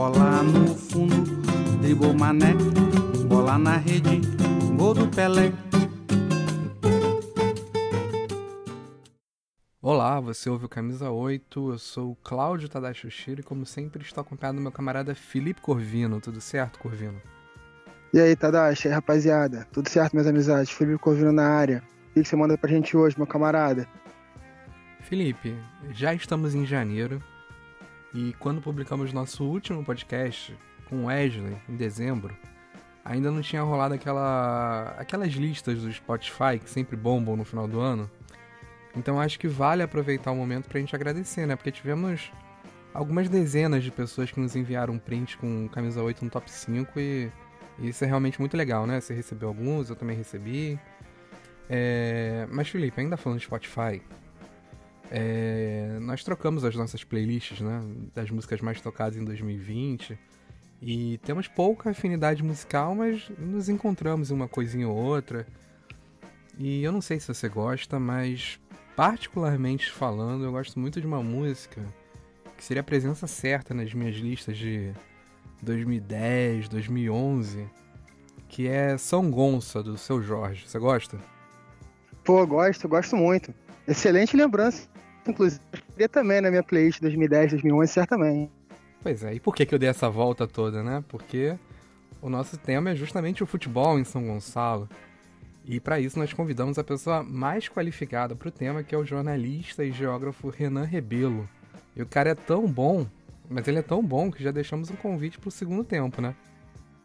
Bola no fundo, dribou mané. Bola na rede, gol do Pelé. Olá, você ouve o Camisa 8, eu sou o Cláudio Tadashi Ushiro e como sempre estou acompanhado do meu camarada Felipe Corvino. Tudo certo, Corvino? E aí, Tadashi, aí, rapaziada? Tudo certo, meus amizades? Felipe Corvino na área. O que você manda pra gente hoje, meu camarada? Felipe, já estamos em janeiro e quando publicamos nosso último podcast com Wesley, em dezembro, ainda não tinha rolado aquela, aquelas listas do Spotify que sempre bombam no final do ano. Então acho que vale aproveitar o momento pra gente agradecer, né? Porque tivemos algumas dezenas de pessoas que nos enviaram um print com camisa 8 no top 5 e isso é realmente muito legal, né? Você recebeu alguns, eu também recebi. É... Mas, Felipe, ainda falando de Spotify, é... nós trocamos as nossas playlists, né? Das músicas mais tocadas em 2020. E temos pouca afinidade musical, mas nos encontramos em uma coisinha ou outra. E eu não sei se você gosta, mas particularmente falando, eu gosto muito de uma música que seria a presença certa nas minhas listas de 2010, 2011, que é São Gonça, do Seu Jorge. Você gosta? Pô, gosto, gosto muito. Excelente lembrança. Inclusive, eu também na minha playlist 2010, 2011, certamente. Pois é, e por que, que eu dei essa volta toda, né? Porque o nosso tema é justamente o futebol em São Gonçalo. E para isso nós convidamos a pessoa mais qualificada para o tema, que é o jornalista e geógrafo Renan Rebelo. E o cara é tão bom mas ele é tão bom que já deixamos um convite pro segundo tempo, né?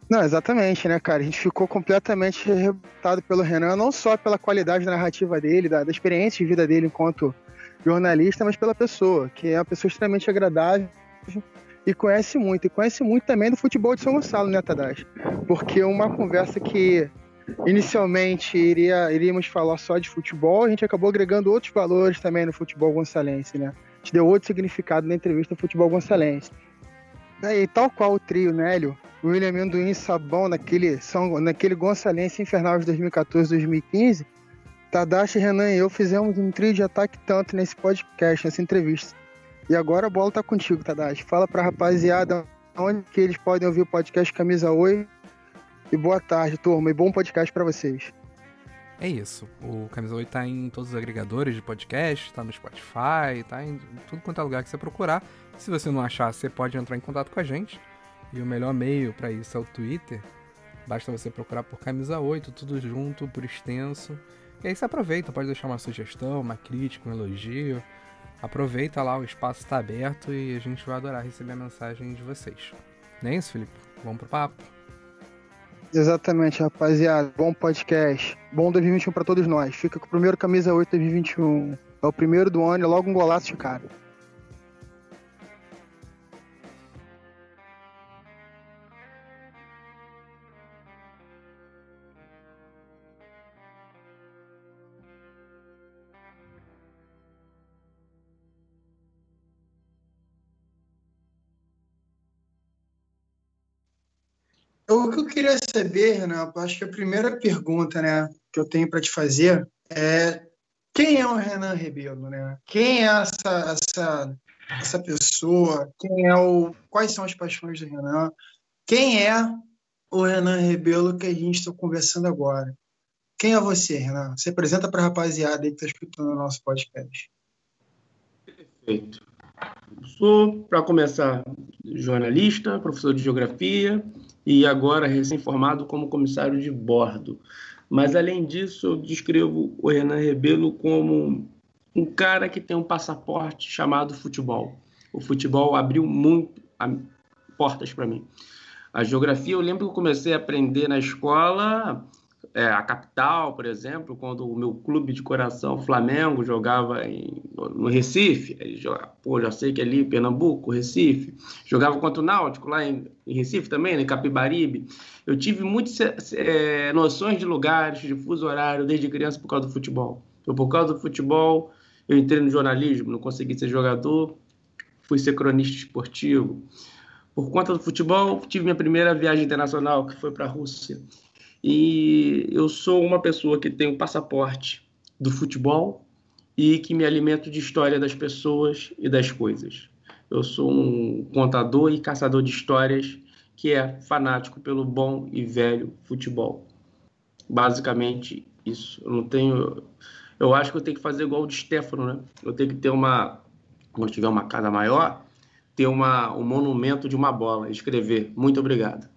Não, exatamente, né, cara? A gente ficou completamente rebutado pelo Renan, não só pela qualidade da narrativa dele, da, da, experiência de vida dele enquanto jornalista, mas pela pessoa, que é uma pessoa extremamente agradável e conhece muito. E conhece muito também do futebol de São Gonçalo, né, Tadashi? Porque uma conversa que inicialmente iria, iríamos falar só de futebol, a gente acabou agregando outros valores também no futebol gonçalense, né? te deu outro significado na entrevista do futebol gonçalense. E tal qual o trio Nélio, o William Amendoim e Sabão naquele, são, naquele Gonçalense Infernal de 2014-2015, Tadashi, Renan e eu fizemos um trio de ataque tanto nesse podcast, nessa entrevista. E agora a bola tá contigo, Tadashi. Fala pra rapaziada onde que eles podem ouvir o podcast Camisa 8. E boa tarde, turma, e bom podcast para vocês. É isso. O Camisa 8 tá em todos os agregadores de podcast, tá no Spotify, tá em tudo quanto é lugar que você procurar. Se você não achar, você pode entrar em contato com a gente. E o melhor meio para isso é o Twitter. Basta você procurar por Camisa 8, tudo junto, por extenso. E aí você aproveita, pode deixar uma sugestão, uma crítica, um elogio. Aproveita lá, o espaço está aberto e a gente vai adorar receber a mensagem de vocês. Não é isso, Felipe? Vamos pro papo? Exatamente, rapaziada. Bom podcast. Bom 2021 para todos nós. Fica com o primeiro camisa 8 2021. É o primeiro do ano e logo um golaço de cara. Queria saber, Renan, acho que a primeira pergunta né, que eu tenho para te fazer é quem é o Renan Rebelo, né? Quem é essa, essa, essa pessoa? Quem é o, quais são as paixões do Renan? Quem é o Renan Rebelo que a gente está conversando agora? Quem é você, Renan? Se apresenta para a rapaziada aí que está escutando o nosso podcast. Perfeito. Sou, para começar, jornalista, professor de geografia, e agora recém-formado como comissário de bordo. Mas, além disso, eu descrevo o Renan Rebelo como um cara que tem um passaporte chamado futebol. O futebol abriu muito portas para mim. A geografia, eu lembro que eu comecei a aprender na escola é, a capital, por exemplo, quando o meu clube de coração, Flamengo, jogava em, no Recife, pô, já sei que é ali Pernambuco, Recife, jogava contra o Náutico lá em, em Recife também, né, em Capibaribe. Eu tive muitas é, noções de lugares, de fuso horário, desde criança por causa do futebol. Eu, por causa do futebol, eu entrei no jornalismo, não consegui ser jogador, fui ser cronista esportivo. Por conta do futebol, tive minha primeira viagem internacional, que foi para a Rússia. E eu sou uma pessoa que tem o passaporte do futebol e que me alimento de história das pessoas e das coisas. Eu sou um contador e caçador de histórias que é fanático pelo bom e velho futebol. Basicamente isso. Eu não tenho. Eu acho que eu tenho que fazer igual o de Stefano, né? Eu tenho que ter uma. Quando tiver uma casa maior, ter uma, um monumento de uma bola, escrever. Muito obrigado.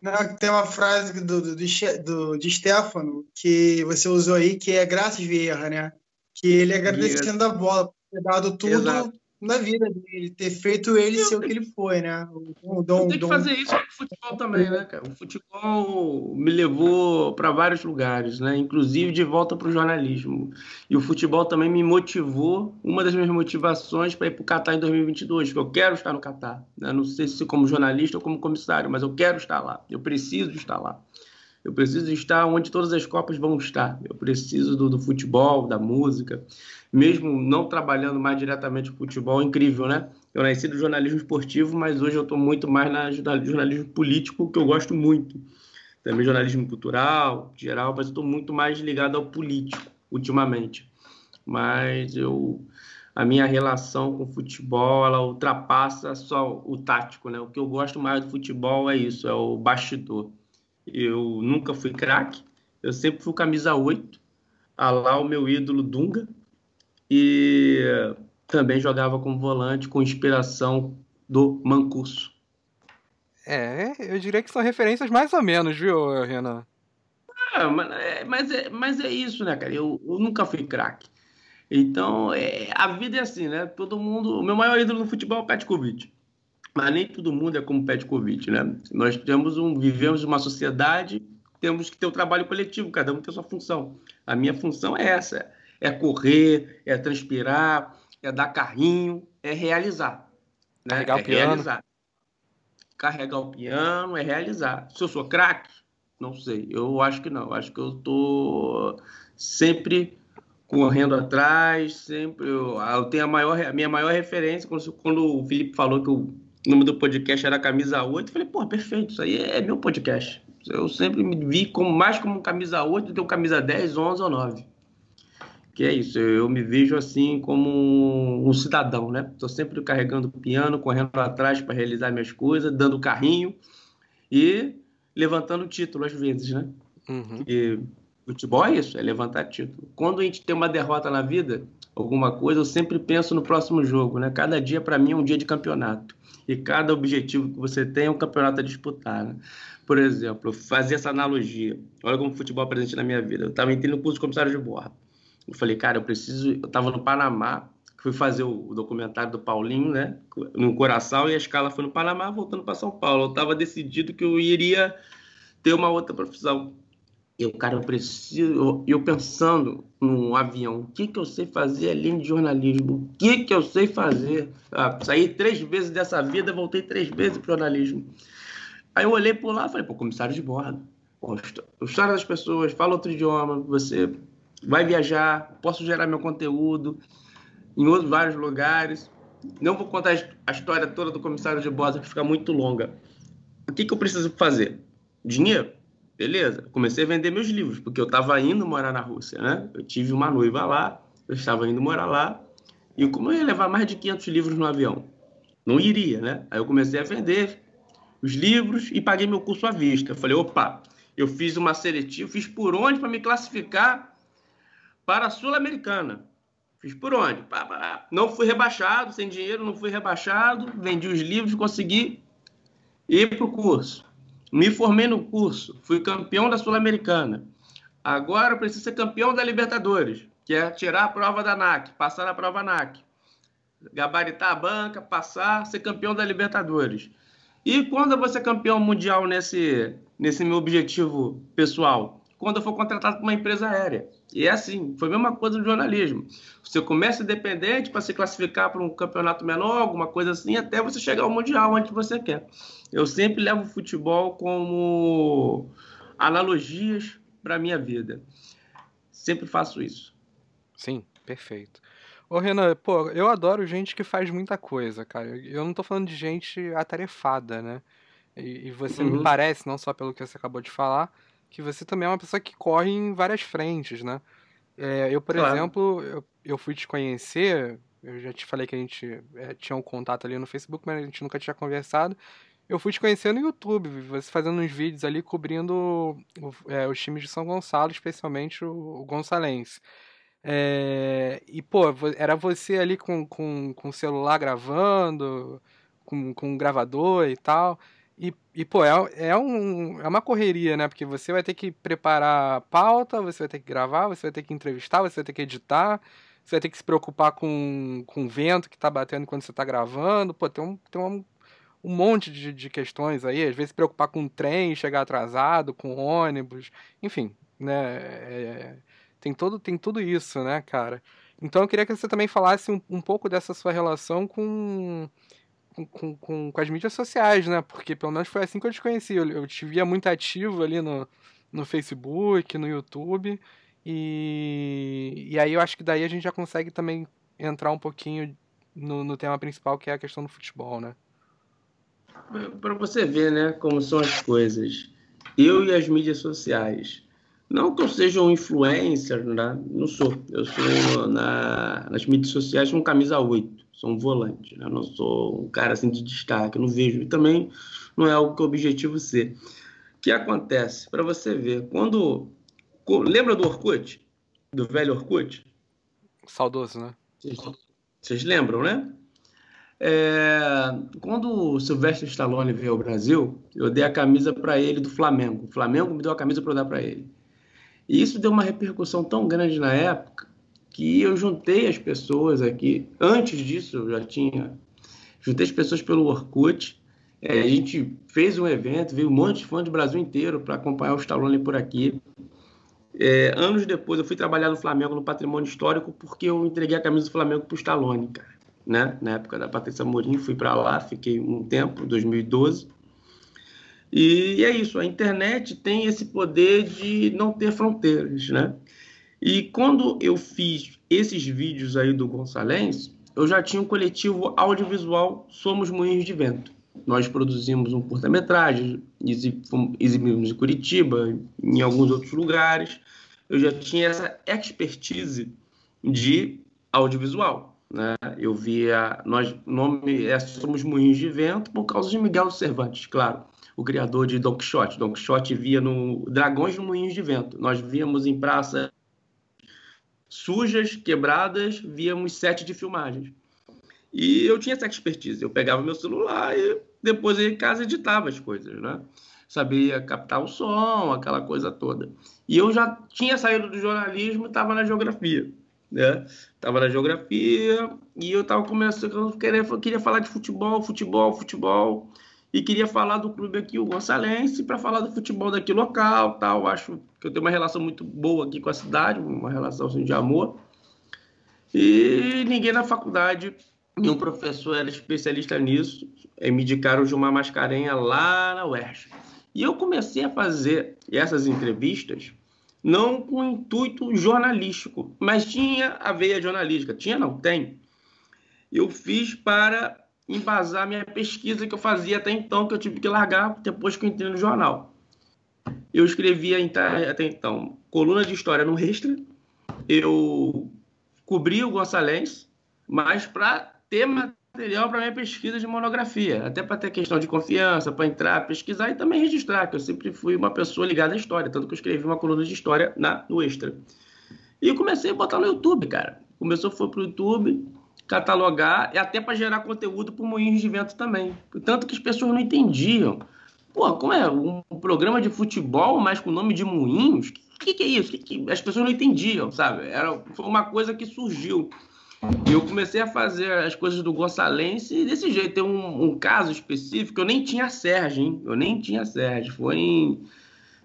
Não, tem uma frase do, do, do, de Stefano que você usou aí, que é graças Vieira, né? Que ele agradecendo a bola por ter dado tudo Exato na vida dele, ter feito ele ser o que ele foi, né? O Dom, tem que fazer isso no futebol também, né, cara? O futebol me levou para vários lugares, né? Inclusive de volta para o jornalismo. E o futebol também me motivou, uma das minhas motivações para ir para o Catar em 2022, que eu quero estar no Catar. Né? Não sei se como jornalista ou como comissário, mas eu quero estar lá. Eu preciso estar lá. Eu preciso estar onde todas as Copas vão estar. Eu preciso do, do futebol, da música mesmo não trabalhando mais diretamente com futebol, incrível, né? Eu nasci do jornalismo esportivo, mas hoje eu estou muito mais na jornalismo político, que eu gosto muito. Também jornalismo cultural, geral, mas estou muito mais ligado ao político ultimamente. Mas eu a minha relação com o futebol ela ultrapassa só o tático, né? O que eu gosto mais do futebol é isso, é o bastidor. Eu nunca fui craque, eu sempre fui camisa 8, a lá o meu ídolo Dunga, e também jogava como volante com inspiração do Mancuso. É, eu diria que são referências mais ou menos, viu, Renan? Ah, mas, é, mas, é, mas é isso, né, cara? Eu, eu nunca fui craque. Então, é, a vida é assim, né? Todo mundo. O meu maior ídolo no futebol é o Petkovic. Mas nem todo mundo é como Petkovic, né? Nós temos um, vivemos uma sociedade, temos que ter o um trabalho coletivo, cada um tem a sua função. A minha função é essa é correr, é transpirar, é dar carrinho, é realizar. Né? Carregar é o piano. Realizar. Carregar o piano é realizar. Se eu sou craque, não sei. Eu acho que não. Eu acho que eu estou sempre correndo atrás, sempre. Eu, eu, tenho a maior, a minha maior referência quando, quando o Felipe falou que o nome do podcast era Camisa 8, eu falei, pô, perfeito, isso aí é meu podcast. Eu sempre me vi como, mais como camisa 8 do que um camisa 10, 11 ou 9 que é isso, eu me vejo assim como um cidadão, né? Estou sempre carregando o piano, correndo atrás para realizar minhas coisas, dando carrinho e levantando título às vezes, né? Uhum. E futebol é isso, é levantar título. Quando a gente tem uma derrota na vida, alguma coisa, eu sempre penso no próximo jogo, né? Cada dia para mim é um dia de campeonato. E cada objetivo que você tem é um campeonato a disputar, né? Por exemplo, fazer essa analogia. Olha como o futebol é presente na minha vida. Eu estava entrando no curso de comissário de bordo. Eu falei, cara, eu preciso. Eu estava no Panamá, fui fazer o, documentário do Paulinho, né? No Coração, e a escala foi no Panamá, voltando para São Paulo. Eu estava decidido que eu iria ter uma outra profissão. Eu, cara, eu preciso. Eu, pensando num avião, o que, que eu sei fazer além de jornalismo? O que, que eu sei fazer? Ah, saí três vezes dessa vida, voltei três vezes para jornalismo. Aí eu olhei por lá e falei, pô, comissário de bordo. Pô, história das pessoas, fala outro idioma, você vai viajar, posso gerar meu conteúdo em outros vários lugares. Não vou contar a história toda do comissário de Bosa, que fica muito longa. O que, que eu preciso fazer? Dinheiro? Beleza. Comecei a vender meus livros, porque eu estava indo morar na Rússia, né? Eu tive uma noiva lá, eu estava indo morar lá. E como eu ia levar mais de 500 livros no avião? Não iria, né? Aí eu comecei a vender os livros e paguei meu curso à vista. Eu falei, opa, eu fiz uma seletiva, fiz por onde para me classificar para a Sul-Americana. Fiz por onde? Não fui rebaixado, sem dinheiro, não fui rebaixado, vendi os livros, consegui ir para o curso. Me formei no curso, fui campeão da Sul-Americana. Agora eu preciso ser campeão da Libertadores, que é tirar a prova da NAC, passar na prova NAC. Gabaritar a banca, passar, ser campeão da Libertadores. E quando eu vou ser campeão mundial nesse, nesse meu objetivo pessoal? Quando eu for contratado por uma empresa aérea. E é assim, foi a mesma coisa no jornalismo. Você começa independente para se classificar para um campeonato menor, alguma coisa assim, até você chegar ao Mundial, onde você quer. Eu sempre levo o futebol como analogias para a minha vida. Sempre faço isso. Sim, perfeito. Ô, Renan, pô, eu adoro gente que faz muita coisa, cara. Eu não tô falando de gente atarefada, né? E, e você uhum. me parece, não só pelo que você acabou de falar, que você também é uma pessoa que corre em várias frentes, né? É, eu, por claro. exemplo, eu, eu fui te conhecer, eu já te falei que a gente é, tinha um contato ali no Facebook, mas a gente nunca tinha conversado. Eu fui te conhecer no YouTube, você fazendo uns vídeos ali cobrindo o, é, os times de São Gonçalo, especialmente o, o Gonçalense. É, e, pô, era você ali com, com, com o celular gravando, com, com um gravador e tal. E, e pô, é, é, um, é uma correria, né? Porque você vai ter que preparar pauta, você vai ter que gravar, você vai ter que entrevistar, você vai ter que editar, você vai ter que se preocupar com, com o vento que tá batendo quando você tá gravando. Pô, tem um, tem um, um monte de, de questões aí. Às vezes se preocupar com o trem, chegar atrasado, com ônibus, enfim, né? É, tem, todo, tem tudo isso, né, cara? Então eu queria que você também falasse um, um pouco dessa sua relação com com, com, com as mídias sociais, né? Porque pelo menos foi assim que eu te conheci. Eu, eu te via muito ativo ali no, no Facebook, no YouTube. E, e aí eu acho que daí a gente já consegue também entrar um pouquinho no, no tema principal, que é a questão do futebol, né? Para você ver, né, como são as coisas. Eu e as mídias sociais. Não que eu seja um influencer, né? não sou. Eu sou na, nas mídias sociais um camisa 8 sou um volante, né? não sou um cara assim de destaque, não vejo, e também não é algo que eu objetivo ser. O que acontece? Para você ver, quando. Lembra do Orkut? Do velho Orkut? Saudoso, né? Vocês, lembram, né? É, quando o Sylvester Stallone veio ao Brasil, eu dei a camisa para ele do Flamengo. O Flamengo me deu a camisa para eu dar para ele. E isso deu uma repercussão tão grande na época que eu juntei as pessoas aqui. Antes disso, eu já tinha. Juntei as pessoas pelo Orkut. É, a gente fez um evento, veio um monte de fã do Brasil inteiro para acompanhar o Stallone por aqui. É, anos depois, eu fui trabalhar no Flamengo, no patrimônio histórico, porque eu entreguei a camisa do Flamengo para o Stallone, cara. Né? Na época da Patrícia Morim, fui para lá, fiquei um tempo, 2012. E é isso, a internet tem esse poder de não ter fronteiras, né? E quando eu fiz esses vídeos aí do Gonçalves, eu já tinha um coletivo audiovisual Somos Moinhos de Vento. Nós produzimos um curta-metragem, exibimos em Curitiba, em alguns outros lugares. Eu já tinha essa expertise de audiovisual. Né? Eu via, nós, nome é Somos Moinhos de Vento por causa de Miguel Cervantes, claro, o criador de Don Quixote. Don Quixote via no Dragões no Moinhos de Vento. Nós víamos em praça sujas, quebradas, víamos sete de filmagens. E eu tinha essa expertise. Eu pegava meu celular e depois em casa editava as coisas, né? Sabia captar o som, aquela coisa toda. E eu já tinha saído do jornalismo e estava na geografia, né? Tava na geografia e eu estava começando, eu queria falar de futebol, futebol, futebol e queria falar do clube aqui, o Gonçalense, para falar do futebol daqui local, tal. Acho que eu tenho uma relação muito boa aqui com a cidade, uma relação assim, de amor. E ninguém na faculdade, nenhum professor era especialista nisso. E me indicaram de uma mascarenha lá na UERJ. E eu comecei a fazer essas entrevistas não com intuito jornalístico, mas tinha a veia jornalística. Tinha, não, tem. Eu fiz para embasar minha pesquisa que eu fazia até então, que eu tive que largar depois que eu entrei no jornal. Eu escrevia até então coluna de história no Extra, eu cobria o Gonçalves, mas para ter material para minha pesquisa de monografia, até para ter questão de confiança, para entrar, pesquisar e também registrar, que eu sempre fui uma pessoa ligada à história, tanto que eu escrevi uma coluna de história na, no Extra. E eu comecei a botar no YouTube, cara. Começou, foi pro YouTube, catalogar e até para gerar conteúdo para moinhos de vento também. Tanto que as pessoas não entendiam. Pô, como é um programa de futebol, mas com nome de moinhos? O que, que, é isso? Que, que... As pessoas não entendiam, sabe? Era, foi uma coisa que surgiu. E eu comecei a fazer as coisas do Gonçalense desse jeito. Tem um, um, caso específico, eu nem tinha Sérgio, hein? Eu nem tinha Sérgio. Foi em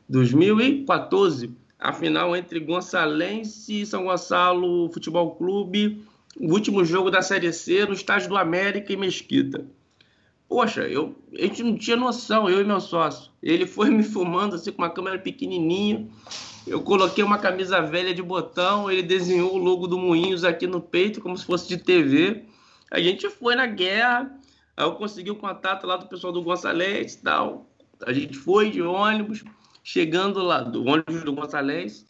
2014, a final entre Gonçalense e São Gonçalo Futebol Clube, o último jogo da Série C no estádio do América e Mesquita. Poxa, eu, a gente não tinha noção, eu e meu sócio. Ele foi me filmando assim com uma câmera pequenininha. Eu coloquei uma camisa velha de botão, ele desenhou o logo do Moinhos aqui no peito, como se fosse de TV. A gente foi na guerra, aí eu consegui o contato lá do pessoal do Gonçalves e tal. A gente foi de ônibus, chegando lá, do ônibus do Gonçalves,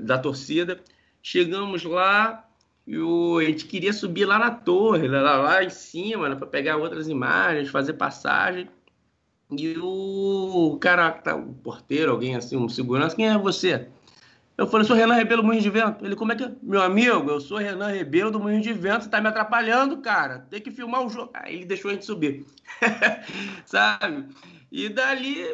da torcida. Chegamos lá, e o, a gente queria subir lá na torre, lá, lá em cima, né, para pegar outras imagens, fazer passagem. E o cara, tá, o porteiro, alguém assim, um segurança, quem é você? Eu falei, sou Renan Rebelo do Moinho de Vento. Ele, como é que é? Meu amigo, eu sou Renan Rebelo do Moinho de Vento, você tá me atrapalhando, cara. Tem que filmar o jogo. Aí ele deixou a gente subir. Sabe? E dali,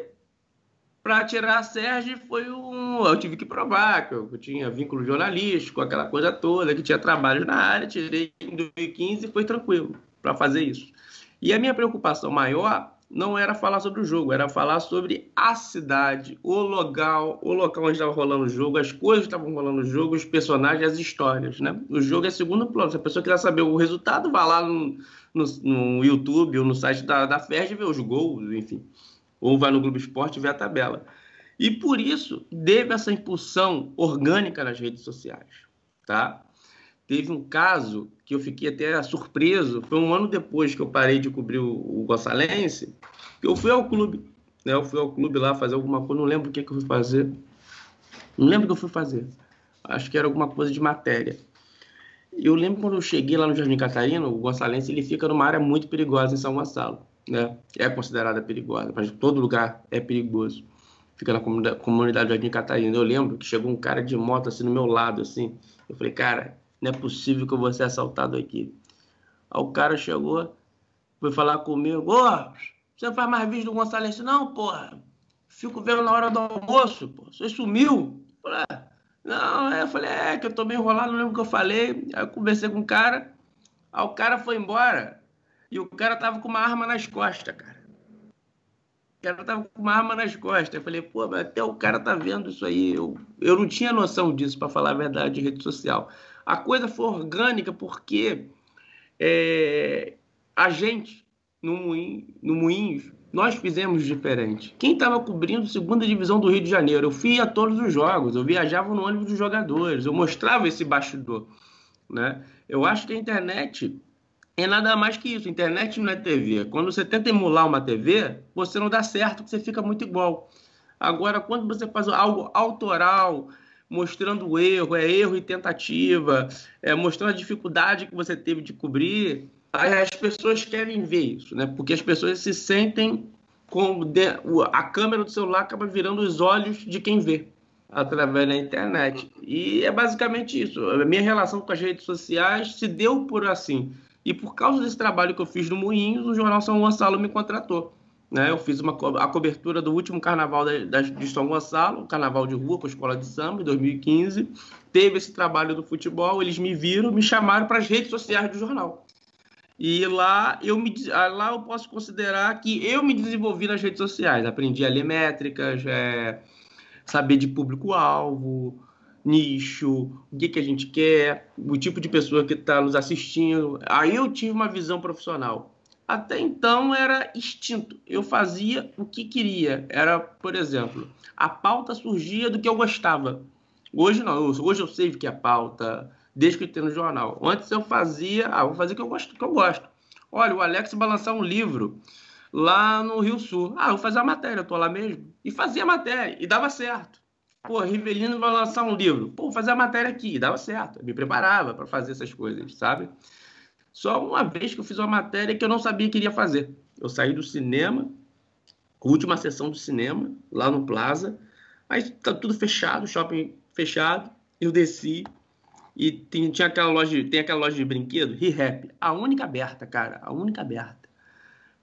para tirar a Sérgio, foi um. Eu tive que provar que eu, tinha vínculo jornalístico, aquela coisa toda, que tinha trabalho na área. Tirei em 2015 e foi tranquilo para fazer isso. E a minha preocupação maior não era falar sobre o jogo, era falar sobre a cidade, o local, o local onde estava rolando o jogo, as coisas que estavam rolando no jogo, os personagens, as histórias, né? O jogo é segundo plano. Se a pessoa quiser saber o resultado, vá lá no, no, no YouTube ou no site da, da FERJ e vê os gols, enfim. Ou vai no Globo Esporte e vê a tabela. E por isso, teve essa impulsão orgânica nas redes sociais, tá? Teve um caso que eu fiquei até surpreso, foi um ano depois que eu parei de cobrir o, o Gonçalense, que eu fui ao clube, né? Eu fui ao clube lá fazer alguma coisa, não lembro o que, que eu fui fazer. Não lembro o que eu fui fazer. Acho que era alguma coisa de matéria. Eu lembro quando eu cheguei lá no Jardim Catarina, o Gonçalense ele fica numa área muito perigosa em São Gonçalo, né? É considerada perigosa, mas todo lugar é perigoso. Fica na comunidade, Jardim Catarina. Eu lembro que chegou um cara de moto assim no meu lado, assim. Eu falei, cara, não é possível que eu vou ser assaltado aqui. Aí o cara chegou, foi falar comigo, ô, você não faz mais vídeo do Gonçalves? Não, porra. Fico vendo na hora do almoço. Você sumiu? Falei, é. não, eu falei, é, que eu tô meio enrolado, não lembro o que eu falei. Aí eu conversei com o cara, aí o cara foi embora e o cara tava com uma arma nas costas, cara. O cara tava com uma arma nas costas. Eu falei, pô, mas até o cara tá vendo isso aí. Eu, eu não tinha noção disso, para falar a verdade, de rede social. A coisa foi orgânica porque é, a gente, no, Moinho, no nós fizemos diferente. Quem estava cobrindo segunda divisão do Rio de Janeiro? Eu fui a todos os jogos, eu viajava no ônibus dos jogadores, eu mostrava esse bastidor. Né? Eu acho que a internet é nada mais que isso. Internet não é TV. Quando você tenta emular uma TV, você não dá certo, você fica muito igual. Agora, quando você faz algo autoral, mostrando o erro, é erro e tentativa, é, mostrando a dificuldade que você teve de cobrir, as pessoas querem ver isso, né? Porque as pessoas se sentem com a câmera do celular acaba virando os olhos de quem vê através da internet. E é basicamente isso. A minha relação com as redes sociais se deu por assim. E por causa desse trabalho que eu fiz no Moinhos, o Jornal São Gonçalo me contratou. Né? Eu fiz uma, a cobertura do último carnaval da, da, de São Gonçalo, carnaval de rua com a escola de samba, em 2015. Teve esse trabalho do futebol, eles me viram, me chamaram para as redes sociais do jornal. E lá eu, me, lá eu posso considerar que eu me desenvolvi nas redes sociais. Aprendi a ler métricas, é, saber de público-alvo, nicho, o que, que a gente quer, o tipo de pessoa que está nos assistindo. Aí eu tive uma visão profissional até então era extinto. Eu fazia o que queria. Era, por exemplo, a pauta surgia do que eu gostava. Hoje não, hoje eu sei o que é pauta, desde que eu tenho no jornal. Antes eu fazia, ah, vou fazer o que eu gosto, que eu gosto. Olha, o Alex vai lançar um livro lá no Rio Sul. Ah, vou fazer a matéria, eu tô lá mesmo. E fazia a matéria, e dava certo. Pô, Rivelino vai lançar um livro. Pô, fazer a matéria aqui, dava certo. Eu me preparava para fazer essas coisas, sabe? Só uma vez que eu fiz uma matéria que eu não sabia que iria fazer. Eu saí do cinema, última sessão do cinema, lá no Plaza, mas tá tudo fechado, shopping fechado. Eu desci e tem, tinha aquela loja, tem aquela loja de brinquedo, ReHap, a única aberta, cara, a única aberta.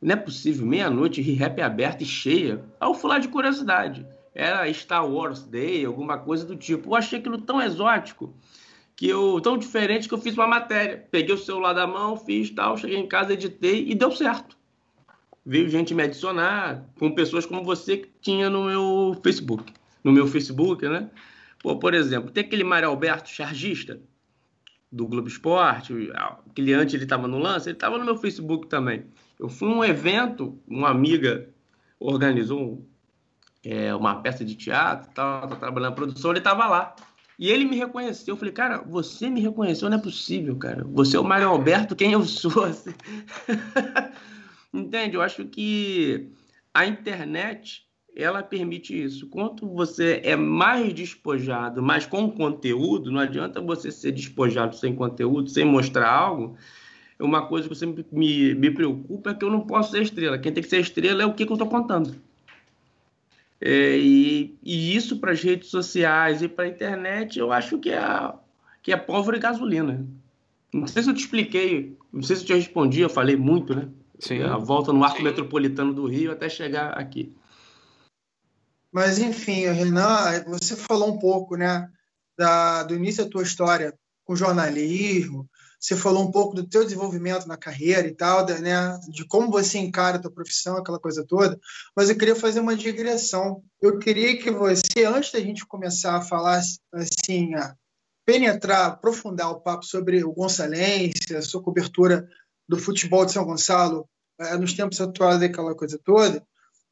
Não é possível, meia-noite, ReHap aberta e cheia. Aí eu fui lá de curiosidade. Era Star Wars Day, alguma coisa do tipo. Eu achei aquilo tão exótico que eu tão diferente que eu fiz uma matéria. Peguei o celular da mão, fiz tal, cheguei em casa, editei e deu certo. Veio gente me adicionar, com pessoas como você que tinha no meu Facebook. No meu Facebook, né? Pô, por exemplo, tem aquele Mário Alberto, chargista, do Globo Esporte, aquele antes ele estava no lance, ele estava no meu Facebook também. Eu fui num evento, uma amiga organizou é, uma peça de teatro, tal, tá trabalhando na produção, ele estava lá. E ele me reconheceu. Eu falei, cara, você me reconheceu, não é possível, cara. Você é o Mário Alberto, quem eu sou? Assim. Entende? Eu acho que a internet ela permite isso. Quanto você é mais despojado, mas com conteúdo, não adianta você ser despojado sem conteúdo, sem mostrar algo. Uma coisa que sempre me, me preocupa é que eu não posso ser estrela. Quem tem que ser estrela é o que, que eu estou contando. É, e, e, isso para as redes sociais e para a internet, eu acho que é, que é pólvora e gasolina. Não sei se eu te expliquei, não sei se eu te respondi, eu falei muito, né? Sim. A volta no arco Sim. metropolitano do Rio até chegar aqui. Mas, enfim, Renan, você falou um pouco né, da, do início da tua história com jornalismo, você falou um pouco do teu desenvolvimento na carreira e tal, né, de como você encara a tua profissão, aquela coisa toda, mas eu queria fazer uma digressão. Eu queria que você, antes da gente começar a falar, assim, a penetrar, aprofundar o papo sobre o Gonçalense, a sua cobertura do futebol de São Gonçalo é, nos tempos atuais, aquela coisa toda,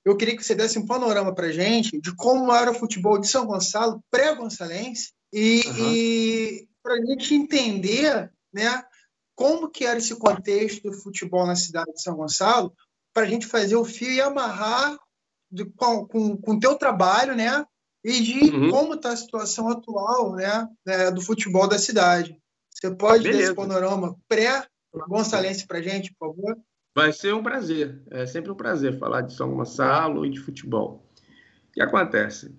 eu queria que você desse um panorama para gente de como era o futebol de São Gonçalo pré-gonçalense e, uhum. e para a gente entender né? Como que era esse contexto do futebol na cidade de São Gonçalo, para a gente fazer o fio e amarrar de, com, com, com o teu trabalho, né? E de uhum. como está a situação atual, né? É, do futebol da cidade. Você pode Beleza. dar esse panorama pré-gonçalense para a gente, por favor? Vai ser um prazer. É sempre um prazer falar de São Gonçalo e de futebol. O que acontece?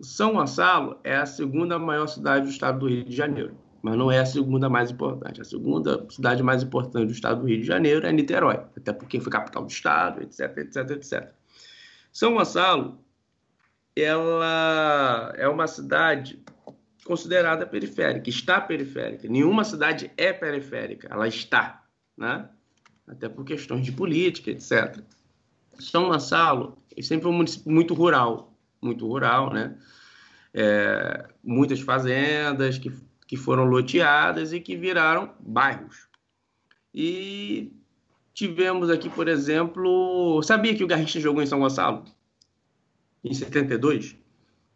São Gonçalo é a segunda maior cidade do estado do Rio de Janeiro mas não é a segunda mais importante. A segunda cidade mais importante do estado do Rio de Janeiro é Niterói, até porque foi capital do estado, etc, etc, etc. São Gonçalo, ela é uma cidade considerada periférica, está periférica. Nenhuma cidade é periférica, ela está, né? Até por questões de política, etc. São Gonçalo é sempre um município muito rural, muito rural, né? É, muitas fazendas que que foram loteadas e que viraram bairros. E tivemos aqui, por exemplo, sabia que o Garrincha jogou em São Gonçalo? Em 72?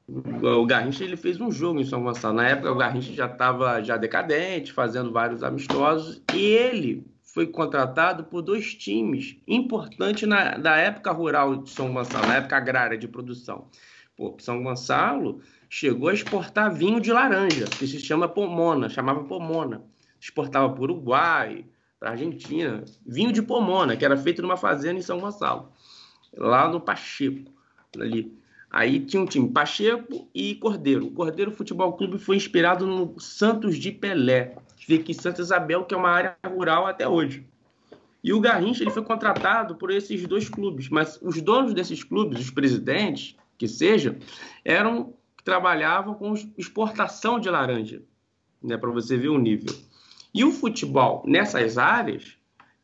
O Garrincha ele fez um jogo em São Gonçalo. Na época o Garrincha já estava já decadente, fazendo vários amistosos, e ele foi contratado por dois times importantes na, da época rural de São Gonçalo, na época agrária de produção. Pô, São Gonçalo chegou a exportar vinho de laranja, que se chama pomona, chamava pomona. Exportava para o Uruguai, para a Argentina, vinho de pomona, que era feito numa fazenda em São Gonçalo, lá no Pacheco, ali. Aí tinha um time Pacheco e Cordeiro. O Cordeiro Futebol Clube foi inspirado no Santos de Pelé, que fica em Santa Isabel, que é uma área rural até hoje. E o Garrincha ele foi contratado por esses dois clubes, mas os donos desses clubes, os presidentes, que seja, eram trabalhavam com exportação de laranja, né, para você ver o nível. E o futebol nessas áreas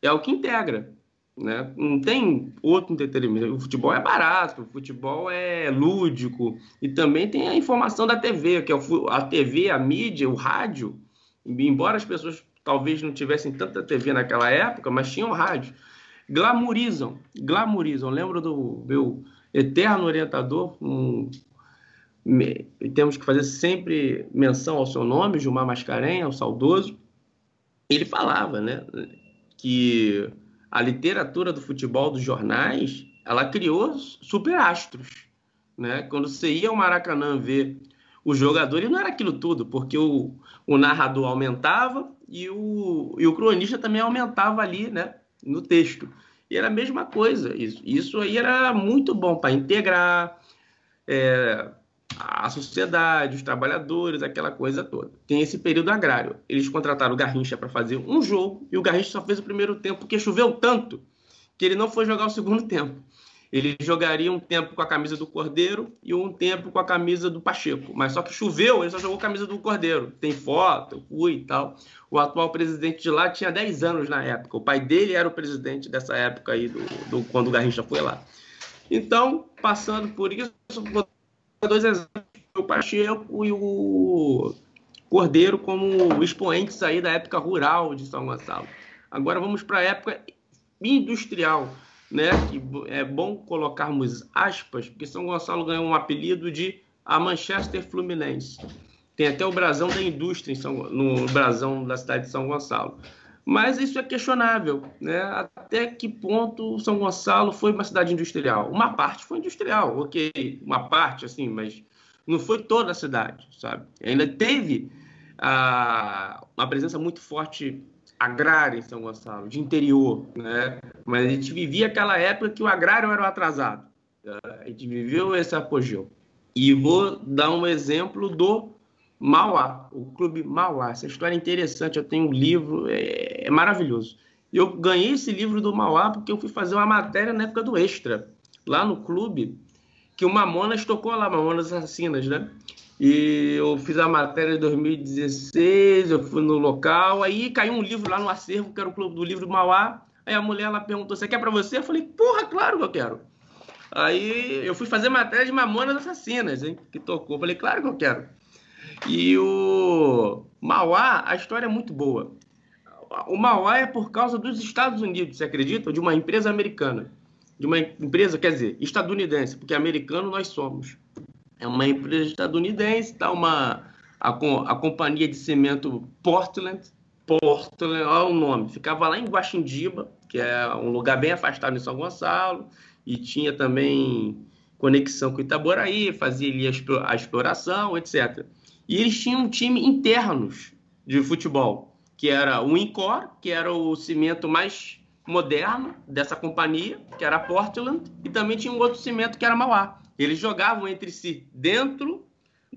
é o que integra. Né? Não tem outro entretenimento. O futebol é barato, o futebol é lúdico e também tem a informação da TV, que é a TV, a mídia, o rádio. Embora as pessoas talvez não tivessem tanta TV naquela época, mas tinham rádio. Glamorizam, glamorizam. Lembro do meu eterno orientador, um temos que fazer sempre menção ao seu nome, Gilmar Mascarenha, o saudoso. Ele falava, né, que a literatura do futebol dos jornais, ela criou superastros, né? Quando você ia ao Maracanã ver o jogador, e não era aquilo tudo, porque o, o narrador aumentava e o, e o cronista também aumentava ali, né, no texto. E era a mesma coisa. Isso, isso aí era muito bom para integrar, é, a sociedade, os trabalhadores, aquela coisa toda. Tem esse período agrário. Eles contrataram o Garrincha para fazer um jogo e o Garrincha só fez o primeiro tempo porque choveu tanto que ele não foi jogar o segundo tempo. Ele jogaria um tempo com a camisa do Cordeiro e um tempo com a camisa do Pacheco. Mas só que choveu, ele só jogou a camisa do Cordeiro. Tem foto, fui e tal. O atual presidente de lá tinha 10 anos na época. O pai dele era o presidente dessa época aí, do, do quando o Garrincha foi lá. Então, passando por isso, dois exemplos. O Pacheco e o Cordeiro como expoentes aí da época rural de São Gonçalo. Agora vamos para a época industrial né? Que é bom colocarmos aspas, porque São Gonçalo ganhou um apelido de a Manchester Fluminense. Tem até o brasão da indústria São, no brasão da cidade de São Gonçalo. Mas isso é questionável, né? Até que ponto São Gonçalo foi uma cidade industrial? Uma parte foi industrial, ok, uma parte assim, mas não foi toda a cidade, sabe? Ainda teve a, uma presença muito forte agrária em São Gonçalo, de interior, né? Mas a gente vivia aquela época que o agrário era o atrasado. A gente viveu esse apogeu. E vou dar um exemplo do Mauá, o Clube Mauá. Essa história é interessante, eu tenho um livro, é, é maravilhoso. Eu ganhei esse livro do Mauá porque eu fui fazer uma matéria na época do Extra, lá no clube, que o Mamonas tocou lá, Mamonas Assassinas, né? E eu fiz a matéria em 2016, eu fui no local, aí caiu um livro lá no acervo, que era o Clube do Livro Mauá. Aí a mulher ela perguntou: Você quer para você? Eu falei: Porra, claro que eu quero. Aí eu fui fazer matéria de Mamonas Assassinas, hein, que tocou. Eu falei: Claro que eu quero. E o Mauá, a história é muito boa. O Mauá é por causa dos Estados Unidos, você acredita? De uma empresa americana. De uma empresa, quer dizer, estadunidense, porque americano nós somos. É uma empresa estadunidense, tá uma a, a companhia de cimento Portland, Portland, olha o nome, ficava lá em Guaxindiba, que é um lugar bem afastado em São Gonçalo, e tinha também conexão com Itaboraí, fazia ali a exploração, etc. E eles tinham um time internos de futebol, que era o Incor, que era o cimento mais moderno dessa companhia, que era Portland, e também tinha um outro cimento que era Mauá. Eles jogavam entre si dentro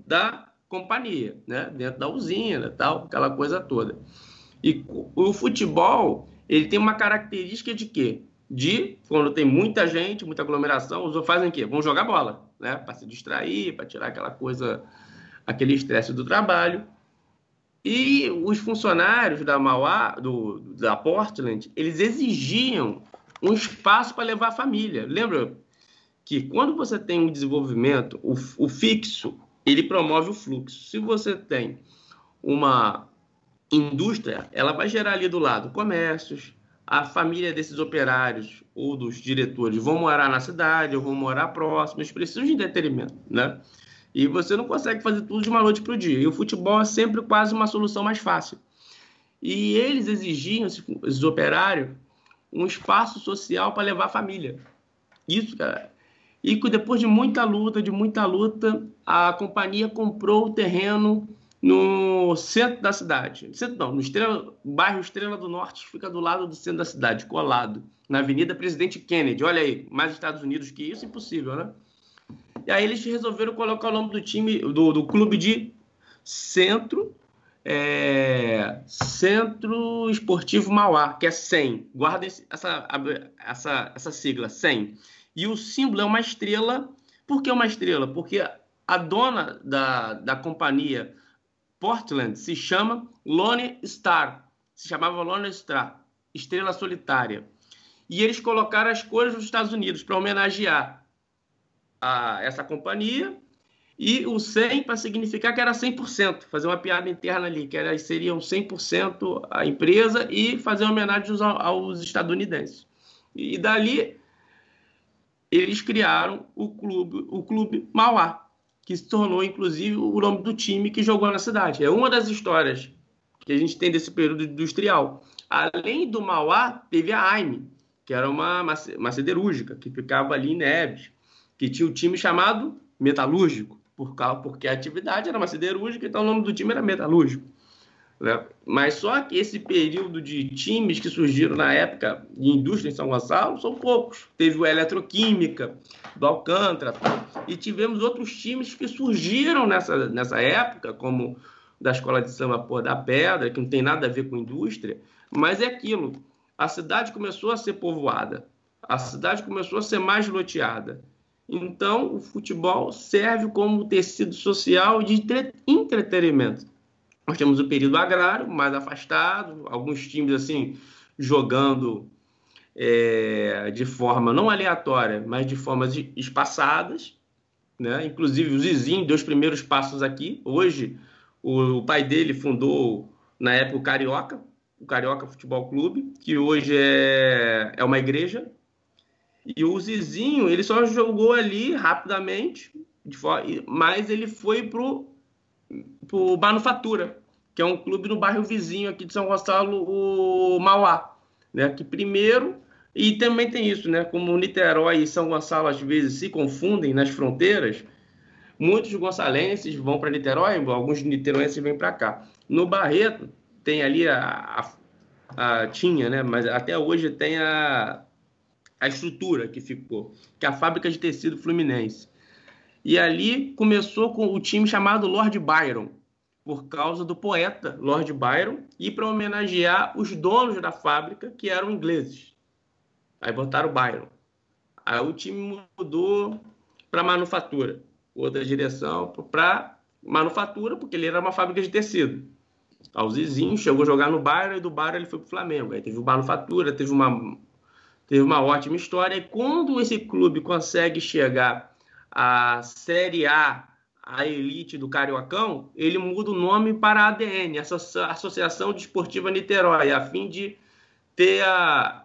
da companhia, né? dentro da usina, tal, aquela coisa toda. E o futebol, ele tem uma característica de quê? De, quando tem muita gente, muita aglomeração, os fazem o quê? Vão jogar bola, né? Para se distrair, para tirar aquela coisa, aquele estresse do trabalho. E os funcionários da Mauá, do, da Portland, eles exigiam um espaço para levar a família. Lembra que quando você tem um desenvolvimento, o, o fixo, ele promove o fluxo. Se você tem uma indústria, ela vai gerar ali do lado comércios, a família desses operários ou dos diretores vão morar na cidade ou vão morar próximos, precisam de entretenimento, né? E você não consegue fazer tudo de uma noite para o dia. E o futebol é sempre quase uma solução mais fácil. E eles exigiam, esses operários, um espaço social para levar a família. Isso, cara, e depois de muita luta, de muita luta, a companhia comprou o terreno no centro da cidade. Centro não, no Estrela, bairro Estrela do Norte, fica do lado do centro da cidade, colado, na Avenida Presidente Kennedy. Olha aí, mais Estados Unidos que isso, impossível, né? E aí eles resolveram colocar o nome do time, do, do clube de Centro, é, Centro Esportivo Mauá, que é 100. Guardem essa, essa, essa sigla, 100. E o símbolo é uma estrela. Por que uma estrela? Porque a dona da, da companhia Portland se chama Lone Star. Se chamava Lone Star, estrela solitária. E eles colocaram as cores dos Estados Unidos para homenagear a, essa companhia e o 100 para significar que era 100%, fazer uma piada interna ali, que era, seriam 100% a empresa e fazer homenagem aos, aos estadunidenses. E dali eles criaram o clube, o clube Mauá, que se tornou inclusive o nome do time que jogou na cidade. É uma das histórias que a gente tem desse período industrial. Além do Mauá, teve a Aime, que era uma, uma siderúrgica, que ficava ali em Neves, que tinha o um time chamado Metalúrgico, por causa, porque a atividade era uma siderúrgica, então o nome do time era Metalúrgico. Né? Mas só que esse período de times que surgiram na época de indústria em São Gonçalo são poucos. Teve o Eletroquímica, do Alcântara, e tivemos outros times que surgiram nessa, nessa época, como da Escola de Samba Pô da Pedra, que não tem nada a ver com indústria, mas é aquilo. A cidade começou a ser povoada. A cidade começou a ser mais loteada. Então, o futebol serve como tecido social de entretenimento. Nós temos o período agrário, mais afastado, alguns times assim jogando é, de forma não aleatória, mas de formas espaçadas. Né? Inclusive, o Zizinho deu os primeiros passos aqui. Hoje, o, o pai dele fundou, na época, o Carioca, o Carioca Futebol Clube, que hoje é, é uma igreja. E o Zizinho, ele só jogou ali rapidamente, mas ele foi pro, pro Manufatura, que é um clube no bairro vizinho aqui de São Gonçalo, o Mauá. Né? Que primeiro e também tem isso, né? Como Niterói e São Gonçalo às vezes se confundem nas fronteiras, muitos gonçalenses vão para Niterói, alguns niteroenses vêm para cá. No Barreto tem ali a, a, a, tinha, né? Mas até hoje tem a, a estrutura que ficou, que é a fábrica de tecido Fluminense. E ali começou com o time chamado Lord Byron, por causa do poeta Lord Byron e para homenagear os donos da fábrica que eram ingleses. Aí botaram o Byron. Aí o time mudou para manufatura. Outra direção para manufatura, porque ele era uma fábrica de tecido. Aí o Zizinho chegou a jogar no Bayern e do Bayern ele foi para o Flamengo. Aí teve o manufatura, teve uma, teve uma ótima história. E quando esse clube consegue chegar à Série A, a elite do Cariocão, ele muda o nome para a ADN, Associação Desportiva Niterói, a fim de ter a,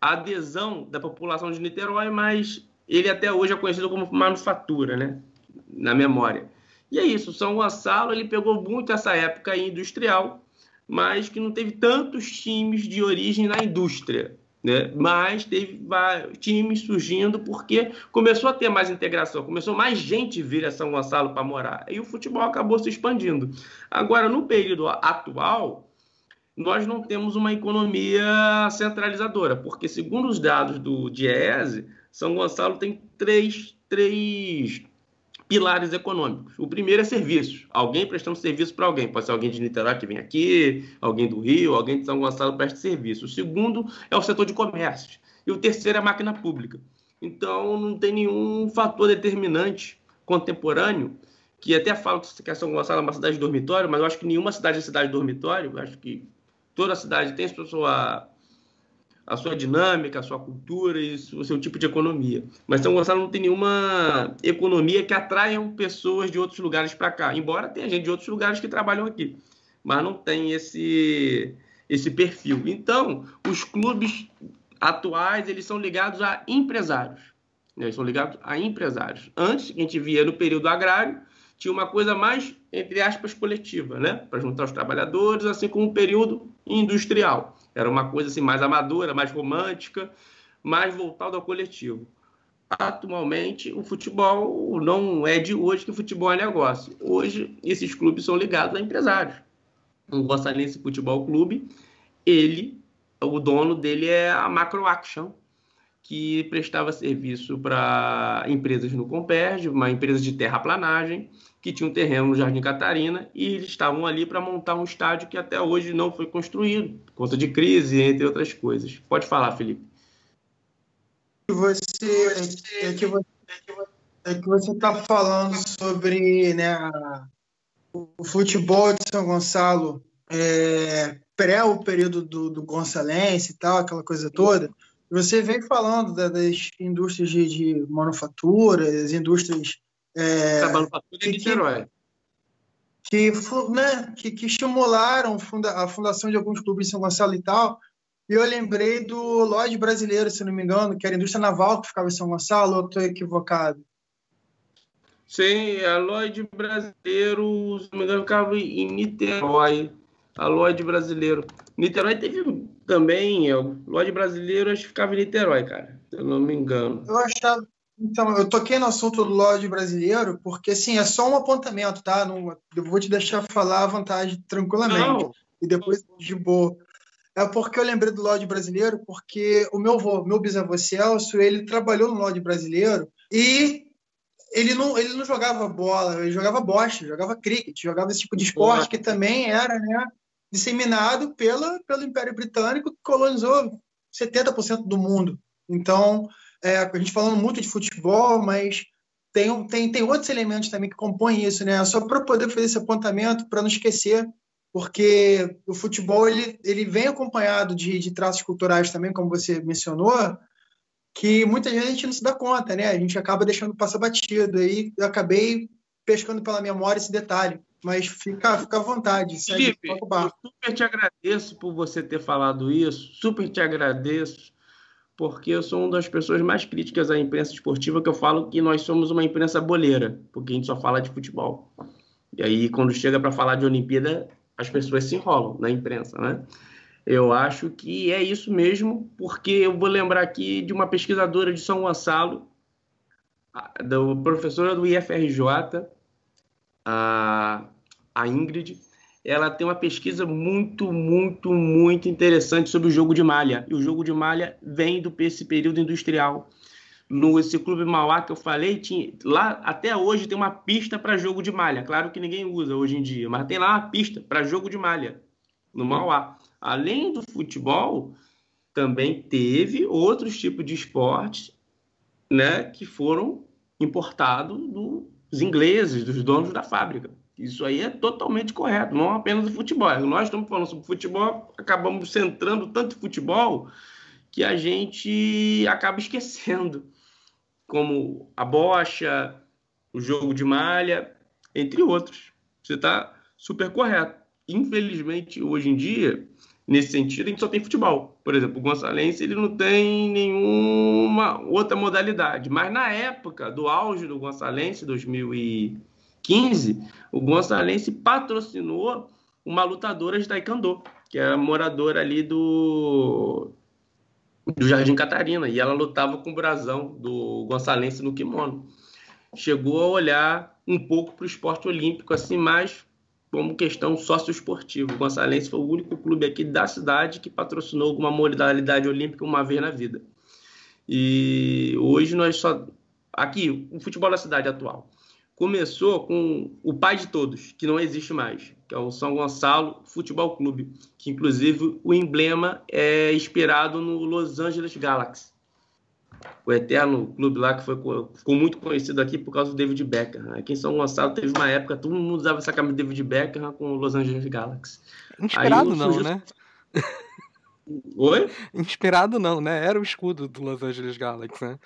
adesão da população de Niterói, mas ele até hoje é conhecido como manufatura, né? Na memória. E é isso, São Gonçalo ele pegou muito essa época industrial, mas que não teve tantos times de origem na indústria. Né? Mas teve times surgindo porque começou a ter mais integração, começou mais gente vir a São Gonçalo para morar. E o futebol acabou se expandindo. Agora, no período atual, nós não temos uma economia centralizadora, porque, segundo os dados do DIEESE, São Gonçalo tem três, três pilares econômicos. O primeiro é serviços. Alguém prestando serviço para alguém. Pode ser alguém de Niterói que vem aqui, alguém do Rio, alguém de São Gonçalo presta serviço. O segundo é o setor de comércio. E o terceiro é a máquina pública. Então, não tem nenhum fator determinante contemporâneo que até falo que São Gonçalo é uma cidade de dormitório, mas eu acho que nenhuma cidade é cidade de dormitório. Eu acho que toda cidade tem sua, a sua dinâmica, a sua cultura e o seu tipo de economia. Mas São Gonçalo não tem nenhuma economia que atraiam pessoas de outros lugares para cá, embora tenha gente de outros lugares que trabalham aqui, mas não tem esse, esse perfil. Então, os clubes atuais eles são ligados a empresários. Né? Eles são ligados a empresários. Antes, a gente via no período agrário, tinha uma coisa mais, entre aspas, coletiva, né? Para juntar os trabalhadores, assim como o período industrial. Era uma coisa assim mais amadora, mais romântica, mais voltada ao coletivo. Atualmente, o futebol não é de hoje que o futebol é negócio. Hoje, esses clubes são ligados a empresários. O Gonçalense Futebol Clube, ele, o dono dele é a Macro Action, que prestava serviço para empresas no Comperge, uma empresa de terraplanagem, que tinha um terreno no Jardim Catarina, e eles estavam ali para montar um estádio que até hoje não foi construído, por conta de crise, entre outras coisas. Pode falar, Felipe. Você, é que você é está falando sobre né, o futebol de São Gonçalo é, pré o período do, do Gonçalense e tal, aquela coisa toda. Você vem falando da, das indústrias de, de manufatura, as indústrias. É, manufatura que, Niterói. Que, né, que, que estimularam a fundação de alguns clubes em São Gonçalo e tal. E eu lembrei do Lloyd brasileiro, se não me engano, que era a indústria naval que ficava em São Gonçalo, ou estou equivocado? Sim, a Lloyd brasileiro, se não me engano, ficava em Niterói. A Lloyd brasileiro. Niterói teve também, é, o Lodge brasileiro, acho que ficava em Niterói, cara, se eu não me engano. Eu achava. Então, eu toquei no assunto do Lodge brasileiro, porque assim, é só um apontamento, tá? Não, eu vou te deixar falar a vantagem tranquilamente. Não. E depois de boa. É porque eu lembrei do Lodge brasileiro, porque o meu avô, meu bisavô Celso, ele trabalhou no Lodge brasileiro e ele não, ele não jogava bola, ele jogava bocha, jogava cricket, jogava esse tipo de esporte que também era, né? disseminado pela, pelo Império Britânico, que colonizou 70% do mundo. Então, é, a gente falando muito de futebol, mas tem, tem, tem outros elementos também que compõem isso, né? Só para poder fazer esse apontamento, para não esquecer, porque o futebol ele, ele vem acompanhado de, de traços culturais também, como você mencionou, que muitas vezes a gente não se dá conta, né? A gente acaba deixando passar batido. Aí eu acabei pescando pela memória esse detalhe. Mas fica, fica à vontade. Felipe, eu super te agradeço por você ter falado isso. Super te agradeço, porque eu sou uma das pessoas mais críticas à imprensa esportiva, que eu falo que nós somos uma imprensa boleira, porque a gente só fala de futebol. E aí, quando chega para falar de Olimpíada, as pessoas se enrolam na imprensa, né? Eu acho que é isso mesmo, porque eu vou lembrar aqui de uma pesquisadora de São Gonçalo, do professora do IFRJ, a, a Ingrid. Ela tem uma pesquisa muito, muito, muito interessante sobre o jogo de malha. E o jogo de malha vem do esse período industrial. No esse clube Mauá que eu falei, tinha, lá até hoje tem uma pista para jogo de malha. Claro que ninguém usa hoje em dia, mas tem lá uma pista para jogo de malha no Mauá além do futebol, também teve outros tipos de esportes né, que foram importados dos ingleses, dos donos da fábrica. Isso aí é totalmente correto, não apenas o futebol. Nós estamos falando sobre futebol, acabamos centrando tanto em futebol que a gente acaba esquecendo, como a bocha, o jogo de malha, entre outros. Você está super correto. Infelizmente, hoje em dia, nesse sentido, a gente só tem futebol. Por exemplo, o Gonçalense ele não tem nenhuma outra modalidade. Mas na época do auge do Gonçalense, 2015, o Gonçalense patrocinou uma lutadora de taekwondo, que era moradora ali do do Jardim Catarina, e ela lutava com o brasão do Gonçalense no kimono. Chegou a olhar um pouco para o esporte olímpico, assim, mais como questão socioesportiva. O Gonçalense foi o único clube aqui da cidade que patrocinou alguma modalidade olímpica uma vez na vida. E hoje nós só. Aqui, o futebol da cidade atual. Começou com o pai de todos, que não existe mais, que é o São Gonçalo Futebol Clube, que inclusive o emblema é inspirado no Los Angeles Galaxy o eterno clube lá que foi, ficou muito conhecido aqui por causa do David Beckham. Aqui em São Gonçalo teve uma época, todo mundo usava essa camisa do David Beckham com o Los Angeles Galaxy. Inspirado Aí, não, surgiu... né? Oi? Inspirado não, né? Era o escudo do Los Angeles Galaxy, né?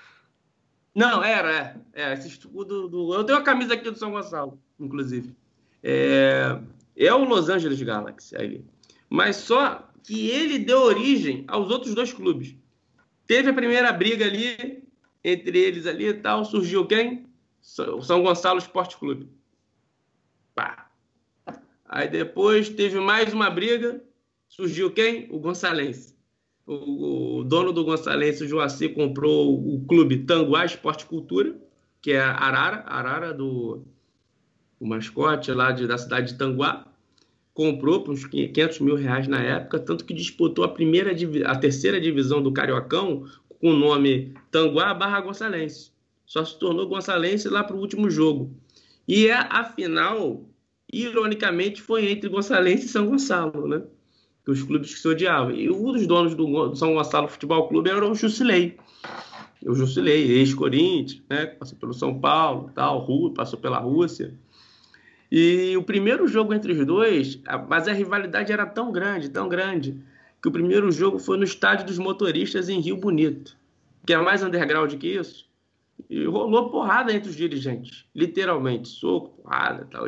Não, era, é. é esse escudo do. Eu tenho a camisa aqui do São Gonçalo, inclusive. É, é o Los Angeles Galaxy aí. Mas só que ele deu origem aos outros dois clubes. Teve a primeira briga ali, entre eles ali e tal, surgiu quem? O São Gonçalo Esporte Clube. Pá. Aí depois teve mais uma briga, surgiu quem? O Gonçalense. O, dono do Gonçalense, o Joaci, comprou o clube Tanguá Esporte Cultura, que é Arara, Arara do o mascote lá de, da cidade de Tanguá comprou por uns 500 mil reais na época, tanto que disputou a primeira, a terceira divisão do Cariocão com o nome Tanguá barra Gonçalense. Só se tornou Gonçalense lá para o último jogo. E a, a final, ironicamente, foi entre Gonçalense e São Gonçalo, né? Que os clubes que se odiavam. E um dos donos do, do São Gonçalo Futebol Clube era o Jusilei. O Jusilei, ex-Corinthians, né? Passou pelo São Paulo, tal, passou pela Rússia. E o primeiro jogo entre os dois, mas a rivalidade era tão grande, tão grande, que o primeiro jogo foi no estádio dos motoristas em Rio Bonito, que é mais underground que isso. E rolou porrada entre os dirigentes, literalmente, soco, porrada, tal,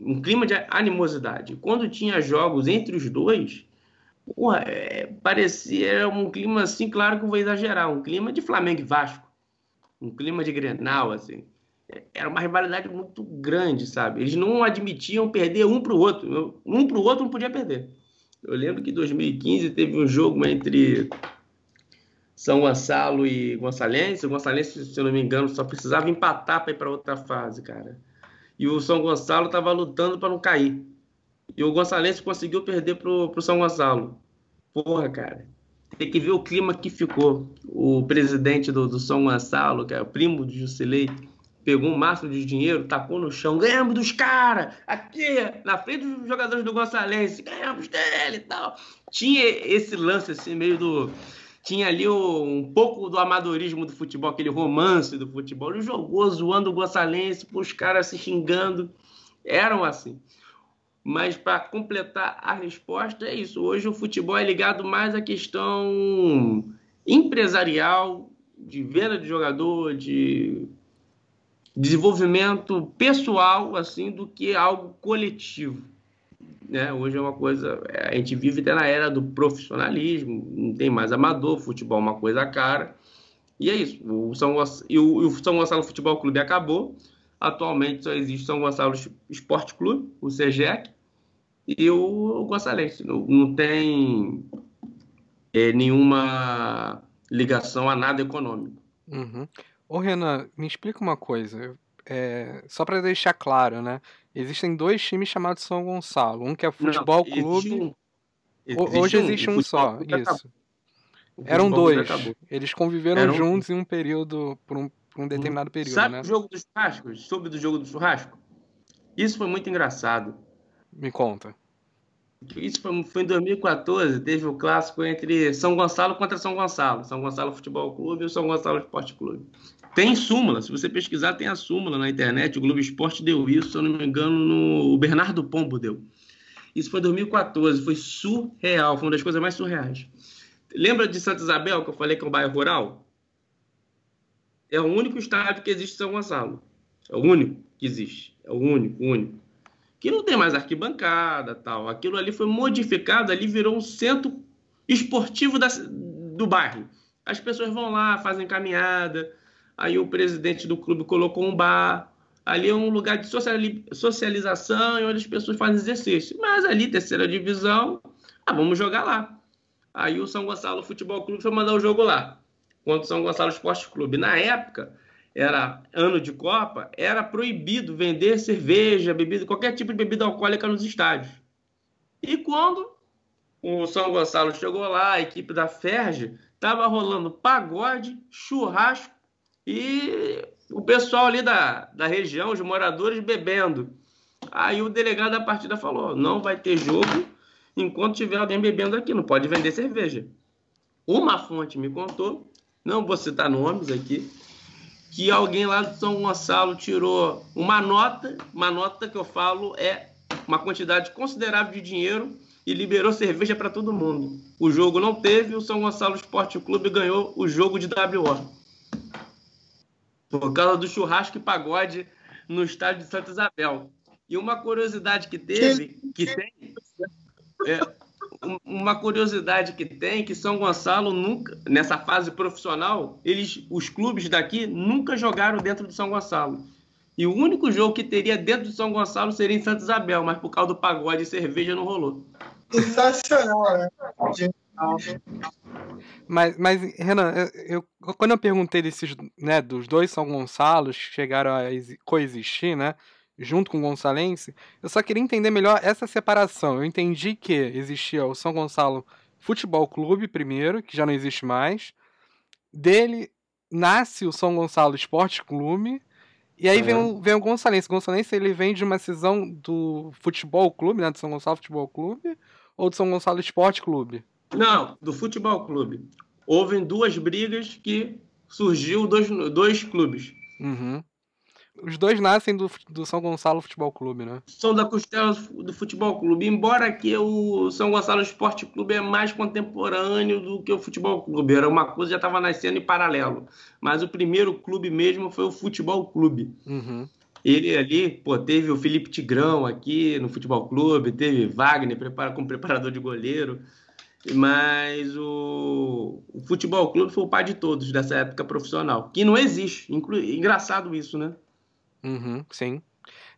um clima de animosidade. Quando tinha jogos entre os dois, porra, é, parecia um clima assim, claro que eu vou exagerar, um clima de Flamengo e Vasco, um clima de Grenal, assim era uma rivalidade muito grande, sabe? Eles não admitiam perder um para o outro. Um para o outro não podia perder. Eu lembro que em 2015 teve um jogo entre São Gonçalo e Gonçalense. O Gonçalense, se eu não me engano, só precisava empatar para ir para outra fase, cara. E o São Gonçalo estava lutando para não cair. E o Gonçalense conseguiu perder para o São Gonçalo. Porra, cara. Tem que ver o clima que ficou. O presidente do, do São Gonçalo, que é o primo de Jusilei, pegou um maço de dinheiro, tacou no chão, ganhamos dos caras, aqui, na frente dos jogadores do Gonçalense, ganhamos dele e tal. Tinha esse lance assim, meio do. tinha ali um pouco do amadorismo do futebol, aquele romance do futebol. Ele jogou zoando o Gonçalense, os caras se xingando. Eram assim. Mas para completar a resposta, é isso. Hoje o futebol é ligado mais à questão empresarial, de venda de jogador, de desenvolvimento pessoal, assim, do que algo coletivo. Né? Hoje é uma coisa. A gente vive até na era do profissionalismo, não tem mais amador, futebol é uma coisa cara. E é isso. O São, e o, o São Gonçalo Futebol Clube acabou. Atualmente só existe São Gonçalo Esporte Clube, o CEGEC, e o Gonçalense. Não, não tem é, nenhuma ligação a nada econômico. Uhum. Ô Renan, me explica uma coisa. É, só para deixar claro, né? Existem dois times chamados São Gonçalo. Um que é Futebol não, Clube. Um, existe Hoje existe um, um só, isso. Eram dois. Eles conviveram Eram... juntos em um período, por um, por um determinado período, Sabe né? o jogo do churrasco? Soube do jogo do churrasco? Isso foi muito engraçado. Me conta. Isso foi, foi, em 2014, teve o clássico entre São Gonçalo contra São Gonçalo. São Gonçalo Futebol Clube e o São Gonçalo Esporte Clube. Tem súmula, se você pesquisar, tem a súmula na internet. O Globo Esporte deu isso, se eu não me engano, no... o Bernardo Pombo deu. Isso foi em 2014, foi surreal, foi uma das coisas mais surreais. Lembra de Santa Isabel, que eu falei que é um bairro rural? É o único estádio que existe em São Gonçalo. É o único que existe. É o único, único. Que não tem mais arquibancada tal. Aquilo ali foi modificado, ali virou um centro esportivo da, do bairro. As pessoas vão lá, fazem caminhada, Aí o presidente do clube colocou um bar. Ali é um lugar de socialização e onde as pessoas fazem exercício. Mas ali, terceira divisão, ah, vamos jogar lá. Aí o São Gonçalo Futebol Clube foi mandar o jogo lá, contra o São Gonçalo Esporte Clube. Na época, era ano de Copa, era proibido vender cerveja, bebida, qualquer tipo de bebida alcoólica nos estádios. E quando o São Gonçalo chegou lá, a equipe da Ferge, estava rolando pagode, churrasco e o pessoal ali da, da região, os moradores, bebendo. Aí o delegado da partida falou: não vai ter jogo enquanto tiver alguém bebendo aqui, não pode vender cerveja. Uma fonte me contou, não vou citar nomes aqui, que alguém lá de São Gonçalo tirou uma nota, uma nota que eu falo é uma quantidade considerável de dinheiro e liberou cerveja para todo mundo. O jogo não teve, o São Gonçalo Esporte Clube ganhou o jogo de WO por causa do churrasco e pagode no estádio de Santa Isabel. E uma curiosidade que teve, que tem, é, uma curiosidade que tem, que São Gonçalo nunca, nessa fase profissional, eles, os clubes daqui nunca jogaram dentro de São Gonçalo. E o único jogo que teria dentro de São Gonçalo seria em Santa Isabel, mas por causa do pagode e cerveja não rolou. Sensacional, né? Mas, mas Renan, eu, quando eu perguntei desses, né, dos dois São Gonçalos que chegaram a coexistir, né, junto com o Gonçalense, eu só queria entender melhor essa separação. Eu entendi que existia o São Gonçalo Futebol Clube primeiro, que já não existe mais. Dele nasce o São Gonçalo Esporte Clube. E aí vem, o, vem o Gonçalense. O Gonçalense ele vem de uma cisão do Futebol Clube, né, do São Gonçalo Futebol Clube, ou do São Gonçalo Esporte Clube? Não, do futebol clube. Houve duas brigas que surgiu dois, dois clubes. Uhum. Os dois nascem do, do São Gonçalo Futebol Clube, né? São da costela do Futebol Clube. Embora aqui o São Gonçalo Esporte Clube é mais contemporâneo do que o Futebol Clube. Era uma coisa que já estava nascendo em paralelo. Mas o primeiro clube mesmo foi o Futebol Clube. Uhum. Ele ali, pô, teve o Felipe Tigrão aqui no Futebol Clube, teve Wagner prepara, como preparador de goleiro. Mas o, o futebol clube foi o pai de todos dessa época profissional, que não existe. Inclu... Engraçado isso, né? Uhum, sim.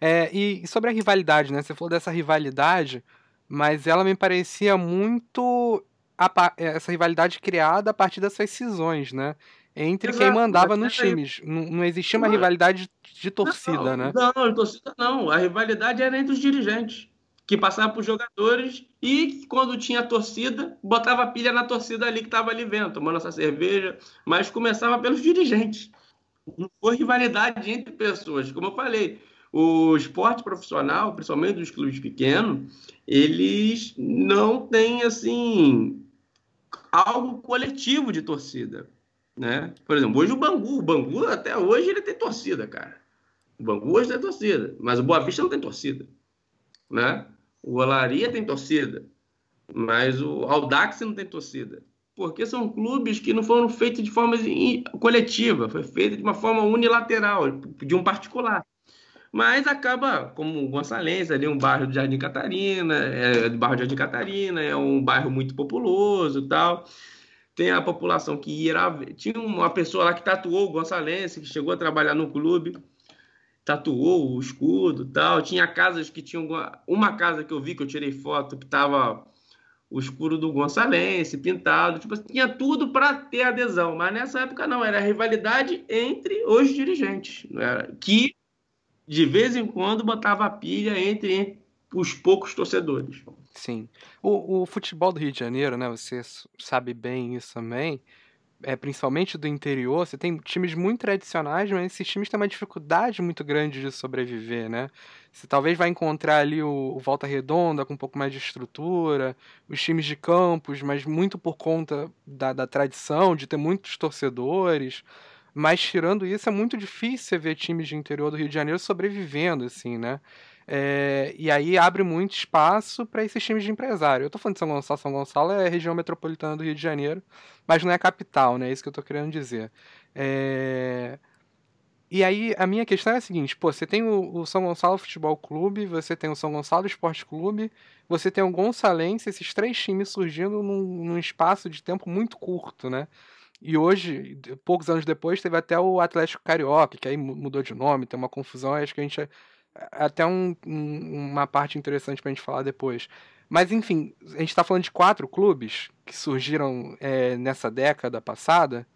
É, e sobre a rivalidade, né? Você falou dessa rivalidade, mas ela me parecia muito a, essa rivalidade criada a partir dessas cisões, né? Entre Exato, quem mandava nos times. Não, não existia uma rivalidade de torcida, não, né? Não, de torcida não. A rivalidade era entre os dirigentes que passava para os jogadores e quando tinha torcida, botava pilha na torcida ali que estava ali vendo, tomando essa cerveja, mas começava pelos dirigentes. Não foi rivalidade entre pessoas, como eu falei. O esporte profissional, principalmente dos clubes pequenos, eles não têm assim algo coletivo de torcida, né? Por exemplo, hoje o Bangu, o Bangu até hoje ele tem torcida, cara. O Bangu hoje tem torcida, mas o Boa Vista não tem torcida, né? O Olaria tem torcida, mas o Audax não tem torcida. Porque são clubes que não foram feitos de forma coletiva, foi feito de uma forma unilateral, de um particular. Mas acaba, como o Gonçalves, ali um bairro de Jardim Catarina, é do bairro de Jardim Catarina, é um bairro muito populoso tal. Tem a população que ia. Tinha uma pessoa lá que tatuou o Gonçalves, que chegou a trabalhar no clube tatuou o escudo tal. Tinha casas que tinham. Uma casa que eu vi, que eu tirei foto, que tava o escudo do Gonçalense pintado. Tipo, tinha tudo para ter adesão. Mas nessa época não, era rivalidade entre os dirigentes. Era, que de vez em quando botava a pilha entre, entre os poucos torcedores. Sim. O, o futebol do Rio de Janeiro, né? Você sabe bem isso também é, principalmente do interior, você tem times muito tradicionais, mas esses times têm uma dificuldade muito grande de sobreviver, né? Você talvez vai encontrar ali o, o, Volta Redonda com um pouco mais de estrutura, os times de campos, mas muito por conta da, da tradição, de ter muitos torcedores. Mas tirando isso, é muito difícil ver times de interior do Rio de Janeiro sobrevivendo, assim, né? É, e aí abre muito espaço para esses times de empresário. Eu estou falando de São Gonçalo, São Gonçalo é região metropolitana do Rio de Janeiro, mas não é capital, né? É isso que eu estou querendo dizer. É... E aí a minha questão é a seguinte: pô, você tem o, o, São Gonçalo Futebol Clube, você tem o São Gonçalo Esporte Clube, você tem o Gonçalense, esses três times surgindo num, num espaço de tempo muito curto, né? E hoje, poucos anos depois, teve até o Atlético Carioca, que aí mudou de nome, tem uma confusão, acho que a gente até um, um, uma parte interessante para a gente falar depois. Mas, enfim, a gente está falando de quatro clubes que surgiram é, nessa década passada,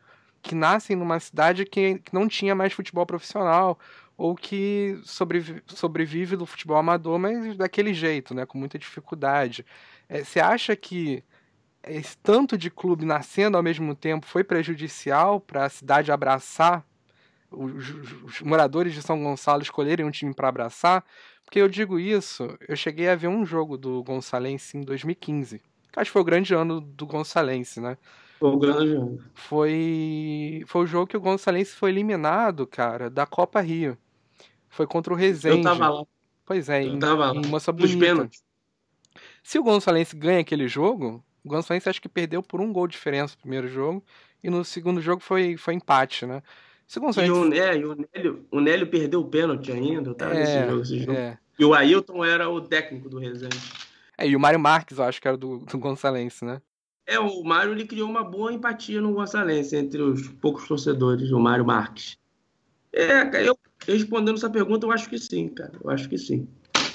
que nascem numa cidade que, que não tinha mais futebol profissional, ou que sobrevive, sobrevive do futebol amador, mas daquele jeito, né, com muita dificuldade. É, você acha que esse tanto de clube nascendo ao mesmo tempo foi prejudicial para a cidade abraçar os, os, moradores de São Gonçalo escolherem um time para abraçar. Porque eu digo isso, eu cheguei a ver um jogo do Gonçalense em 2015. Que acho que foi o grande ano do Gonçalense, né? Foi o grande ano. Foi, foi o jogo que o Gonçalense foi eliminado, cara, da Copa Rio. Foi contra o Rezende. Eu tava lá. Pois é, eu em, tava em Moça Bonita. Se o Gonçalense ganha aquele jogo, o Gonçalense acho que perdeu por um gol de diferença no primeiro jogo. E no segundo jogo foi, foi empate, né? Você consegue. E o, é, e o, Nélio, o Nélio perdeu o pênalti ainda, tá? É, nesse jogo, esse jogo. É. E o Ailton era o técnico do Resende. É, e o Mário Marques, eu acho que era do, do Gonçalense, né? É, o Mário ele criou uma boa empatia no Gonçalense entre os poucos torcedores, o Mário Marques. É, eu respondendo essa pergunta, eu acho que sim, cara. Eu acho que sim.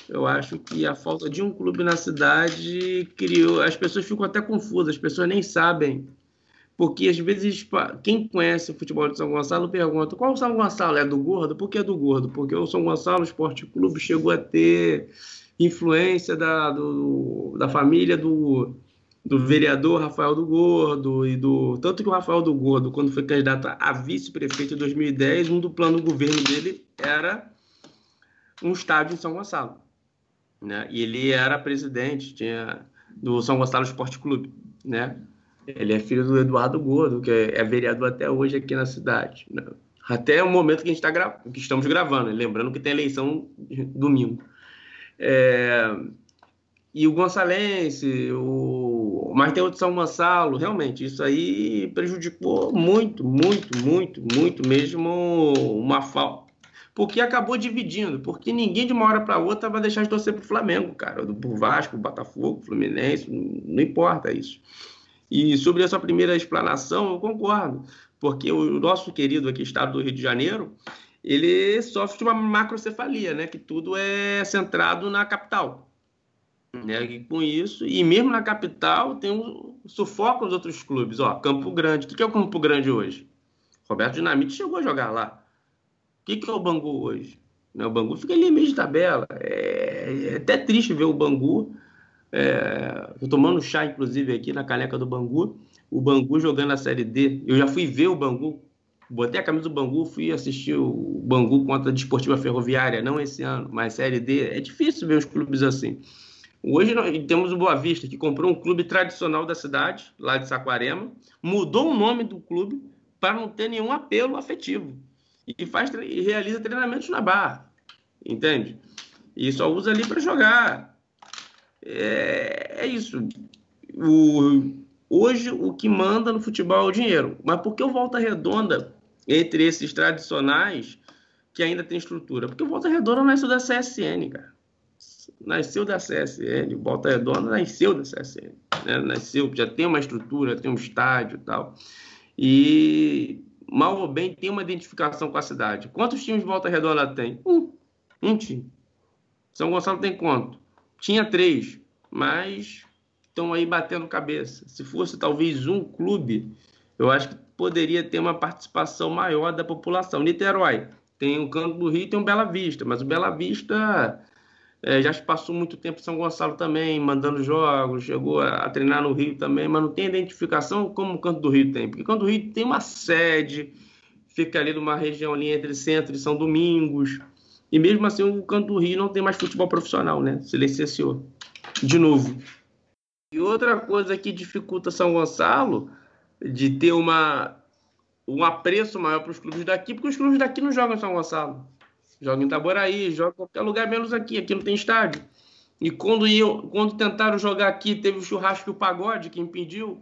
Eu acho que a falta de um clube na cidade criou. As pessoas ficam até confusas, as pessoas nem sabem porque às vezes quem conhece o futebol de São Gonçalo pergunta qual São Gonçalo é do Gordo? Por que é do Gordo? Porque o São Gonçalo Esporte Clube chegou a ter influência da, do, da família do, do vereador Rafael do Gordo e do tanto que o Rafael do Gordo quando foi candidato a vice-prefeito em 2010 um do plano do governo dele era um estádio em São Gonçalo né e ele era presidente tinha do São Gonçalo Esporte Clube né ele é filho do Eduardo Gordo, que é vereador até hoje aqui na cidade. Né? Até o momento que a gente está que estamos gravando, lembrando que tem eleição domingo. É... E o Gonçalense, o... mas tem outro São Gonçalo, realmente, isso aí prejudicou muito, muito, muito, muito mesmo uma falta. Porque acabou dividindo, porque ninguém de uma hora para outra vai deixar de torcer para o Flamengo, cara, pro Vasco, Botafogo, Fluminense, não importa isso. E sobre essa primeira explanação, eu concordo, porque o nosso querido aqui, Estado do Rio de Janeiro, ele sofre de uma macrocefalia, né? Que tudo é centrado na capital. Né? E com isso, e mesmo na capital, tem um sufoco os outros clubes. Ó, Campo Grande. O que é o Campo Grande hoje? Roberto Dinamite chegou a jogar lá. O que é o Bangu hoje? Né? O Bangu fica ali meio de tabela. É, é até triste ver o Bangu é, tô tomando chá, inclusive, aqui na caneca do Bangu. O Bangu jogando a Série D. Eu já fui ver o Bangu. Botei a camisa do Bangu, fui assistir o Bangu contra a Desportiva Ferroviária. Não esse ano, mas Série D. É difícil ver os clubes assim. Hoje nós temos o Boa Vista, que comprou um clube tradicional da cidade, lá de Saquarema, mudou o nome do clube para não ter nenhum apelo afetivo. E faz e realiza treinamentos na barra. Entende? E só usa ali para jogar. É, é isso. O, hoje o que manda no futebol é o dinheiro. Mas por que o Volta Redonda, entre esses tradicionais, que ainda tem estrutura? Porque o Volta Redonda nasceu da CSN, cara nasceu da CSN, Volta Redonda nasceu da CSN, né? nasceu, já tem uma estrutura, tem um estádio e tal. E mal ou bem tem uma identificação com a cidade. Quantos times Volta Redonda tem? Um. Um time. São Gonçalo tem quanto? Tinha três, mas estão aí batendo cabeça. Se fosse talvez um clube, eu acho que poderia ter uma participação maior da população. Niterói tem o Canto do Rio e tem o Bela Vista, mas o Bela Vista é, já passou muito tempo em São Gonçalo também, mandando jogos, chegou a, treinar no Rio também, mas não tem identificação como o Canto do Rio tem. Porque o Canto do Rio tem uma sede, fica ali numa região ali entre Centro e São Domingos. E mesmo assim o Canto do Rio não tem mais futebol profissional, né? Se licenciou. De novo. E outra coisa que dificulta São Gonçalo de ter uma, um apreço maior para os clubes daqui, porque os clubes daqui não jogam em São Gonçalo joga em Itaboraí, joga em qualquer lugar menos aqui. Aqui não tem estádio. E quando, iam, quando tentaram jogar aqui, teve o churrasco e o pagode que impediu.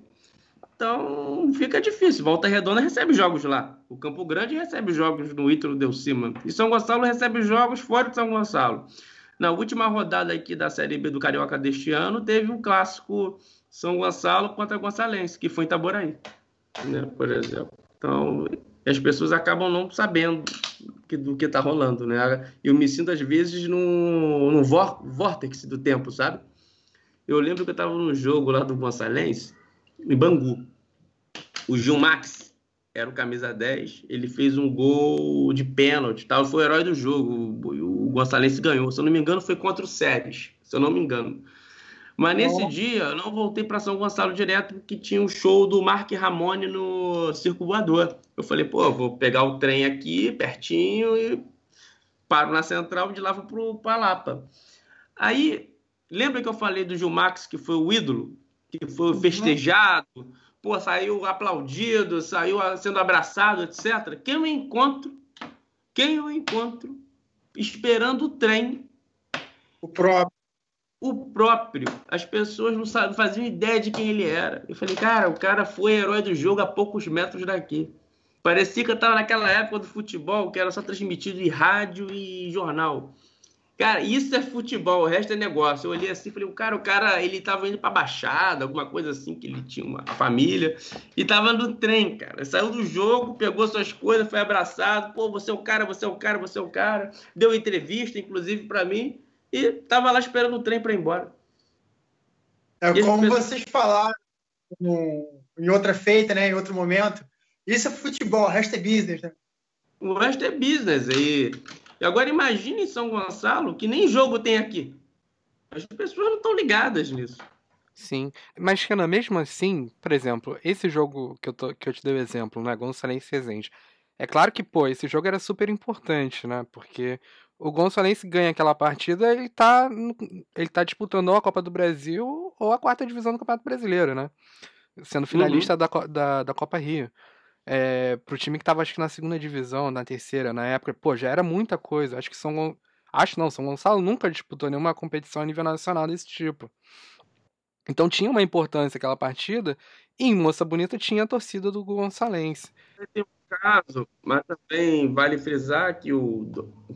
Então fica difícil. Volta Redonda recebe jogos lá. O Campo Grande recebe jogos no Ítalo Del Cima. E São Gonçalo recebe jogos fora de São Gonçalo. Na última rodada aqui da Série B do Carioca deste ano, teve um clássico São Gonçalo contra Gonçalense, que foi em Itaboraí, né, por exemplo. Então, as pessoas acabam não sabendo que, do que está rolando, né? Eu me sinto, às vezes, num, num vórtex do tempo, sabe? Eu lembro que eu estava num jogo lá do Gonçalense, em Bangu. O Gil Max era o camisa 10, ele fez um gol de pênalti, tal, foi o herói do jogo. O, o Gonçalense ganhou, se eu não me engano, foi contra o Séries, se eu não me engano. Mas nesse dia eu não voltei para São Gonçalo direto porque tinha um show do Mark Ramone no Circo Voador. Eu falei, pô, vou pegar o trem aqui pertinho e paro na central de lá vou para Lapa. Aí, lembra que eu falei do Gilmax, que foi o ídolo, que foi uhum. festejado, pô, saiu aplaudido, saiu sendo abraçado, etc. Quem eu encontro, quem eu encontro esperando o trem? O próprio o próprio. As pessoas não, sabiam, faziam ideia de quem ele era. Eu falei, cara, o cara foi herói do jogo a poucos metros daqui. Parecia que eu estava naquela época do futebol que era só transmitido em rádio e jornal. Cara, isso é futebol, o resto é negócio. Eu olhei assim e falei, o cara, o cara, ele tava indo pra Baixada, alguma coisa assim, que ele tinha uma família, e tava no trem, cara. Saiu do jogo, pegou suas coisas, foi abraçado, pô, você é o cara, você é o cara, você é o cara. Deu entrevista, inclusive, para mim e tava lá esperando o trem para ir embora. É como vocês falaram em outra feita, né, em outro momento. Isso é futebol, o resto é business, né? O resto é business. E, e agora imagine em São Gonçalo que nem jogo tem aqui. As pessoas não estão ligadas nisso. Sim, mas Renan, mesmo assim, por exemplo, esse jogo que eu, tô, que eu te dei o exemplo, né, Gonçalves Resende, é claro que, pô, esse jogo era super importante, né, porque o Gonçalves ganha aquela partida, ele tá, ele tá disputando ou a Copa do Brasil ou a quarta divisão do Campeonato Brasileiro, né? Sendo finalista uhum. da, da, da Copa Rio. É, pro time que tava, acho que na segunda divisão, na terceira, na época, pô, já era muita coisa. Acho que São Acho não, São Gonçalo nunca disputou nenhuma competição a nível nacional desse tipo. Então tinha uma importância aquela partida, e em Moça Bonita tinha a torcida do Gonçalense caso, mas também vale frisar que o,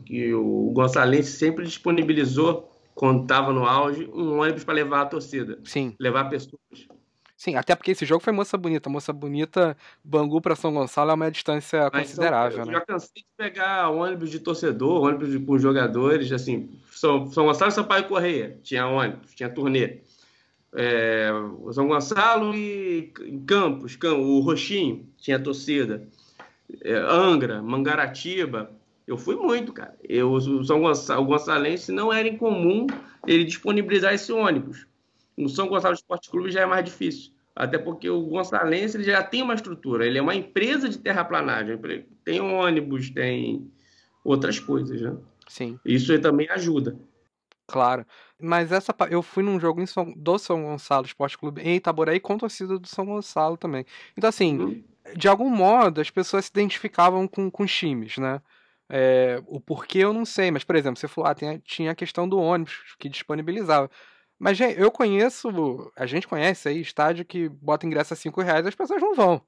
que o Gonçalves sempre disponibilizou, quando estava no auge, um ônibus para levar a torcida. Sim. Levar pessoas. Sim, até porque esse jogo foi Moça Bonita. Moça Bonita, Bangu para São Gonçalo é uma distância Mas, considerável. Então, eu né? já cansei de pegar ônibus de torcedor, ônibus de, com jogadores, assim, São, São Gonçalo e Sampaio Correia, tinha ônibus, tinha turnê. É, São Gonçalo e Campos, o Roxinho, tinha torcida. É, Angra, Mangaratiba. Eu fui muito, cara. Eu, o São Gonçalo, o Gonçalense não era incomum ele disponibilizar esse ônibus. No São Gonçalo Esporte Clube já é mais difícil. Até porque o Gonçalense ele já tem uma estrutura. Ele é uma empresa de terraplanagem. Tem ônibus, tem outras coisas, né? Sim. Isso também ajuda. Claro. Mas essa eu fui num jogo em São, do São Gonçalo Esporte Clube em Itaboraí com torcida do São Gonçalo também. Então, assim, uhum. de algum modo, as pessoas se identificavam com, com os times, né? É, o porquê eu não sei, mas, por exemplo, você falou, ah, tem, tinha a questão do ônibus que disponibilizava. Mas eu conheço, a gente conhece aí estádio que bota ingresso a 5 reais as pessoas não vão.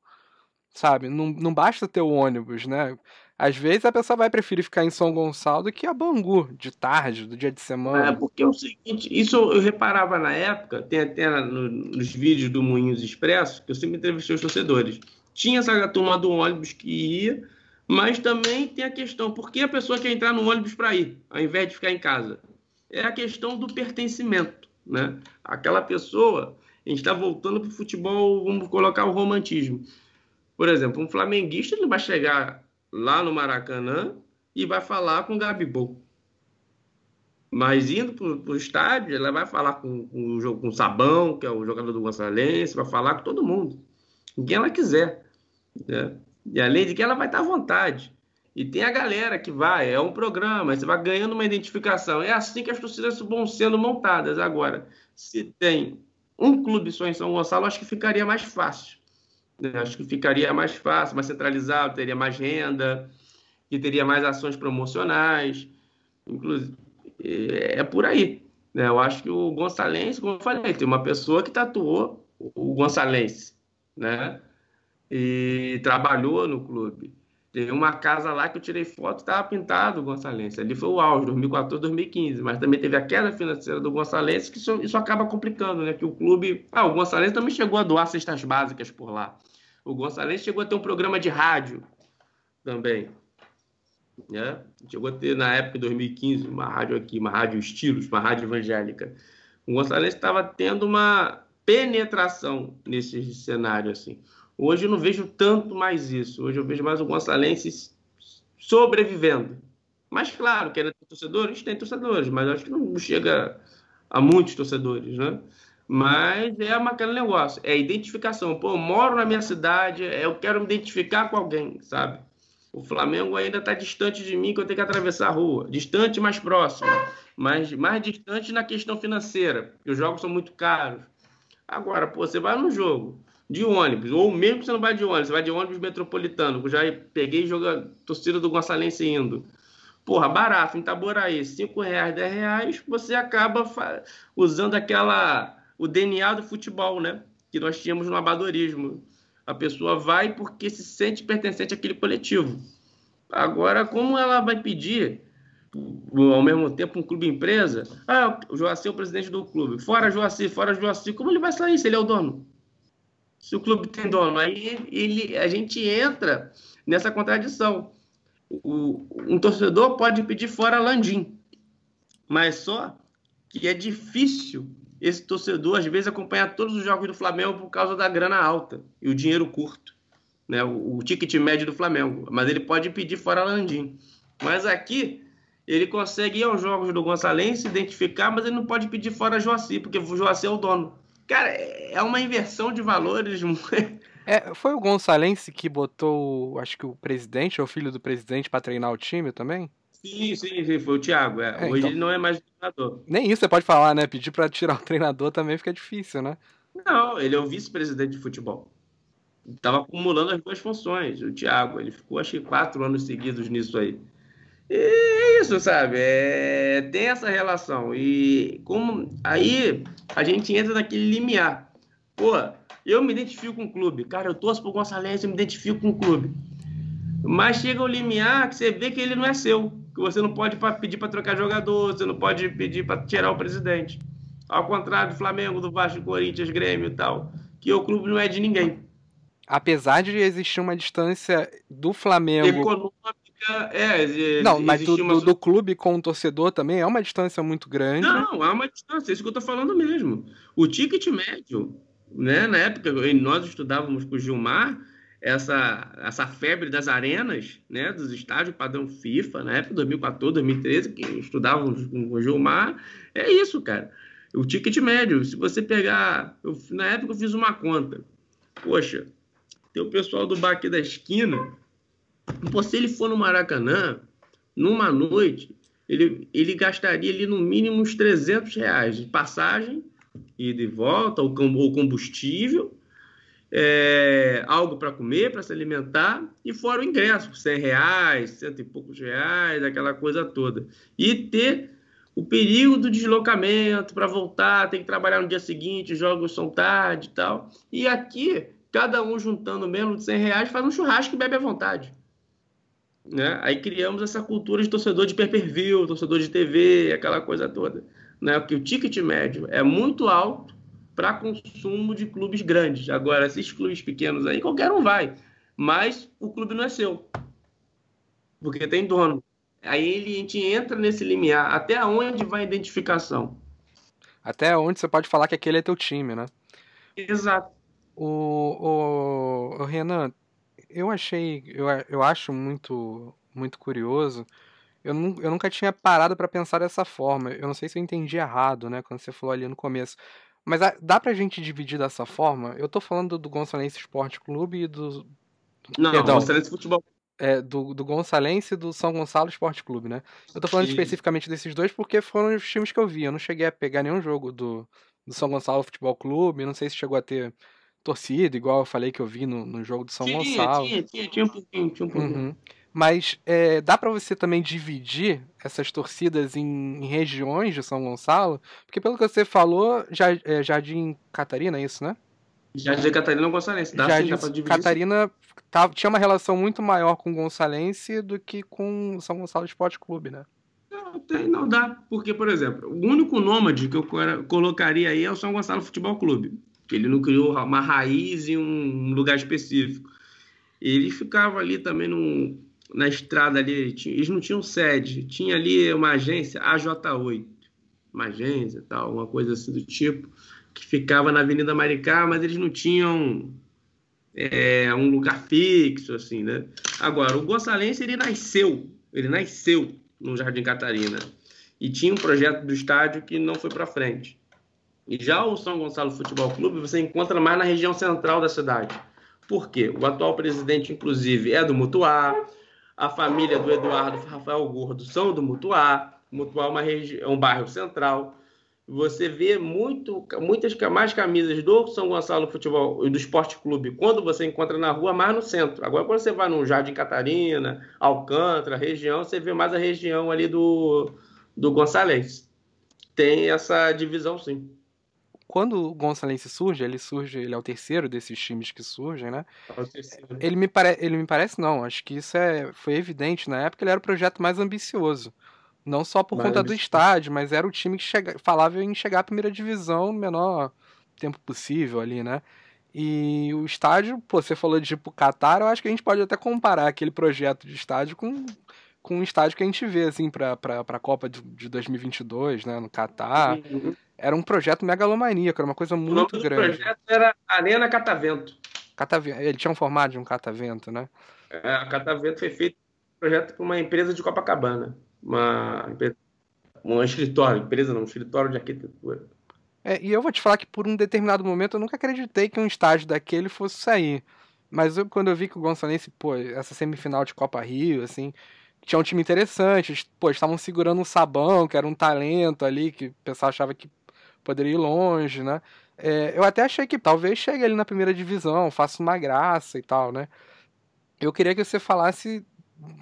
Sabe? Não, não basta ter o ônibus, né? Às vezes a pessoa vai preferir ficar em São Gonçalo do que a Bangu, de tarde, do dia de semana. É, porque é o seguinte, isso eu reparava na época, tem até no, nos vídeos do Moinhos Expresso, que eu sempre entrevistei os torcedores. Tinha essa turma do ônibus que ia, mas também tem a questão, por que a pessoa quer entrar no ônibus para ir, ao invés de ficar em casa? É a questão do pertencimento, né? Aquela pessoa, a gente está voltando para o futebol, vamos colocar o romantismo. Por exemplo, um flamenguista ele vai chegar lá no Maracanã e vai falar com o Gabigol. Mas indo para o estádio, ela vai falar com, com, com o Sabão, que é o jogador do Gonçalense, vai falar com todo mundo, com quem ela quiser. Né? E além de que ela vai estar à vontade. E tem a galera que vai, é um programa, você vai ganhando uma identificação. É assim que as torcidas vão sendo montadas. Agora, se tem um clube só em São Gonçalo, acho que ficaria mais fácil. Né? Acho que ficaria mais fácil, mais centralizado, teria mais renda, e teria mais ações promocionais. Inclusive, é, por aí. Né? Eu acho que o Gonçalense, como eu falei, tem uma pessoa que tatuou o Gonçalense, né? E trabalhou no clube. Tem uma casa lá que eu tirei foto, estava pintado o Gonçalense. Ali foi o auge, 2014, 2015. Mas também teve a queda financeira do Gonçalense, que isso, isso acaba complicando, né? Que o clube. Ah, o Gonçalense também chegou a doar cestas básicas por lá. O Gonçalves chegou a ter um programa de rádio também. Né? Chegou a ter, na época de 2015, uma rádio aqui, uma rádio estilos, uma rádio evangélica. O Gonçalves estava tendo uma penetração nesse cenário. assim. Hoje eu não vejo tanto mais isso. Hoje eu vejo mais o Gonçalves sobrevivendo. Mas, claro, que ter torcedores, tem torcedores, mas acho que não chega a muitos torcedores, né? Mas é aquele negócio, é identificação. Pô, eu moro na minha cidade, é, eu quero me identificar com alguém, sabe? O Flamengo ainda está distante de mim, que eu tenho que atravessar a rua. Distante, mais próximo. Mas mais distante na questão financeira, porque os jogos são muito caros. Agora, pô, você vai no jogo de ônibus, ou mesmo que você não vai de ônibus, você vai de ônibus metropolitano, que eu já peguei joga torcida do Gonçalense indo. Porra, barato, em Itaboraí, 5 reais, 10 reais, você acaba usando aquela o DNA do futebol, né? Que nós tínhamos no abadorismo. A pessoa vai porque se sente pertencente àquele coletivo. Agora, como ela vai pedir, ao mesmo tempo, um clube empresa? Ah, o Joacir é o presidente do clube. Fora Joacir, fora Joacir. Como ele vai sair se ele é o dono? Se o clube tem dono. Aí ele, a gente entra nessa contradição. O, um torcedor pode pedir fora Landim, mas só que é difícil esse torcedor às vezes acompanha todos os jogos do Flamengo por causa da grana alta e o dinheiro curto, né? O, o ticket médio do Flamengo. Mas ele pode pedir fora Landim. Mas aqui ele consegue ir aos jogos do Gonçalves, se identificar, mas ele não pode pedir fora Joaci, porque o Joaci é o dono. Cara, é uma inversão de valores. É, foi o Gonçalves que botou, acho que o presidente, ou o filho do presidente, para treinar o time também? Sim, sim, sim, foi o Thiago. É. É, Hoje então... ele não é mais treinador. Nem isso você pode falar, né? Pedir para tirar o treinador também fica difícil, né? Não, ele é o vice-presidente de futebol. Estava acumulando as duas funções, o Thiago. Ele ficou, acho que, quatro anos seguidos nisso aí. E é isso, sabe? É... Tem essa relação. E como aí a gente entra naquele limiar. Pô, eu me identifico com o clube. Cara, eu torço pro Gonçalves, eu me identifico com o clube. Mas chega o limiar que você vê que ele não é seu que você não pode pedir para trocar jogador, você não pode pedir para tirar o presidente. Ao contrário do Flamengo, do Vasco, Corinthians, Grêmio e tal, que o clube não é de ninguém. Apesar de existir uma distância do Flamengo. Econômica, é. Não, mas do, uma... do, do, clube com o torcedor também é uma distância muito grande. Não, é uma distância, é isso que eu estou falando mesmo. O ticket médio, né, na época, nós estudávamos com o Gilmar, essa, essa febre das arenas, né, dos estádios padrão FIFA, na época 2014, 2013, que estudávamos com o Gilmar, é isso, cara. O ticket médio, se você pegar, eu, na época eu fiz uma conta, poxa, tem o pessoal do bar aqui da esquina, pô, se ele for no Maracanã, numa noite, ele, ele gastaria ali no mínimo uns 300 reais de passagem, ida e volta, ou combustível, é, algo para comer, para se alimentar, e fora o ingresso, 100 reais, cento e poucos reais, aquela coisa toda. E ter o perigo do deslocamento para voltar, tem que trabalhar no dia seguinte, jogos são tarde e tal. E aqui, cada um juntando menos de 100 reais, faz um churrasco e bebe à vontade. Né? Aí criamos essa cultura de torcedor de pay-per-view, torcedor de TV, aquela coisa toda. Né? Que o ticket médio é muito alto para consumo de clubes grandes. Agora, esses clubes pequenos aí, qualquer um vai. Mas o clube não é seu. Porque tem dono. Aí ele, a gente entra nesse limiar. Até onde vai a identificação? Até onde você pode falar que aquele é teu time, né? Exato. O, o, o Renan, eu achei, eu, eu acho muito, muito curioso. Eu, nu, eu nunca tinha parado para pensar dessa forma. Eu não sei se eu entendi errado, né, quando você falou ali no começo. Mas a, dá pra gente dividir dessa forma? Eu tô falando do Gonçalense Esporte Clube e do. Não, Perdão, Gonçalense Futebol é, do, do Gonçalense e do São Gonçalo Esporte Clube, né? Eu tô falando e... especificamente desses dois porque foram os times que eu vi. Eu não cheguei a pegar nenhum jogo do, do São Gonçalo Futebol Clube. Não sei se chegou a ter torcida, igual eu falei que eu vi no, no jogo do São tinha, Gonçalo. Tinha, tinha, tinha um pouquinho, tinha um pouquinho. Uhum. Mas é, dá para você também dividir essas torcidas em, em, regiões de São Gonçalo? Porque pelo que você falou, já, é, Jardim Catarina, é isso, né? Jardim Catarina ou Gonçalense. Dá, Jardim sim, dá Catarina tá, tinha uma relação muito maior com o Gonçalense do que com o São Gonçalo Esporte Clube, né? Não, tem, não dá. Porque, por exemplo, o único nômade que eu colocaria aí é o São Gonçalo Futebol Clube que ele não criou uma raiz em um lugar específico. Ele ficava ali também num, na estrada ali, eles não tinham sede, tinha ali uma agência, AJ8, uma agência tal, uma coisa assim do tipo, que ficava na Avenida Maricá, mas eles não tinham é, um lugar fixo, assim, né? Agora, o Gonçalense, ele nasceu, ele nasceu no Jardim Catarina, e tinha um projeto do estádio que não foi para frente. E já o São Gonçalo Futebol Clube você encontra mais na região central da cidade. Por quê? O atual presidente, inclusive, é do Mutuá, a família do Eduardo Rafael Gordo são do Mutuá, Mutuá é, uma regi... é um bairro central. Você vê muito, muitas mais camisas do São Gonçalo Futebol e do Esporte Clube quando você encontra na rua, mais no centro. Agora, quando você vai no Jardim Catarina, Alcântara, região, você vê mais a região ali do, do Gonçalves. Tem essa divisão, sim quando o Gonçalense surge, ele surge, ele é o terceiro desses times que surgem, né? É ele me, pare, ele me parece, não, acho que isso é, foi evidente na época, ele era o projeto mais ambicioso. Não só por conta do estádio, mas era o time que chega, falava em chegar à primeira divisão no menor tempo possível ali, né? E o estádio, pô, você falou de tipo Qatar, eu acho que a gente pode até comparar aquele projeto de estádio com, com um estádio que a gente vê, assim, pra, pra, pra Copa de, de 2022, né, no Qatar. Uhum era um projeto megalomaníaco, era uma coisa muito o grande. O projeto era Arena Catavento. Catavento. Ele tinha um formato de um catavento, né? É, a Catavento foi feito um projeto por uma empresa de Copacabana. Uma, um escritório, empresa não, um escritório de arquitetura. É, e eu vou te falar que por um determinado momento eu nunca acreditei que um estágio daquele fosse sair. Mas eu, quando eu vi que o Gonçalves, pô, essa semifinal de Copa Rio, assim, tinha um time interessante, pô, estavam segurando um sabão, que era um talento ali, que o pessoal achava que poderia ir longe, né? É, eu até achei que talvez chegue ali na primeira divisão, faça uma graça e tal, né? Eu queria que você falasse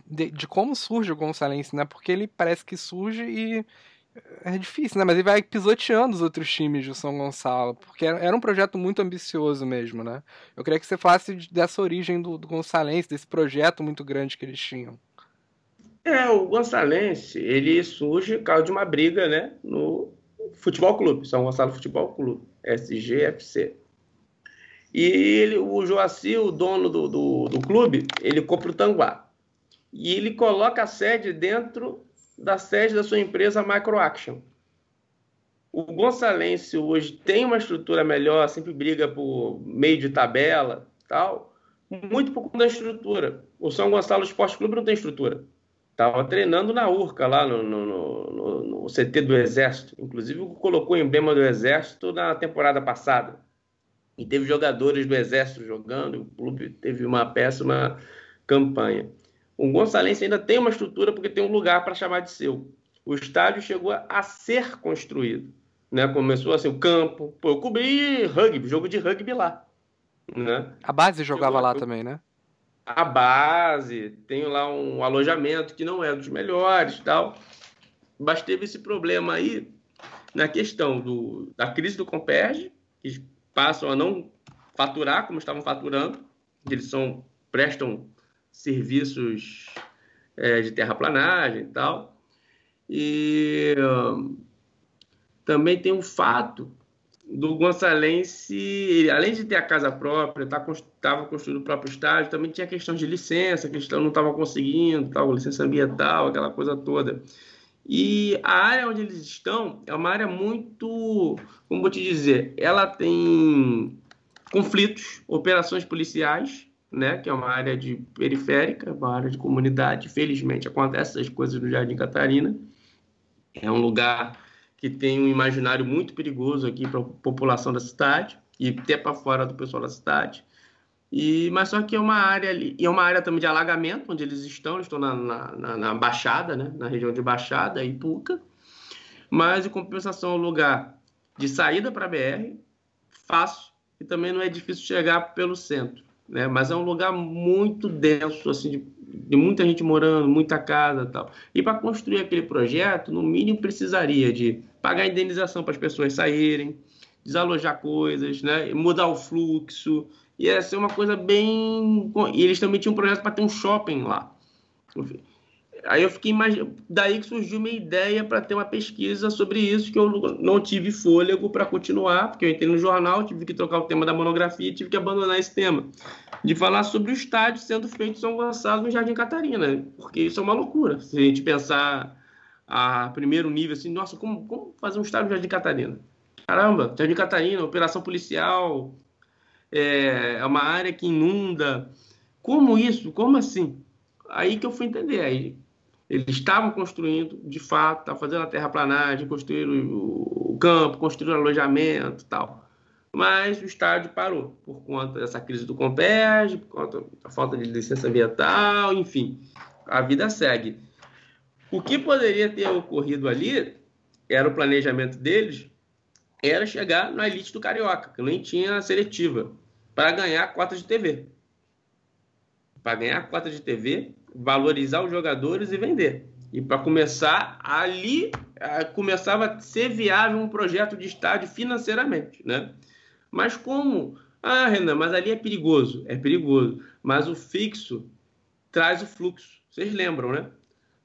de, de como surge o Gonçalense, né? Porque ele parece que surge e é difícil, né? Mas ele vai pisoteando os outros times de São Gonçalo, porque era um projeto muito ambicioso mesmo, né? Eu queria que você falasse dessa origem do, do Gonçalense, desse projeto muito grande que eles tinham. É, o Gonçalense, ele surge por causa de uma briga, né, no Futebol Clube, São Gonçalo Futebol Clube, SGFC. E ele, o Joacir, o dono do, do, do clube, ele compra o Tanguá. E ele coloca a sede dentro da sede da sua empresa Microaction. O Gonçalense hoje tem uma estrutura melhor, sempre briga por meio de tabela, tal, muito por conta da estrutura. O São Gonçalo Esporte Clube não tem estrutura. Estava treinando na Urca, lá no, no, no, no, CT do Exército. Inclusive, colocou o emblema do Exército na temporada passada. E teve jogadores do Exército jogando, o clube teve uma péssima campanha. O Gonçalense ainda tem uma estrutura porque tem um lugar para chamar de seu. o estádio chegou a ser construído. Né? Começou assim, o campo. Pô, eu cobri rugby, jogo de rugby lá. Né? A base jogava lá também, né? A base, tenho lá um alojamento que não é dos melhores tal. Mas teve esse problema aí na questão do, da crise do Comperge, que passam a não faturar como estavam faturando, eles são, prestam serviços é, de terraplanagem e tal. E também tem o fato do Gonçalense, além de ter a casa própria, estava tá, construindo o próprio estádio, também tinha questão de licença, que não estava conseguindo, tal, licença ambiental, aquela coisa toda. E a área onde eles estão é uma área muito, como vou te dizer, ela tem conflitos, operações policiais, né, que é uma área de periférica, uma área de comunidade. Felizmente acontecem essas coisas no Jardim Catarina. É um lugar que tem um imaginário muito perigoso aqui para a população da cidade e até para fora do pessoal da cidade. E, mas só que é uma área ali, e é uma área também de alagamento, onde eles estão, eles estão na, na, na Baixada, né? na região de Baixada, Ipuca. Mas, em compensação, é um lugar de saída para a BR, fácil, e também não é difícil chegar pelo centro. Né? Mas é um lugar muito denso, assim, de de muita gente morando, muita casa tal. E para construir aquele projeto, no mínimo precisaria de pagar indenização para as pessoas saírem, desalojar coisas, né? mudar o fluxo. Ia ser uma coisa bem. E eles também tinham um projeto para ter um shopping lá. Aí eu fiquei imaginando. Daí que surgiu uma ideia para ter uma pesquisa sobre isso, que eu não tive fôlego para continuar, porque eu entrei no jornal, tive que trocar o tema da monografia e tive que abandonar esse tema. De falar sobre o estádio sendo feito em São Gonçalo no Jardim Catarina, porque isso é uma loucura. Se a gente pensar a primeiro nível assim, nossa, como, como fazer um estádio no Jardim Catarina? Caramba, Jardim Catarina, operação policial, é, é uma área que inunda. Como isso? Como assim? Aí que eu fui entender. Aí eles estavam construindo, de fato, estavam fazendo a terraplanagem, construíram o campo, construíram alojamento e tal. Mas o estádio parou por conta dessa crise do Comperge, por conta da falta de licença ambiental, enfim. A vida segue. O que poderia ter ocorrido ali, era o planejamento deles, era chegar na elite do Carioca, que nem tinha seletiva, para ganhar cota de TV. Para ganhar cota de TV, valorizar os jogadores e vender. E para começar, ali começava a ser viável um projeto de estádio financeiramente, né? Mas como? Ah, Renan, mas ali é perigoso. É perigoso. Mas o fixo traz o fluxo. Vocês lembram, né?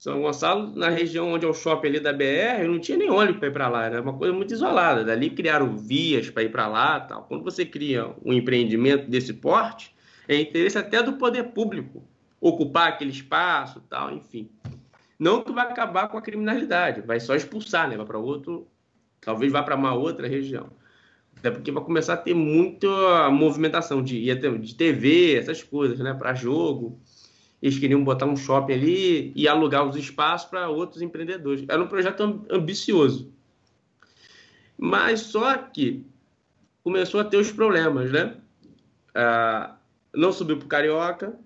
São Gonçalo, na região onde é o shopping ali da BR, não tinha nem ônibus para ir para lá, era uma coisa muito isolada. Dali criaram vias para ir para lá tal. Quando você cria um empreendimento desse porte, é interesse até do poder público ocupar aquele espaço, tal, enfim. Não que vai acabar com a criminalidade, vai só expulsar, né? Vai para outro, talvez vá para uma outra região. Até porque vai começar a ter muita movimentação de, de TV, essas coisas, né? Para jogo. Eles queriam botar um shopping ali e alugar os espaços para outros empreendedores. Era um projeto ambicioso. Mas só que começou a ter os problemas, né? Ah, não subiu para o Carioca,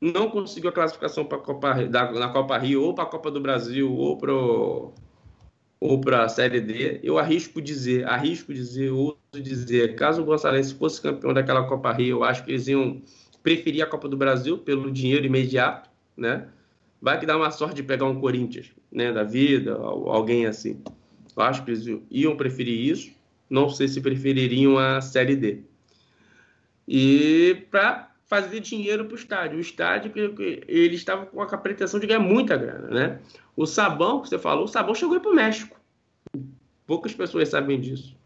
não conseguiu a classificação para Copa na Copa Rio ou para a Copa do Brasil ou para ou para a Série D, eu arrisco dizer, arrisco dizer, ouso dizer, caso o Gonçalves fosse campeão daquela Copa Rio, eu acho que eles iam preferir a Copa do Brasil pelo dinheiro imediato, né? Vai que dá uma sorte de pegar um Corinthians, né, da vida, alguém assim. Eu acho que eles iam preferir isso. Não sei se prefeririam a Série D. E para fazer dinheiro para o estádio. O estádio, ele estava com a pretensão de ganhar muita grana, né? O sabão, que você falou, o sabão chegou para o México. Poucas pessoas sabem disso.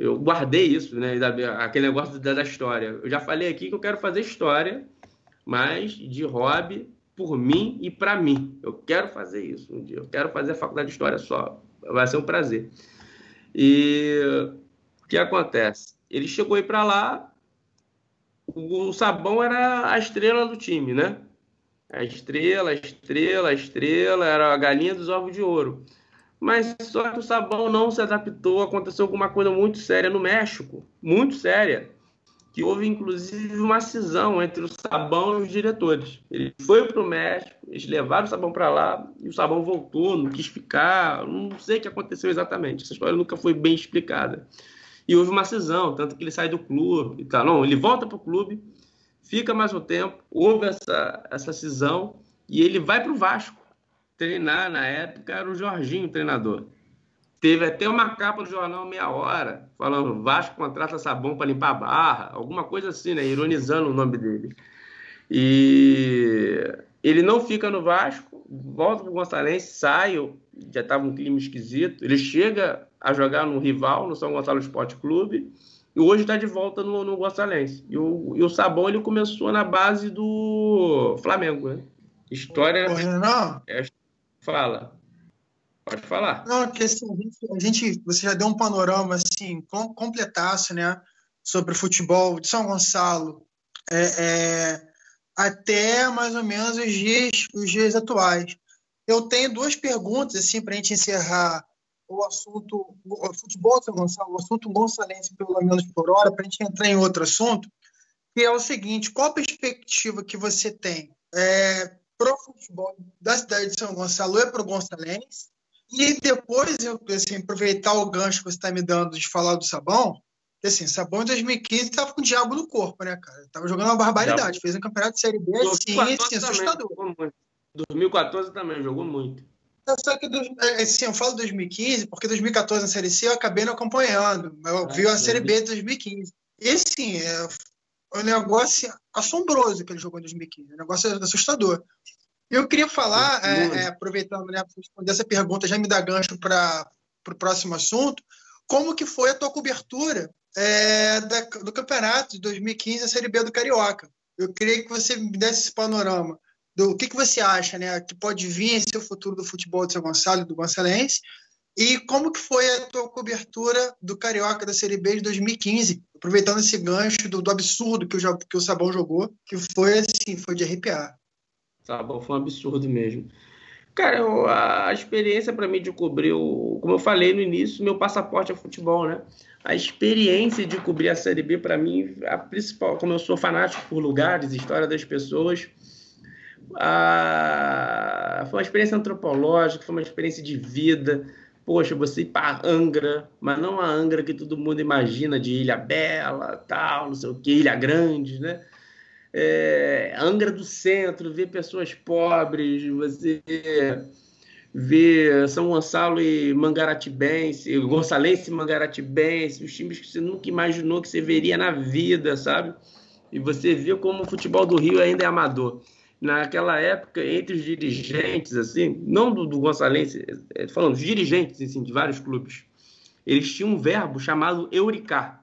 Eu guardei isso, né? Aquele negócio da, da história. Eu já falei aqui que eu quero fazer história, mas de hobby, por mim e para mim. Eu quero fazer isso um dia. Eu quero fazer a faculdade de história só. Vai ser um prazer. E o que acontece? Ele chegou aí para lá, o Sabão era a estrela do time, né? A estrela, a estrela, a estrela, era a galinha dos ovos de ouro. Mas só que o Sabão não se adaptou, aconteceu alguma coisa muito séria no México, muito séria. que houve inclusive uma cisão entre o Sabão e os diretores. Ele foi para o México, eles levaram o Sabão para lá e o Sabão voltou, não quis ficar, não sei o que aconteceu exatamente. Essa história nunca foi bem explicada. E houve uma cisão, tanto que ele sai do clube e tal. Não, ele volta para o clube, fica mais um tempo, houve essa, essa cisão e ele vai para o Vasco treinar. Na época era o Jorginho o treinador. Teve até uma capa do jornal Meia Hora, falando Vasco contrata sabão para limpar a barra, alguma coisa assim, né? Ironizando o nome dele. E ele não fica no Vasco, volta para o Gonçalense, sai, já estava um clima esquisito. Ele chega a jogar no rival, no São Gonçalo Esporte Clube, e hoje está de volta no, no Gonçalense. E o, e o Sabão ele começou na base do Flamengo, né? História. não. É, fala. Pode falar. Não, porque assim, a, gente, a gente, você já deu um panorama assim, com, completaço, né? Sobre o futebol de São Gonçalo. É, é, até mais ou menos os dias, os dias atuais. Eu tenho duas perguntas assim para a gente encerrar o assunto o futebol de São Gonçalo, o assunto gonçalense pelo menos por hora, para a gente entrar em outro assunto, que é o seguinte: qual a perspectiva que você tem é, para o futebol da cidade de São Gonçalo e para o gonçalense? E depois, eu assim, aproveitar o gancho que você está me dando de falar do Sabão, assim, Sabão em 2015 estava com o diabo no corpo, né, cara? Tava jogando uma barbaridade, fez um campeonato de Série B assim, assim assustador. 2014 também jogou muito. É, só que, é, assim, eu falo 2015, porque 2014 na Série C eu acabei não acompanhando. Eu vi a Série B de 2015. E, assim, é um negócio assombroso que ele jogou em 2015. Um negócio assustador. Eu queria falar, é, é, aproveitando né, responder essa pergunta, já me dá gancho para o próximo assunto, como que foi a tua cobertura é, da, do campeonato de 2015, a Série B do Carioca? Eu queria que você me desse esse panorama do que, que você acha né, que pode vir em ser o futuro do futebol de São Gonçalo e do Gonçalense, e como que foi a tua cobertura do Carioca da Série B de 2015, aproveitando esse gancho do, do absurdo que o, que o Sabão jogou, que foi assim, foi de arrepiar. Sabão foi um absurdo mesmo. Cara, a experiência para mim de cobrir, o, como eu falei no início, meu passaporte é futebol, né? A experiência de cobrir a Série B, para mim, a principal, como eu sou fanático por lugares, história das pessoas, a, foi uma experiência antropológica, foi uma experiência de vida. Poxa, você ir para Angra, mas não a Angra que todo mundo imagina de Ilha Bela, tal, não sei o que, Ilha Grande, né? é, Angra do Centro, ver pessoas pobres, você ver São Gonçalo e Mangaratibense, Gonçalense e Mangaratibense, os times que você nunca imaginou que você veria na vida, sabe? E você vê como o futebol do Rio ainda é amador. Naquela época, entre os dirigentes, assim, não do, do Gonçalense, é, falando, os dirigentes assim, de vários clubes, eles tinham um verbo chamado euricar.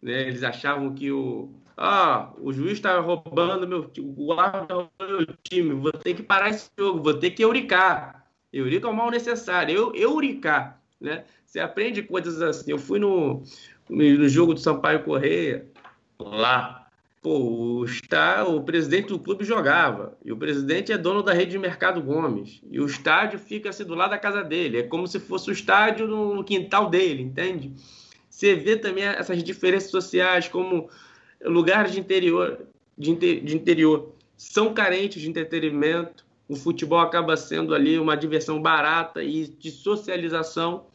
Né? Eles achavam que o, ah, o juiz está roubando meu o árbitro meu time, vou ter que parar esse jogo, vou ter que euricar. Eurica é o mal necessário, eu euricar, né? Você aprende coisas assim. Eu fui no, no jogo do Sampaio Correia, lá, pô, o, está, o presidente do clube jogava, e o presidente é dono da rede de Mercado Gomes, e o estádio fica assim do lado da casa dele, é como se fosse o estádio no, no quintal dele, entende? Você vê também essas diferenças sociais, como lugares de interior, de, de interior são carentes de entretenimento. O futebol acaba sendo ali uma diversão barata e de socialização.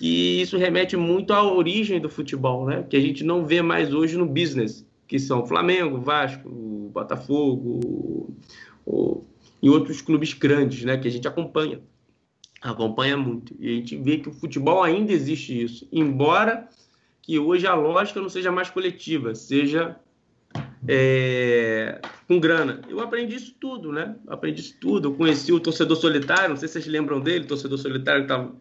E isso remete muito à origem do futebol, né? Que a gente não vê mais hoje no business, que são Flamengo, Vasco, Botafogo, e outros clubes grandes, né? Que a gente acompanha, acompanha muito. E a gente vê que o futebol ainda existe isso, embora que hoje a lógica não seja mais coletiva, seja é, com grana. Eu aprendi isso tudo, né? Aprendi isso tudo. Eu conheci o torcedor solitário, não sei se vocês lembram dele, torcedor solitário que tava,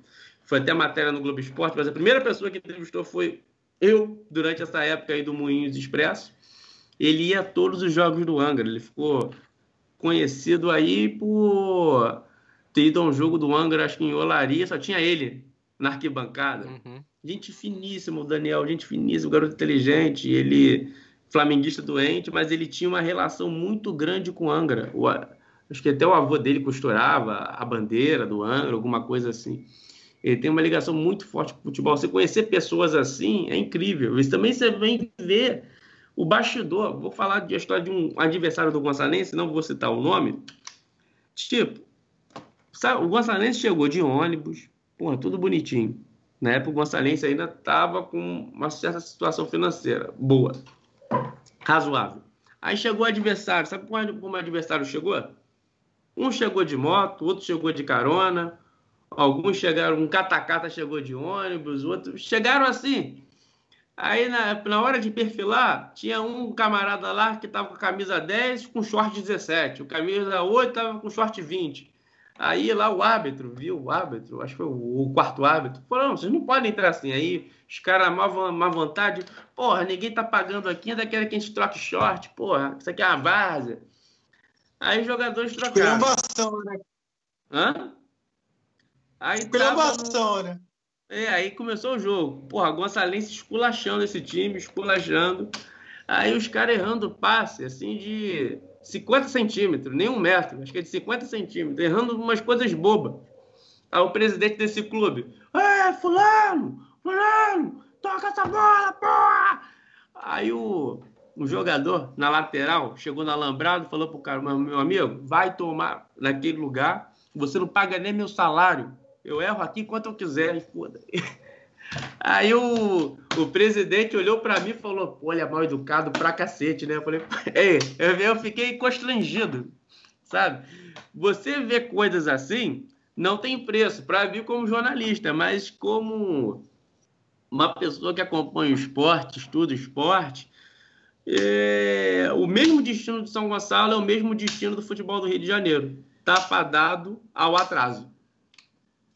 foi até matéria no Globo Esporte, mas a primeira pessoa que entrevistou foi eu, durante essa época aí do Moinhos Expresso. Ele ia a todos os jogos do Angra, ele ficou conhecido aí por ter ido a um jogo do Angra, acho que em Olaria, só tinha ele na arquibancada. Uhum. Gente finíssima, o Daniel, gente finíssima, garoto inteligente, ele flamenguista doente, mas ele tinha uma relação muito grande com Angra. O, acho que até o avô dele costurava a bandeira do Angra, alguma coisa assim. Ele tem uma ligação muito forte com o futebol. Você conhecer pessoas assim é incrível. Isso também você vem ver O bastidor, vou falar de história de um adversário do Gonçalense, não vou citar o nome. Tipo, sabe, o Gonçalense chegou de ônibus, porra, tudo bonitinho. Na época, o Gonçalense ainda estava com uma certa situação financeira boa, razoável. Aí chegou o adversário, sabe como o adversário chegou? Um chegou de moto, outro chegou de carona, alguns chegaram, um catacata chegou de ônibus, outros chegaram assim. Aí na, na hora de perfilar, tinha um camarada lá que estava com camisa 10 com short 17, o camisa 8 estava com short 20. Aí lá o árbitro, viu? O árbitro, acho que foi o, quarto árbitro, falou: não, vocês não podem entrar assim. Aí os caras, má, má vontade, porra, ninguém tá pagando aqui, ainda quer que a gente troque short, porra, isso aqui é uma várzea. Aí os jogadores trocaram. Esculhambação, né? Hã? Aí Esculhambação, no... né? É, aí começou o jogo. Porra, Gonçalense esculachando esse time, esculachando. Aí os caras errando passe, assim, de 50 centímetros, nem um metro, acho que é de 50 centímetros, errando umas coisas bobas. Aí o presidente desse clube, é, fulano, fulano, toca essa bola, porra! Aí o, o jogador, na lateral, chegou no alambrado, falou pro cara, meu amigo, vai tomar naquele lugar, você não paga nem meu salário, eu erro aqui quanto eu quiser, foda Aí o, o presidente olhou para mim e falou: Pô, ele é mal educado pra cacete, né? Eu falei: Ei, eu fiquei constrangido, sabe? Você vê coisas assim, não tem preço para vir como jornalista, mas como uma pessoa que acompanha o esporte, estuda o esporte, é... o mesmo destino de São Gonçalo é o mesmo destino do futebol do Rio de Janeiro. Tá fadado ao atraso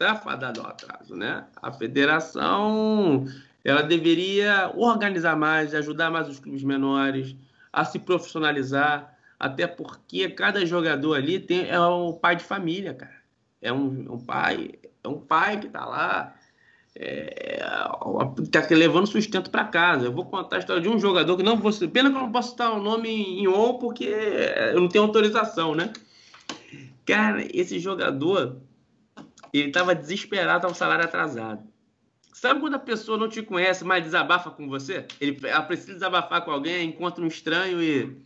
está fadado ao atraso, né? A federação ela deveria organizar mais, ajudar mais os clubes menores a se profissionalizar, até porque cada jogador ali tem, é um pai de família, cara. É um, um pai, é um pai que está lá, está é, levando sustento para casa. Eu vou contar a história de um jogador que não vou, pena que eu não posso citar o nome em on porque eu não tenho autorização, né? Cara, esse jogador ele estava desesperado ao salário atrasado. Sabe quando a pessoa não te conhece, mas desabafa com você? Ele, ela precisa desabafar com alguém, encontra um estranho e.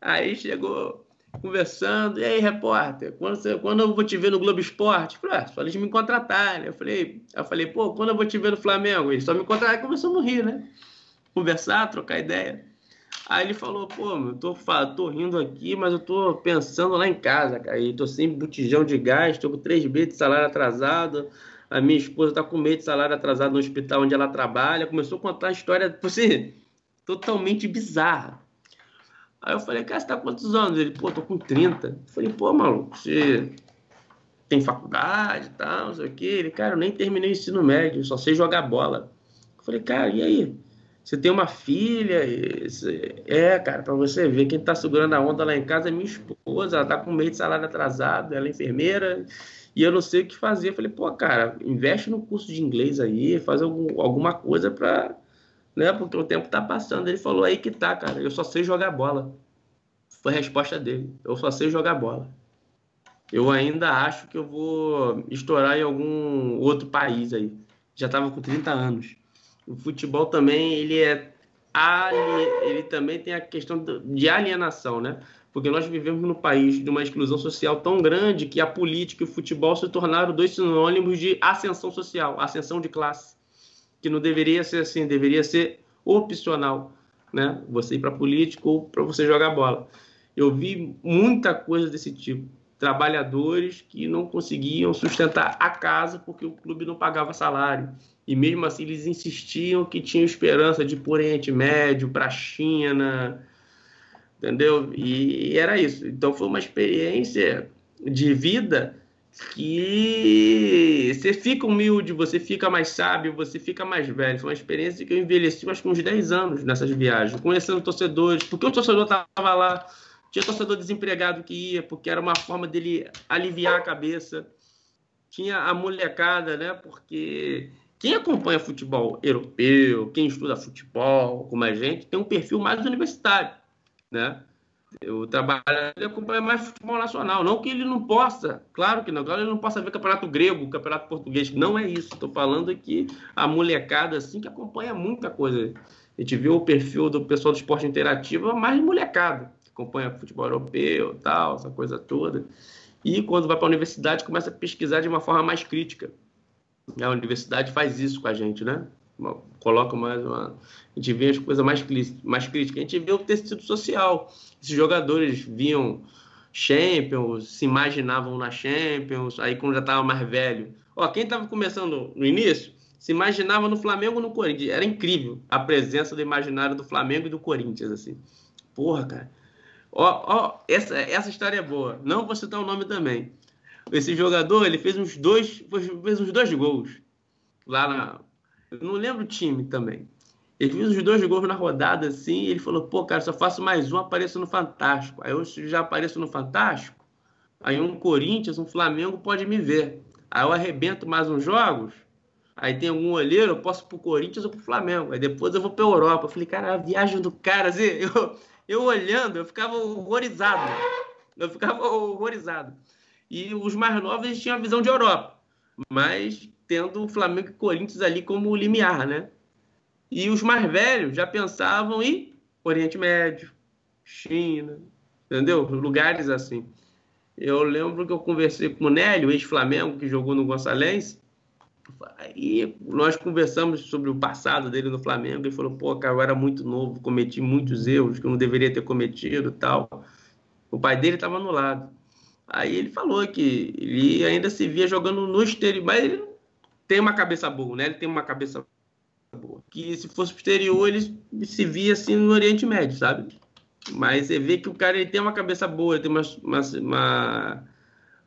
Aí chegou conversando, e aí, repórter, quando, você, quando eu vou te ver no Globo Esporte? Falei, ah, só eles me contratarem. Eu falei, eu falei, pô, quando eu vou te ver no Flamengo? Eles só me contrataram. Começou a rir, né? Conversar, trocar ideia. Aí ele falou, pô, eu tô, tô rindo aqui, mas eu tô pensando lá em casa, cara. E tô sem botijão de gás, tô com três meses de salário atrasado. A minha esposa tá com medo de salário atrasado no hospital onde ela trabalha. Começou a contar a história, tipo assim, totalmente bizarra. Aí eu falei, cara, você tá quantos anos? Ele, pô, tô com 30. Eu falei, pô, maluco, você tem faculdade e tal, não sei o quê. Ele, cara, eu nem terminei o ensino médio, só sei jogar bola. Eu falei, cara, e aí? Você tem uma filha, é, cara, para você ver, quem tá segurando a onda lá em casa é minha esposa, ela tá com meio de salário atrasado, ela é enfermeira, e eu não sei o que fazer. Eu falei, pô, cara, investe no curso de inglês aí, faz algum, alguma coisa pra, né, porque o tempo tá passando. Ele falou, aí que tá, cara, eu só sei jogar bola. Foi a resposta dele, eu só sei jogar bola. Eu ainda acho que eu vou estourar em algum outro país aí. Já tava com 30 anos o futebol também ele é ele também tem a questão de alienação, né? Porque nós vivemos num país de uma exclusão social tão grande que a política e o futebol se tornaram dois sinônimos de ascensão social, ascensão de classe, que não deveria ser assim, deveria ser opcional, né? Você ir para política ou para você jogar bola. Eu vi muita coisa desse tipo. Trabalhadores que não conseguiam sustentar a casa porque o clube não pagava salário e mesmo assim eles insistiam que tinham esperança de ir por Oriente Médio, para a China, entendeu? E, e, era isso. Então foi uma experiência de vida que você fica humilde, você fica mais sábio, você fica mais velho. Foi uma experiência que eu envelheci acho que uns 10 anos nessas viagens, conhecendo torcedores, porque o torcedor estava lá, tinha torcedor desempregado que ia, porque era uma forma dele aliviar a cabeça. Tinha a molecada, né? Porque quem acompanha futebol europeu, quem estuda futebol, como a gente, tem um perfil mais universitário, né? O trabalho acompanha mais futebol nacional. Não que ele não possa, claro que não, claro ele não possa ver campeonato grego, campeonato português. Não é isso. Estou falando que a molecada assim que acompanha muita coisa. A gente viu o perfil do pessoal do esporte interativo mais molecado, que acompanha futebol europeu tal, essa coisa toda. E quando vai para a universidade, começa a pesquisar de uma forma mais crítica. A universidade faz isso com a gente, né? Coloca mais uma. A gente vê as coisas mais, mais críticas. A gente vê o tecido social. Esses jogadores viam Champions, se imaginavam na Champions, aí quando já estava mais velho. Ó, quem estava começando no início, se imaginava no Flamengo ou no Corinthians. Era incrível a presença do imaginário do Flamengo e do Corinthians, assim. Porra, cara. Ó, ó, essa, essa história é boa. Não vou citar o nome também. Esse jogador, ele fez uns dois, fez uns dois gols lá na, não lembro o time também. Ele fez os dois gols na rodada assim, e ele falou: pô, cara, se eu faço mais um, apareço no Fantástico. Aí eu já apareço no Fantástico, aí um Corinthians, um Flamengo pode me ver. Aí eu arrebento mais uns jogos, aí tem algum olheiro, eu posso pro Corinthians ou pro Flamengo. Aí depois eu vou pra Europa. Eu falei, cara, a viagem do cara, assim, eu, eu olhando, eu ficava horrorizado. Eu ficava horrorizado. E os mais novos tinham a visão de Europa. Mas tendo o Flamengo e Corinthians ali como limiar, né? E os mais velhos já pensavam em Oriente Médio, China, entendeu? Lugares assim. Eu lembro que eu conversei com o Nélio, ex-Flamengo, que jogou no Gonçalves, e nós conversamos sobre o passado dele no Flamengo. Ele falou: pô, cara, eu era muito novo, cometi muitos erros que eu não deveria ter cometido tal. O pai dele estava no lado. Aí ele falou que ele ainda se via jogando no exterior, mas ele tem uma cabeça boa, né? Ele tem uma cabeça boa. Que se fosse exterior, ele se via assim no Oriente Médio, sabe? Mas você vê que o cara ele tem uma cabeça boa, ele tem uma, uma, uma,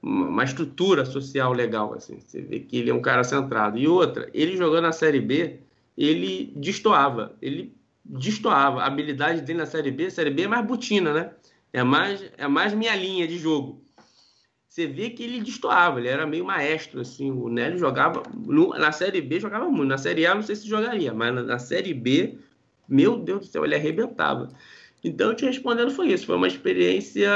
uma, estrutura social legal, assim. Você vê que ele é um cara centrado. E outra, ele jogando na Série B, ele destoava. Ele destoava. A habilidade dele na Série B, Série B é mais butina, né? É mais, é mais minha linha de jogo você vê que ele destoava, ele era meio maestro, assim, o Nélio jogava, no, na Série B jogava muito, na Série A não sei se jogaria, mas na, na, Série B, meu Deus do céu, ele arrebentava. Então, te respondendo foi isso, foi uma experiência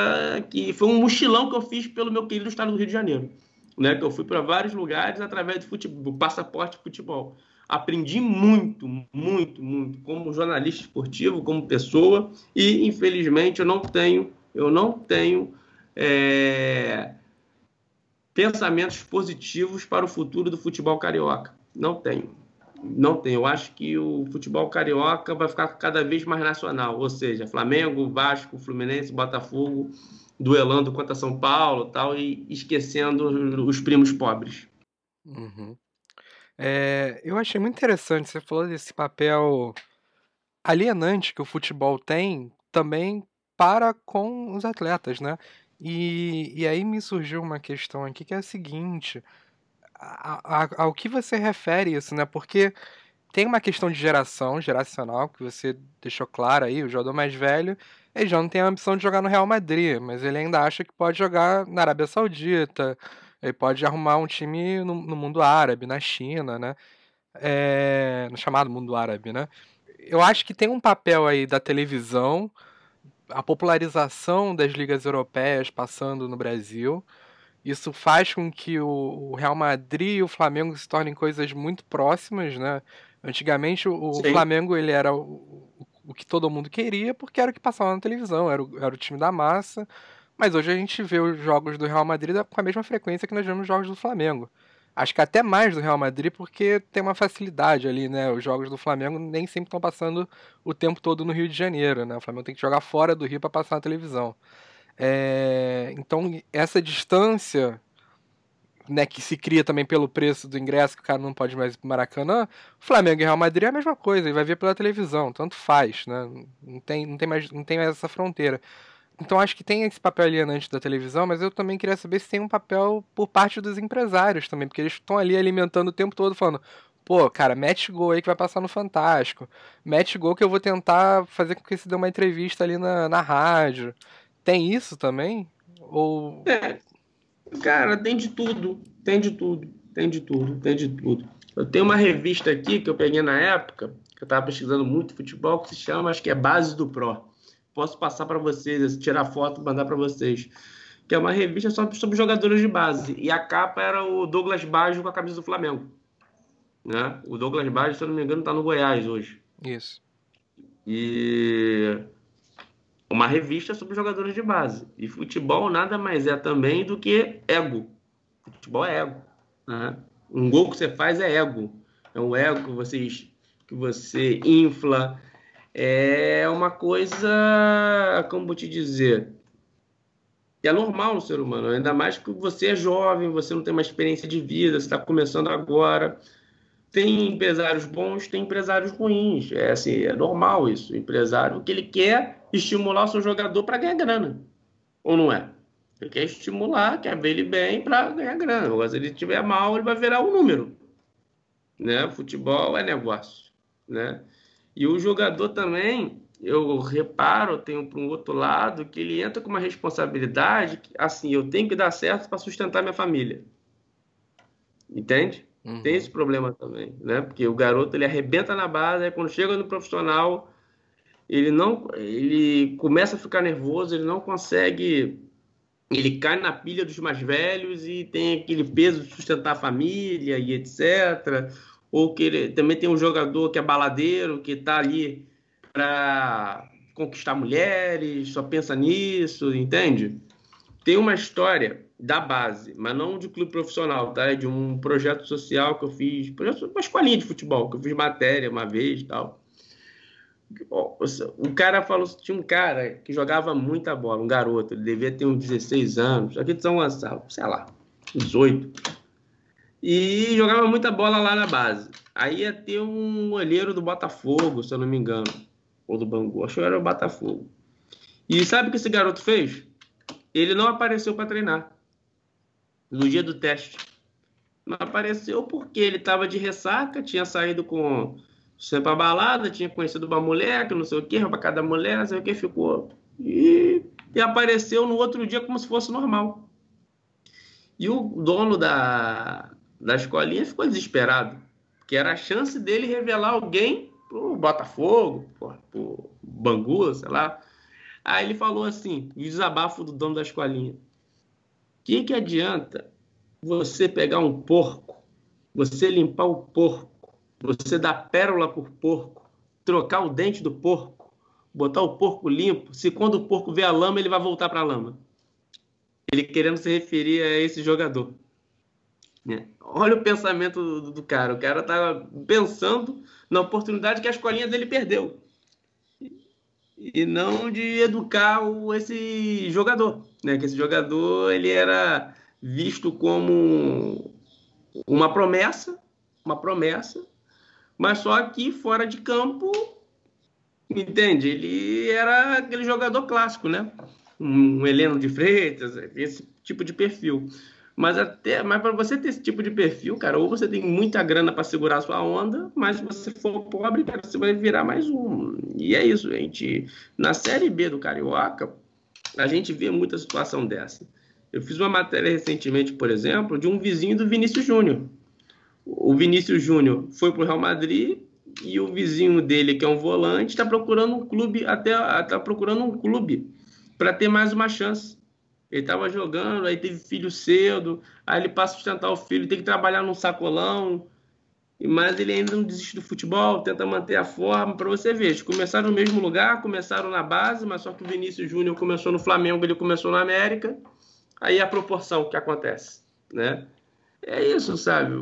que, foi um mochilão que eu fiz pelo meu querido estado do Rio de Janeiro, né, que eu fui para vários lugares através do, futebol, do passaporte de futebol. Aprendi muito, muito, muito, como jornalista esportivo, como pessoa, e infelizmente eu não tenho, eu não tenho é, pensamentos positivos para o futuro do futebol carioca. Não tenho. Não tenho. Eu acho que o futebol carioca vai ficar cada vez mais nacional. Ou seja, Flamengo, Vasco, Fluminense, Botafogo, duelando contra São Paulo tal, e esquecendo os primos pobres. Uhum. É, eu achei muito interessante. Você falou desse papel alienante que o futebol tem também para com os atletas, né? E, e aí me surgiu uma questão aqui que é a seguinte: a, a, ao que você refere isso, né? Porque tem uma questão de geração, geracional, que você deixou claro aí, o jogador mais velho, ele já não tem a ambição de jogar no Real Madrid, mas ele ainda acha que pode jogar na Arábia Saudita, ele pode arrumar um time no, no mundo árabe, na China, né? É, no chamado mundo árabe, né? Eu acho que tem um papel aí da televisão, a popularização das ligas europeias passando no Brasil. Isso faz com que o Real Madrid e o Flamengo se tornem coisas muito próximas, né? Antigamente o Sim. Flamengo ele era o, o, que todo mundo queria porque era o que passava na televisão, era o, era o time da massa. Mas hoje a gente vê os jogos do Real Madrid com a mesma frequência que nós vemos os jogos do Flamengo. Acho que até mais do Real Madrid, porque tem uma facilidade ali, né? Os jogos do Flamengo nem sempre estão passando o tempo todo no Rio de Janeiro, né? O Flamengo tem que jogar fora do Rio para passar na televisão. É... Então, essa distância né, que se cria também pelo preço do ingresso, que o cara não pode mais ir pro Maracanã, Flamengo e Real Madrid é a mesma coisa, ele vai ver pela televisão, tanto faz, né? Não tem, não tem, mais, não tem mais essa fronteira. Então acho que tem esse papel alienante da televisão, mas eu também queria saber se tem um papel por parte dos empresários também, porque eles estão ali alimentando o tempo todo falando, pô, cara, mete gol aí que vai passar no Fantástico, mete gol que eu vou tentar fazer com que você dê uma entrevista ali na, na rádio. Tem isso também? Ou... É, cara, tem de tudo, tem de tudo, tem de tudo, tem de tudo. Eu tenho uma revista aqui que eu peguei na época, que eu estava pesquisando muito futebol, que se chama, acho que é Base do Pro posso passar para vocês, tirar foto e mandar para vocês. Que é uma revista só sobre jogadores de base. E a capa era o Douglas Baggio com a camisa do Flamengo. Né? O Douglas Baggio, se eu não me engano, está no Goiás hoje. Isso. E uma revista sobre jogadores de base. E futebol nada mais é também do que ego. Futebol é ego. Né? Um gol que você faz é ego. É um ego que você, que você infla. É uma coisa, como te dizer, é normal no ser humano, ainda mais que você é jovem, você não tem uma experiência de vida, você está começando agora. Tem empresários bons, tem empresários ruins. É assim, é normal isso. O empresário, que ele quer estimular o seu jogador para ganhar grana. Ou não é? Ele quer estimular, quer ver ele bem para ganhar grana. Agora, se ele estiver mal, ele vai virar um número. Né? Futebol é negócio. Né? E o jogador também, eu reparo, tenho para um outro lado, que ele entra com uma responsabilidade, que, assim, eu tenho que dar certo para sustentar minha família. Entende? Uhum. Tem esse problema também, né? Porque o garoto ele arrebenta na base, aí quando chega no profissional, ele não, ele começa a ficar nervoso, ele não consegue, ele cai na pilha dos mais velhos e tem aquele peso de sustentar a família e etc. Ou que ele, também tem um jogador que é baladeiro, que está ali para conquistar mulheres, só pensa nisso, entende? Tem uma história da base, mas não de clube profissional, tá? É de um projeto social que eu fiz, projeto, uma escolinha de futebol, que eu fiz matéria uma vez e tal. O cara falou, tinha um cara que jogava muita bola, um garoto, ele devia ter uns 16 anos, aqui são, sei lá, 18. E jogava muita bola lá na base. Aí ia ter um olheiro do Botafogo, se eu não me engano, ou do Bangu, acho que era o Botafogo. E sabe o que esse garoto fez? Ele não apareceu para treinar no dia do teste. Não apareceu porque ele estava de ressaca, tinha saído com sempre a balada, tinha conhecido uma mulher, que não sei o que, para cada mulher, não sei o que, ficou. E, e apareceu no outro dia como se fosse normal. E o dono da, da escolinha ficou desesperado, porque era a chance dele revelar alguém pro Botafogo, pro, pro Bangu, sei lá. Aí ele falou assim, o desabafo do dono da escolinha que, que adianta você pegar um porco, você limpar o porco, você dar pérola por porco, trocar o dente do porco, botar o porco limpo, se quando o porco vê a lama, ele vai voltar para a lama? Ele querendo se referir a esse jogador. É. Olha o pensamento do, do, cara. O cara tá pensando na oportunidade que a escolinha dele perdeu. E não de educar o, esse jogador né? Que esse jogador ele era visto como uma promessa, uma promessa, mas só que fora de campo, entende? Ele era aquele jogador clássico, né? Um Heleno de Freitas, esse tipo de perfil. Mas até, mas para você ter esse tipo de perfil, cara, ou você tem muita grana para segurar a sua onda, mas se você for pobre, cara, você vai virar mais um. E é isso, gente. Na série B do Carioca, a gente vê muita situação dessa. Eu fiz uma matéria recentemente, por exemplo, de um vizinho do Vinícius Júnior. O Vinícius Júnior foi para o Real Madrid e o vizinho dele, que é um volante, está procurando um clube, até está procurando um clube para ter mais uma chance. Ele estava jogando, aí teve filho cedo, aí ele passa a sustentar o filho, tem que trabalhar num sacolão, mas ele ainda não desiste do futebol, tenta manter a forma. Para você ver, eles começaram no mesmo lugar, começaram na base, mas só que o Vinícius Júnior começou no Flamengo, ele começou na América. Aí a proporção que acontece, né? É isso, sabe?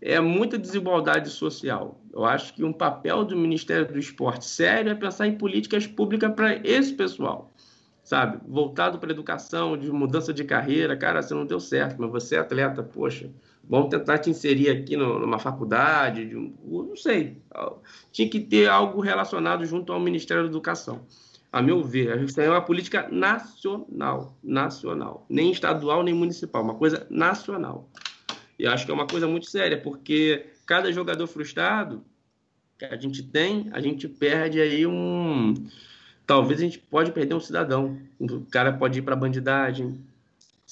É muita desigualdade social. Eu acho que um papel do Ministério do Esporte sério é pensar em políticas públicas para esse pessoal sabe? Voltado para educação, de mudança de carreira, cara, você não deu certo, mas você é atleta, poxa, vamos tentar te inserir aqui no, numa faculdade, de um, não sei. Tinha que ter algo relacionado junto ao Ministério da Educação. A meu ver, isso é uma política nacional, nacional, nem estadual nem municipal, uma coisa nacional. E acho que é uma coisa muito séria, porque cada jogador frustrado que a gente tem, a gente perde aí um talvez a gente pode perder um cidadão. O cara pode ir para bandidagem,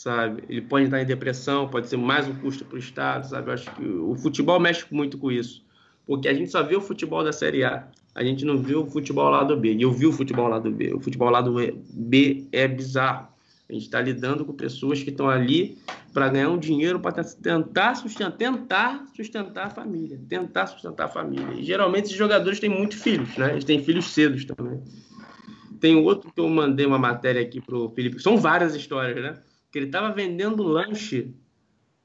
sabe? Ele pode estar em depressão, pode ser mais um custo para o Estado, sabe? Eu acho que o futebol mexe muito com isso. Porque a gente só vê o futebol da Série A. A gente não viu o futebol lá do B. E eu vi o futebol lá do B. O futebol lá do B é bizarro. A gente está lidando com pessoas que estão ali para ganhar um dinheiro para tentar sustentar, tentar sustentar a família, tentar sustentar a família. E geralmente esses jogadores têm muitos filhos, né? Eles têm filhos cedos também. Tem outro que eu mandei uma matéria aqui pro Felipe. São várias histórias, né? Que ele estava vendendo lanche.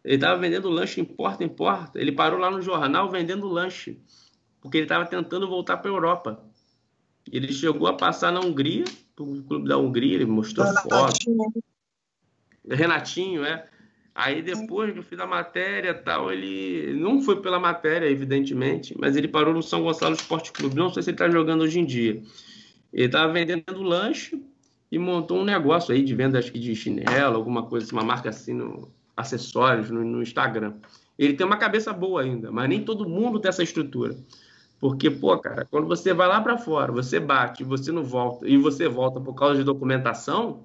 Ele estava vendendo lanche em porta em porta. Ele parou lá no jornal vendendo lanche, porque ele estava tentando voltar para a Europa. Ele chegou a passar na Hungria, o clube da Hungria, ele mostrou foto. Renatinho, é. Aí depois que eu fiz a matéria tal, ele não foi pela matéria, evidentemente, mas ele parou no São Gonçalo Esporte Clube. Não sei se ele está jogando hoje em dia. Ele estava vendendo lanche e montou um negócio aí de venda, acho que de chinelo, alguma coisa, uma marca assim, no, acessórios no, no Instagram. Ele tem uma cabeça boa ainda, mas nem todo mundo tem essa estrutura. Porque, pô, cara, quando você vai lá para fora, você bate, você não volta, e você volta por causa de documentação,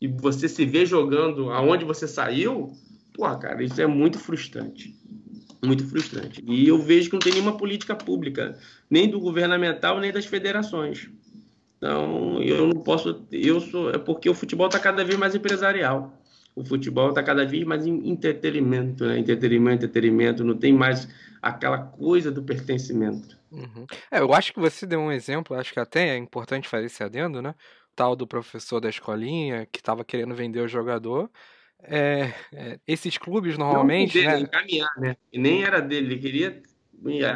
e você se vê jogando aonde você saiu, pô, cara, isso é muito frustrante. Muito frustrante. E eu vejo que não tem nenhuma política pública, nem do governamental, nem das federações. Então, eu não posso. Eu sou. É porque o futebol está cada vez mais empresarial. O futebol está cada vez mais em entretenimento, né? Entretenimento, entretenimento, não tem mais aquela coisa do pertencimento. Uhum. É, eu acho que você deu um exemplo, acho que até é importante fazer esse adendo, né? O tal do professor da escolinha que estava querendo vender o jogador. É, é, esses clubes normalmente. Não dele, né? encaminhar, né? E nem era dele, ele queria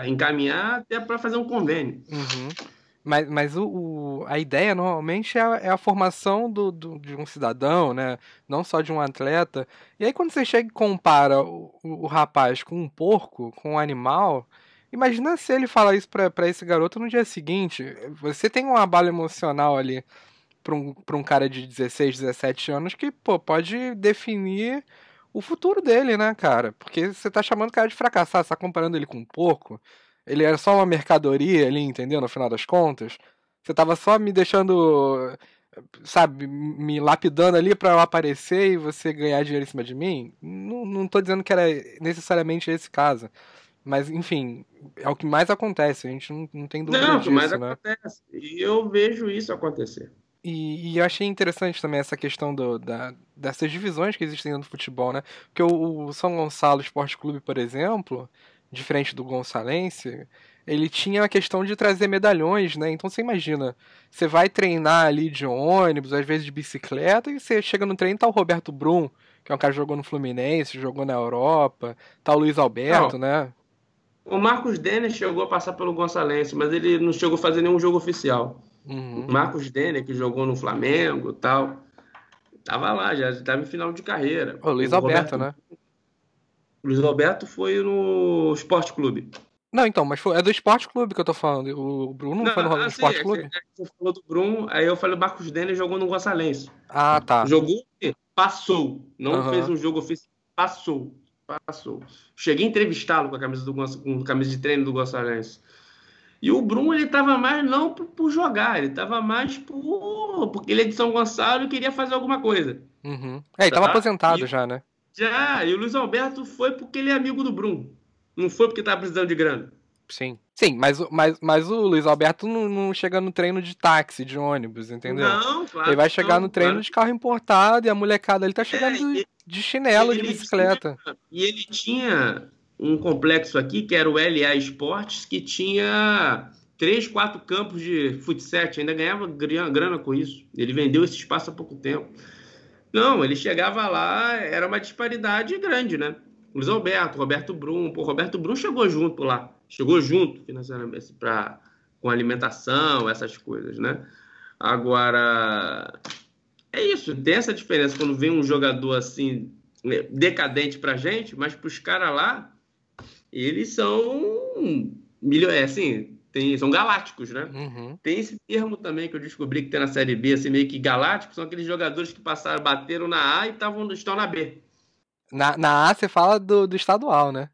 encaminhar até para fazer um convênio. Uhum. Mas, mas o, o, a ideia normalmente é a, é a formação do, do, de um cidadão, né? Não só de um atleta. E aí quando você chega e compara o, o rapaz com um porco, com um animal, imagina se ele falar isso para esse garoto no dia seguinte. Você tem um abalo emocional ali para um, um cara de 16, 17 anos que pô, pode definir o futuro dele, né, cara? Porque você tá chamando o cara de fracassar, você tá comparando ele com um porco. Ele era só uma mercadoria ali, entendeu? No final das contas. Você tava só me deixando, sabe, me lapidando ali para eu aparecer e você ganhar dinheiro em cima de mim. Não, não tô dizendo que era necessariamente esse caso. Mas, enfim, é o que mais acontece, a gente não, não tem dúvida não, disso, mais né? acontece. E eu vejo isso acontecer. E, e, eu achei interessante também essa questão do, da, dessas divisões que existem no futebol, né? Porque o, o São Gonçalo Esporte Clube, por exemplo, diferente do Gonçalense, ele tinha a questão de trazer medalhões, né? Então você imagina, você vai treinar ali de ônibus, às vezes de bicicleta, e você chega no treino tá o Roberto Brum, que é um cara que jogou no Fluminense, jogou na Europa, tá o Luiz Alberto, não. né? O Marcos Denner chegou a passar pelo Gonçalense, mas ele não chegou a fazer nenhum jogo oficial. Uhum. Marcos Denner, que jogou no Flamengo tal, tava lá, já estava em final de carreira. O Luiz o Alberto, Roberto, né? Luiz Alberto foi no Esporte Clube. Não, então, mas foi, é do Esporte Clube que eu tô falando. O Bruno não, foi no assim, Esporte é Clube? É você falou do Bruno, aí eu falei o Marcos Denner jogou no Gonçalense. Ah, tá. Jogou, passou. Não uhum. fez um jogo oficial, passou. Passou. Cheguei a entrevistá-lo com a camisa, do, com a camisa de treino do Gonçalense. E o Bruno, ele tava mais não por, por, jogar, ele tava mais por. Porque ele é de São Gonçalo e queria fazer alguma coisa. Uhum. É, ele tava tá? aposentado e, já, né? Já, e o Luiz Alberto foi porque ele é amigo do Bruno. Não foi porque tava precisando de grana. Sim. Sim, mas, mas, mas o Luiz Alberto não, não chega no treino de táxi, de ônibus, entendeu? Não, claro. Ele vai chegar não, no treino claro. de carro importado e a molecada ele tá chegando é, de, de, chinelo, de bicicleta. Tinha, e ele tinha um complexo aqui, que era o LA Esportes, que tinha três, quatro campos de futsal, ainda ganhava grana com isso. Ele vendeu esse espaço há pouco tempo. Não, ele chegava lá, era uma disparidade grande, né? Luiz Alberto, Roberto Brum, pô, Roberto Brum chegou junto lá, chegou junto financeiramente para com alimentação, essas coisas, né? Agora é isso, tem essa diferença quando vem um jogador assim decadente pra gente, mas pros caras lá eles são é assim, tem, são galácticos, né? Uhum. Tem esse termo também que eu descobri que tem na Série B, assim, meio que galácticos, são aqueles jogadores que passaram, bateram na A e tavam, estão na B. Na, na A você fala do, do estadual, né?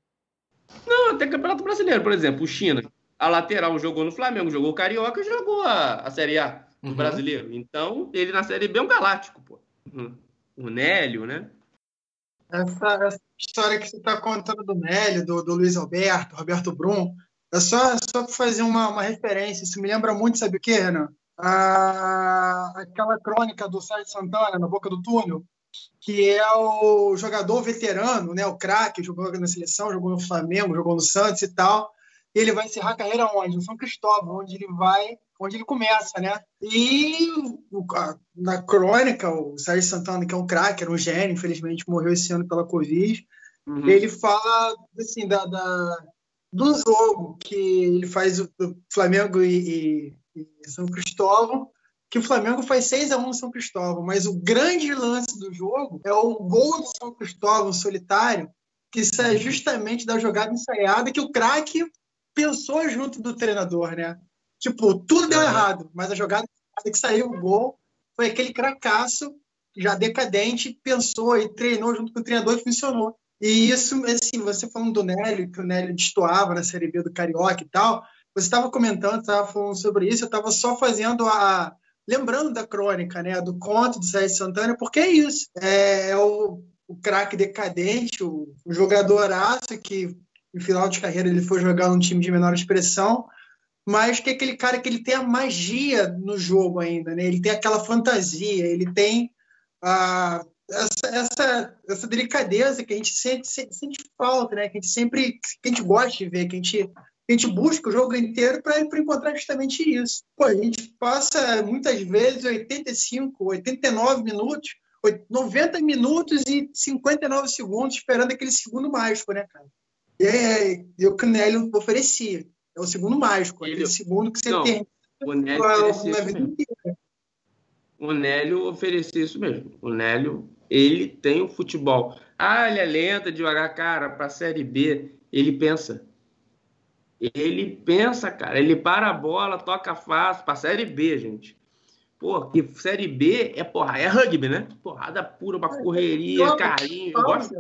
Não, até Campeonato Brasileiro, por exemplo, o China. A lateral jogou no Flamengo, jogou o Carioca e jogou a, a Série A do uhum. brasileiro. Então, ele na Série B é um galáctico, pô. O Nélio, né? Essa, essa história que você está contando do Nélio, do, do Luiz Alberto, Roberto Brum, é só, só para fazer uma, uma referência. Isso me lembra muito, sabe o quê, Renan? a, aquela crônica do Sérgio Santana, na boca do túnel, que é o jogador veterano, né, o craque, jogou na seleção, jogou no Flamengo, jogou no Santos e tal. E ele vai encerrar a carreira onde? No São Cristóvão, onde ele vai, onde ele começa, né? E na crônica, o Sérgio Santana, que é um craque, era um gênio, infelizmente morreu esse ano pela Covid, uhum. ele fala assim, da, da, do jogo que ele faz o Flamengo e, e, e São Cristóvão, que o Flamengo faz 6 a 1 no São Cristóvão, mas o grande lance do jogo é o gol do São Cristóvão solitário, que sai justamente da jogada ensaiada que o craque pensou junto do treinador, né? Tipo, tudo deu errado, mas a jogada que saiu o gol foi aquele cracaço já decadente, pensou e treinou junto com o treinador e funcionou. E isso, assim, você falando do Nélio, que o Nélio destoava na Série B do Carioca e tal, você estava comentando, estava falando sobre isso, eu estava só fazendo a, lembrando da crônica, né, do conto do Sérgio Santana, porque é isso. É, é o, o craque decadente, o, o jogadoraço que, no final de carreira, ele foi jogar num time de menor expressão, mas que é aquele cara que ele tem a magia no jogo ainda, né? Ele tem aquela fantasia, ele tem a, essa, essa, essa delicadeza que a gente sente, sente, sente falta, né? Que a gente sempre que a gente gosta de ver, que a gente a gente busca o jogo inteiro para encontrar justamente isso. Pô, a gente passa muitas vezes 85, 89 minutos, 90 minutos e 59 segundos esperando aquele segundo mágico, né, cara? E é, é o que o Nélio oferecia. É o segundo mágico, Ele... aquele segundo que você Não, tem. O Nélio oferecia isso mesmo. O Nélio oferecia isso mesmo. O Nélio, ele tem o futebol. Ah, ele é lenta, devagar, cara, para a Série B, ele pensa ele pensa, cara, ele para a bola, toca fácil, pra Série B, gente. Pô, que Série B é porra, é rugby, né? Porrada pura, uma é, correria, é, carinho, eu gosto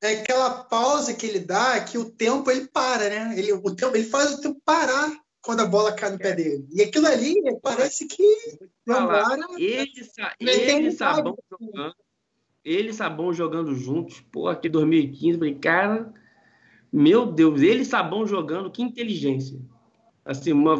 É aquela pausa que ele dá que o tempo ele para, né? Ele, o tempo, ele faz o tempo parar quando a bola cai no pé dele. E aquilo ali parece que. Ele, sa ele sabão jogando, ele sabão jogando juntos, pô, aqui 2015, falei, cara, meu Deus, ele sabão jogando, que inteligência. Assim, uma...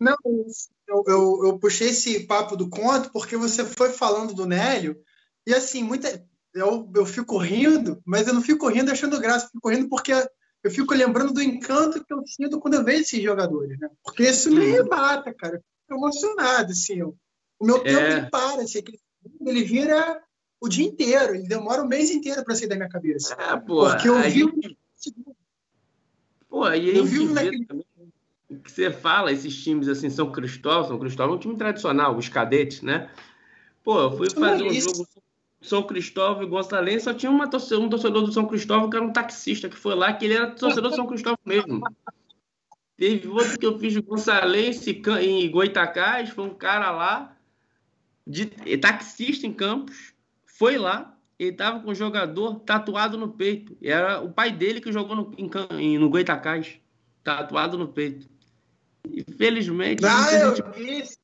Não, eu, eu, eu, puxei esse papo do conto porque você foi falando do Nélio, e assim, muita, eu, eu fico rindo, mas eu não fico rindo achando graça, eu fico rindo porque eu fico lembrando do encanto que eu sinto quando eu vejo esses jogadores, né? Porque isso me rebata, cara. Eu fico emocionado, assim. Eu, o meu tempo é. para, assim, ele vira o dia inteiro, ele demora o mês inteiro para sair da minha cabeça. É, pô, porque eu vi Pô, aí a gente vê também o que você fala, esses times assim, São Cristóvão, São Cristóvão é um time tradicional, os cadetes, né? Pô, eu fui fazer um jogo São Cristóvão e Gonçalves, só tinha uma torcedor, um torcedor do São Cristóvão que era um taxista que foi lá, que ele era torcedor do São Cristóvão mesmo. Teve outro que eu fiz de Gonçalves em Goitacás, foi um cara lá, de taxista em Campos, foi lá, ele tava com o jogador tatuado no peito. Era o pai dele que jogou no, em, no Goitacás, tatuado no peito. Infelizmente. Ah, eu gente,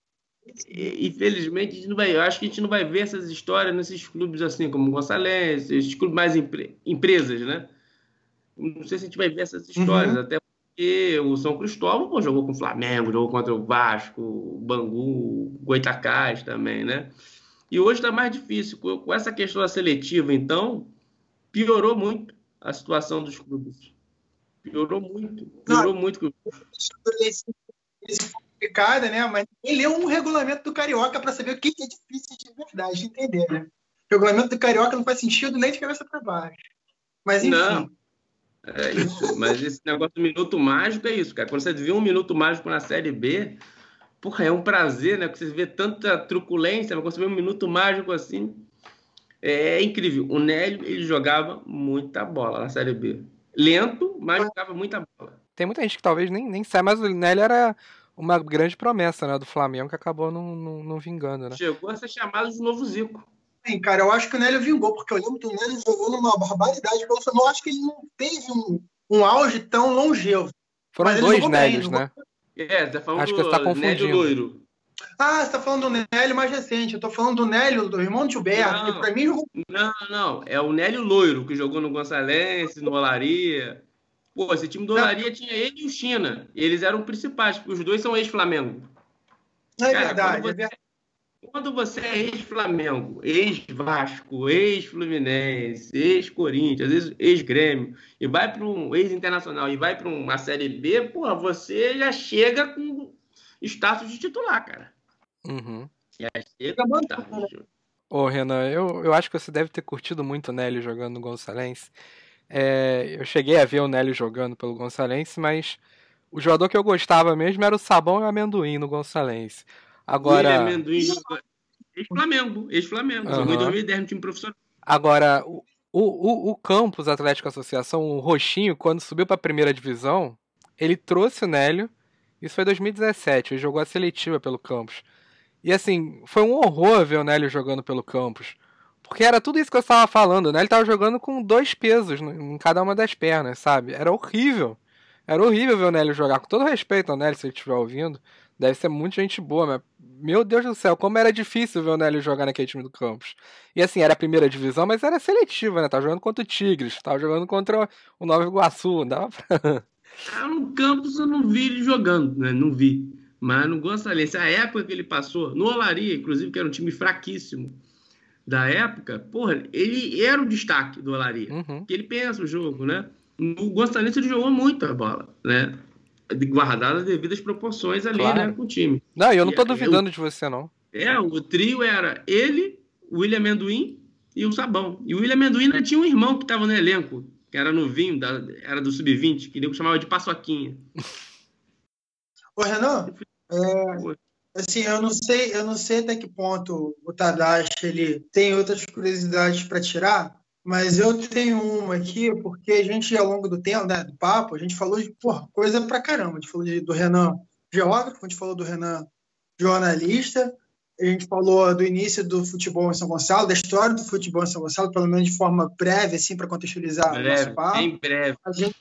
Infelizmente, a gente não vai, eu acho que a gente não vai ver essas histórias nesses clubes assim, como o Gonçalves, esses clubes mais empre, empresas, né? Não sei se a gente vai ver essas histórias, uhum. até porque o São Cristóvão pô, jogou com o Flamengo, jogou contra o Vasco, o Bangu, o Goitacás também, né? E hoje está mais difícil. Com essa questão da seletiva, então, piorou muito a situação dos clubes. Piorou muito. Piorou Não, muito. Isso é complicada, né? Mas ele leu um regulamento do Carioca para saber o que é difícil de verdade de entender, né? O regulamento do Carioca não faz sentido nem de cabeça para baixo. Mas enfim. Não. É isso, mas esse negócio do minuto mágico é isso, cara. Quando você vê um minuto mágico na Série B, porra, é um prazer, né? Porque você vê tanta truculência, mas quando você vê um minuto mágico assim, é incrível. O Nélio, ele jogava muita bola na Série B. Lento, mas jogava muita bola. Tem muita gente que talvez nem, nem saiba, mas o Nélio era uma grande promessa, né, do Flamengo, que acabou não, não, não vingando, né? Chegou a ser chamado de novo Zico. Sim, cara, eu acho que o Nélio vingou, porque eu lembro que o Nélio jogou numa barbaridade, eu não acho que ele não teve um, um auge tão longevo. Foram dois Nélios, né? É, tá falando Acho que você tá confundindo. Nélio Loiro. Ah, você tá falando do Nélio mais recente. Eu tô falando do Nélio, do irmão de Gilberto, não, que pra mim jogou. Não, não. É o Nélio Loiro, que jogou no Gonçalves, no Olaria. Pô, esse time do Olaria tinha ele e o China. Eles eram principais, porque os dois são ex-Flamengo. Não é Cara, verdade, quando é você, é Quando você é ex-Flamengo, ex-Vasco, ex-Fluminense, ex-Corinthians, ex-Grêmio, e vai para um ex-internacional e vai para uma Série B, porra, você já chega com status de titular, cara. Uhum. Já chega com status Ô, Renan, eu, eu acho que você deve ter curtido muito o Nélio jogando no Gonçalense. É, eu cheguei a ver o Nélio jogando pelo Gonçalense, mas o jogador que eu gostava mesmo era o Sabão e o Amendoim no Gonçalense. Agora. William Amendoim, ex-Flamengo, ex-Flamengo, uhum. jogou em 2010 no time profissional. Agora, o, o, o Campos Atlético Associação, o Roxinho, quando subiu para a primeira divisão, ele trouxe o Nélio. Isso foi em 2017, ele jogou a seletiva pelo Campos. E assim, foi um horror ver o Nélio jogando pelo Campos. Porque era tudo isso que eu estava falando, né? Ele estava jogando com dois pesos em cada uma das pernas, sabe? Era horrível. Era horrível ver o Nélio jogar. Com todo respeito ao Nélio, se ele estiver ouvindo. Deve ser muita gente boa, mas. Meu Deus do céu, como era difícil ver o Nélio jogar naquele time do Campos. E assim, era a primeira divisão, mas era seletiva, né? Tava jogando contra o Tigres, tava jogando contra o Nova Iguaçu, dava pra. Ah, no Campos eu não vi ele jogando, né? Não vi. Mas no Gonçalves, a época que ele passou, no Olaria, inclusive, que era um time fraquíssimo da época, porra, ele era o destaque do Olaria. Uhum. Que ele pensa o jogo, né? No Gonçalves ele jogou muito a bola, né? Guardadas as devidas proporções ali, claro. né, com o time. Não, eu não tô e, duvidando eu, de você, não. É, o trio era ele, o William Amendoim e o Sabão. E o William Amendoim ainda tinha um irmão que estava no elenco, que era novinho, da, era do Sub-20, que ele chamava de Paçoquinha. Ô, Renan, é, assim, eu não sei, eu não sei até que ponto o Tadashi ele tem outras curiosidades para tirar, mas eu tenho uma aqui porque a gente ao longo do tempo, né, do papo, a gente falou de porra, coisa pra caramba. A gente falou de, do Renan geógrafo, a gente falou do Renan jornalista, a gente falou do início do futebol em São Gonçalo, da história do futebol em São Gonçalo, pelo menos de forma breve, assim, para contextualizar breve, o nosso papo. Bem breve. A gente,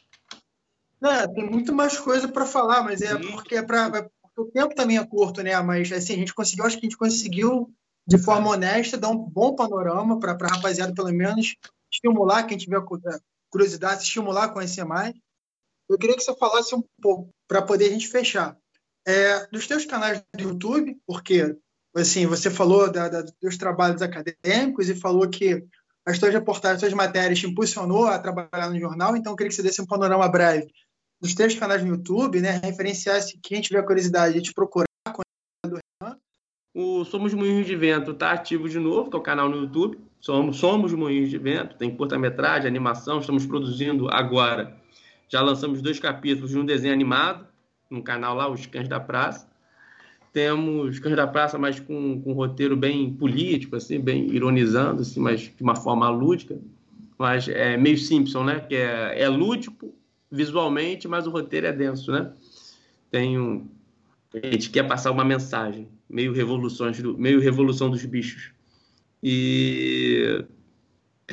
né, tem muito mais coisa para falar, mas é Sim. porque é para o tempo também é curto, né? Mas assim, a gente conseguiu, acho que a gente conseguiu, de forma honesta, dar um bom panorama para a rapaziada, pelo menos, estimular quem tiver curiosidade, estimular a conhecer mais. Eu queria que você falasse um pouco, para poder a gente fechar. É, dos teus canais do YouTube, porque assim, você falou da, da, dos trabalhos acadêmicos e falou que as tuas reportagens, as tuas matérias te impulsionou a trabalhar no jornal, então eu queria que você desse um panorama breve dos teus canais no YouTube, né? Referenciar se quem tiver curiosidade de te procurar. O Somos Moinhos de Vento está ativo de novo, que é o canal no YouTube. Somos, Somos Moinhos de Vento, tem curta-metragem, animação, estamos produzindo agora. Já lançamos dois capítulos de um desenho animado no canal lá, Os Cães da Praça. Temos Cães da Praça, mas com, com um roteiro bem político, assim, bem ironizando, assim, mas de uma forma lúdica. Mas é meio Simpson, né? Que é, é lúdico, visualmente, mas o roteiro é denso, né? Tem um... A gente quer passar uma mensagem, meio, revoluções do... meio revolução dos bichos. E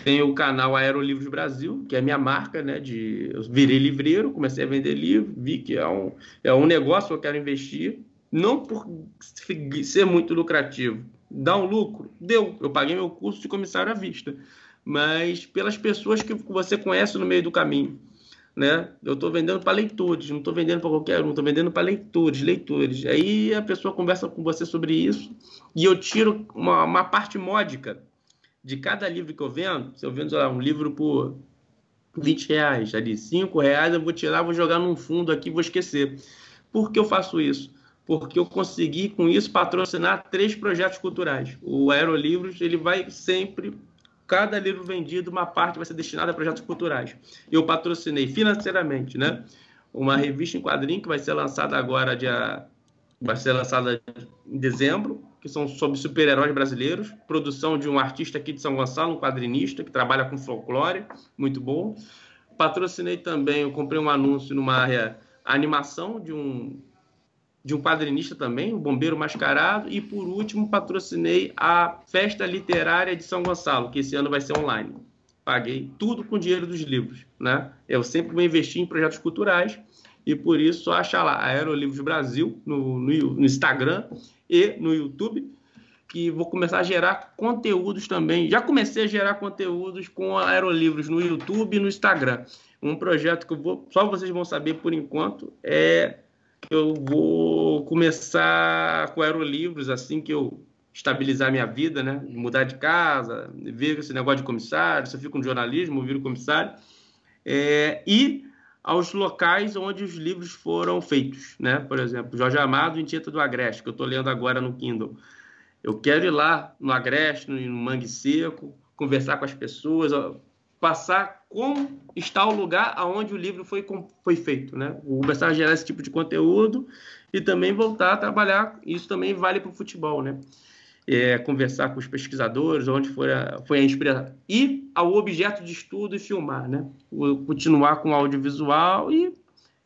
tem o canal Aerolivros Brasil, que é a minha marca, né? De... Eu virei livreiro, comecei a vender livro, vi que é um, é um negócio que eu quero investir, não por ser muito lucrativo. Dá um lucro? Deu. Eu paguei meu curso de comissário à vista. Mas pelas pessoas que você conhece no meio do caminho né? Eu estou vendendo para leitores, não estou vendendo para qualquer um, estou vendendo para leitores, leitores. Aí a pessoa conversa com você sobre isso e eu tiro uma, uma parte módica de cada livro que eu vendo. Se eu vendo lá, um livro por 20 reais, ali 5 reais, eu vou tirar, vou jogar num fundo aqui, vou esquecer. Por que eu faço isso? Porque eu consegui com isso patrocinar três projetos culturais. O Aerolivros ele vai sempre cada livro vendido, uma parte vai ser destinada a projetos culturais. Eu patrocinei financeiramente, né? Uma revista em quadrinho que vai ser lançada agora dia vai ser lançada em dezembro, que são sobre super-heróis brasileiros, produção de um artista aqui de São Gonçalo, um quadrinista que trabalha com folclore, muito bom. Patrocinei também, eu comprei um anúncio numa área animação de um de um quadrinista também, o Bombeiro Mascarado, e por último patrocinei a Festa Literária de São Gonçalo, que esse ano vai ser online. Paguei tudo com dinheiro dos livros, né? Eu sempre vou investir em projetos culturais e por isso só achar lá Aerolivros Brasil no, no, no Instagram e no YouTube, que vou começar a gerar conteúdos também. Já comecei a gerar conteúdos com Aerolivros no YouTube e no Instagram. Um projeto que vou, só vocês vão saber por enquanto é eu vou começar com aerolivros assim que eu estabilizar minha vida, né? Mudar de casa, ver esse negócio de comissário, se eu fico no jornalismo, viro comissário. É, e aos locais onde os livros foram feitos, né? Por exemplo, Jorge Amado em Tinta do Agreste, que eu estou lendo agora no Kindle. Eu quero ir lá no Agreste, no Mangue Seco, conversar com as pessoas, passar como está o lugar aonde o livro foi, foi feito, né? O a gerar esse tipo de conteúdo e também voltar a trabalhar. Isso também vale para o futebol, né? é, conversar com os pesquisadores, onde foi a, foi a inspiração. E ao objeto de estudo e filmar, né? Continuar com o audiovisual e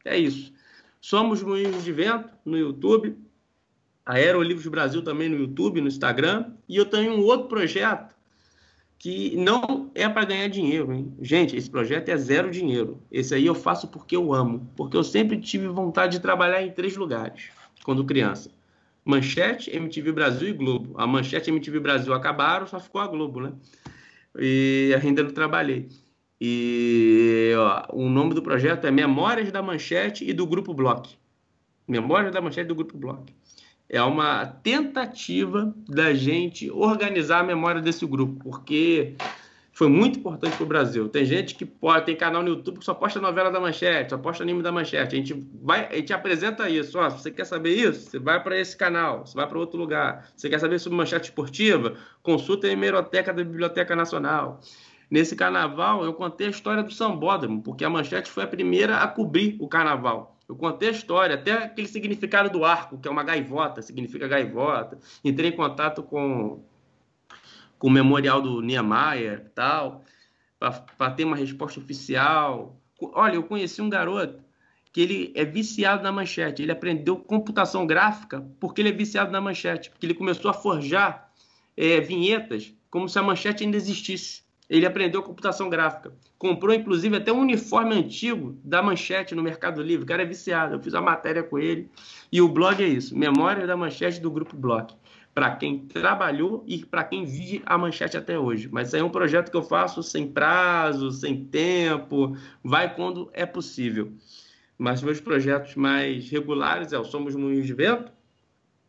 é isso. Somos Moinhos de Vento no YouTube, Aerolivros Brasil também no YouTube, no Instagram, e eu tenho um outro projeto que não é para ganhar dinheiro, hein? Gente, esse projeto é zero dinheiro. Esse aí eu faço porque eu amo, porque eu sempre tive vontade de trabalhar em três lugares quando criança Manchete, MTV Brasil e Globo. A Manchete e MTV Brasil acabaram, só ficou a Globo, né? E ainda não trabalhei. E ó, o nome do projeto é Memórias da Manchete e do Grupo Block. Memórias da Manchete e do Grupo Block. É uma tentativa da gente organizar a memória desse grupo, porque foi muito importante para o Brasil. Tem gente que pode, tem canal no YouTube que só posta novela da manchete, só posta anime da manchete. A gente vai, a gente apresenta isso. Ó, se você quer saber isso, você vai para esse canal, você vai para outro lugar. Você quer saber sobre manchete esportiva? Consulta a hemeroteca da Biblioteca Nacional. Nesse carnaval, eu contei a história do sambódromo, porque a manchete foi a primeira a cobrir o carnaval. Eu contei a história, até aquele significado do arco, que é uma gaivota, significa gaivota. Entrei em contato com com o memorial do Niemeyer tal, para ter uma resposta oficial. Olha, eu conheci um garoto que ele é viciado na manchete. Ele aprendeu computação gráfica porque ele é viciado na manchete, porque ele começou a forjar é, vinhetas como se a manchete ainda existisse. Ele aprendeu computação gráfica. Comprou, inclusive, até um uniforme antigo da manchete no Mercado Livre. O cara é viciado. Eu fiz a matéria com ele. E o blog é isso: Memória da Manchete do Grupo Block para quem trabalhou e para quem vive a manchete até hoje. Mas é um projeto que eu faço sem prazo, sem tempo, vai quando é possível. Mas meus projetos mais regulares é o Somos Moinhos de Vento,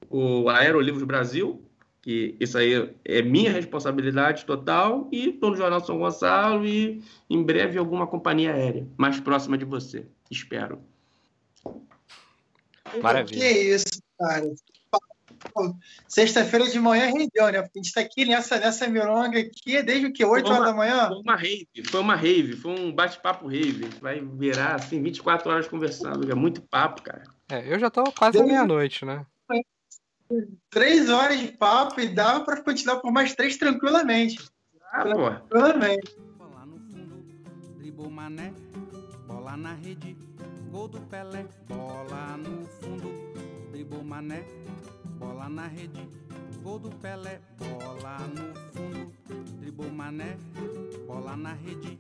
o Aerolivros Brasil, que isso aí é minha responsabilidade total, e estou no Jornal São Gonçalo e em breve alguma companhia aérea mais próxima de você. Espero. Maravilha. Que isso, cara. Sexta-feira de manhã rendeu, né? Porque a gente está aqui nessa, nessa mironga aqui desde o que? 8 horas da manhã? Foi uma rave, foi uma rave, foi um bate-papo rave. A gente vai virar assim 24 horas conversando, é muito papo, cara. É, eu já tô quase meia-noite, né? Três horas de papo e dava para continuar por mais três tranquilamente. Ah. Tranquilamente. Bola no fundo, dribou mané, bola na rede, gol do Pelé, bola no fundo, dribou mané bola na rede, gol do Pelé, bola no fundo, dribou mané, bola na rede,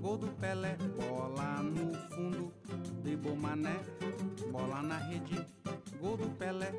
gol do Pelé, bola no fundo, dribou mané, bola na rede, gol do Pelé.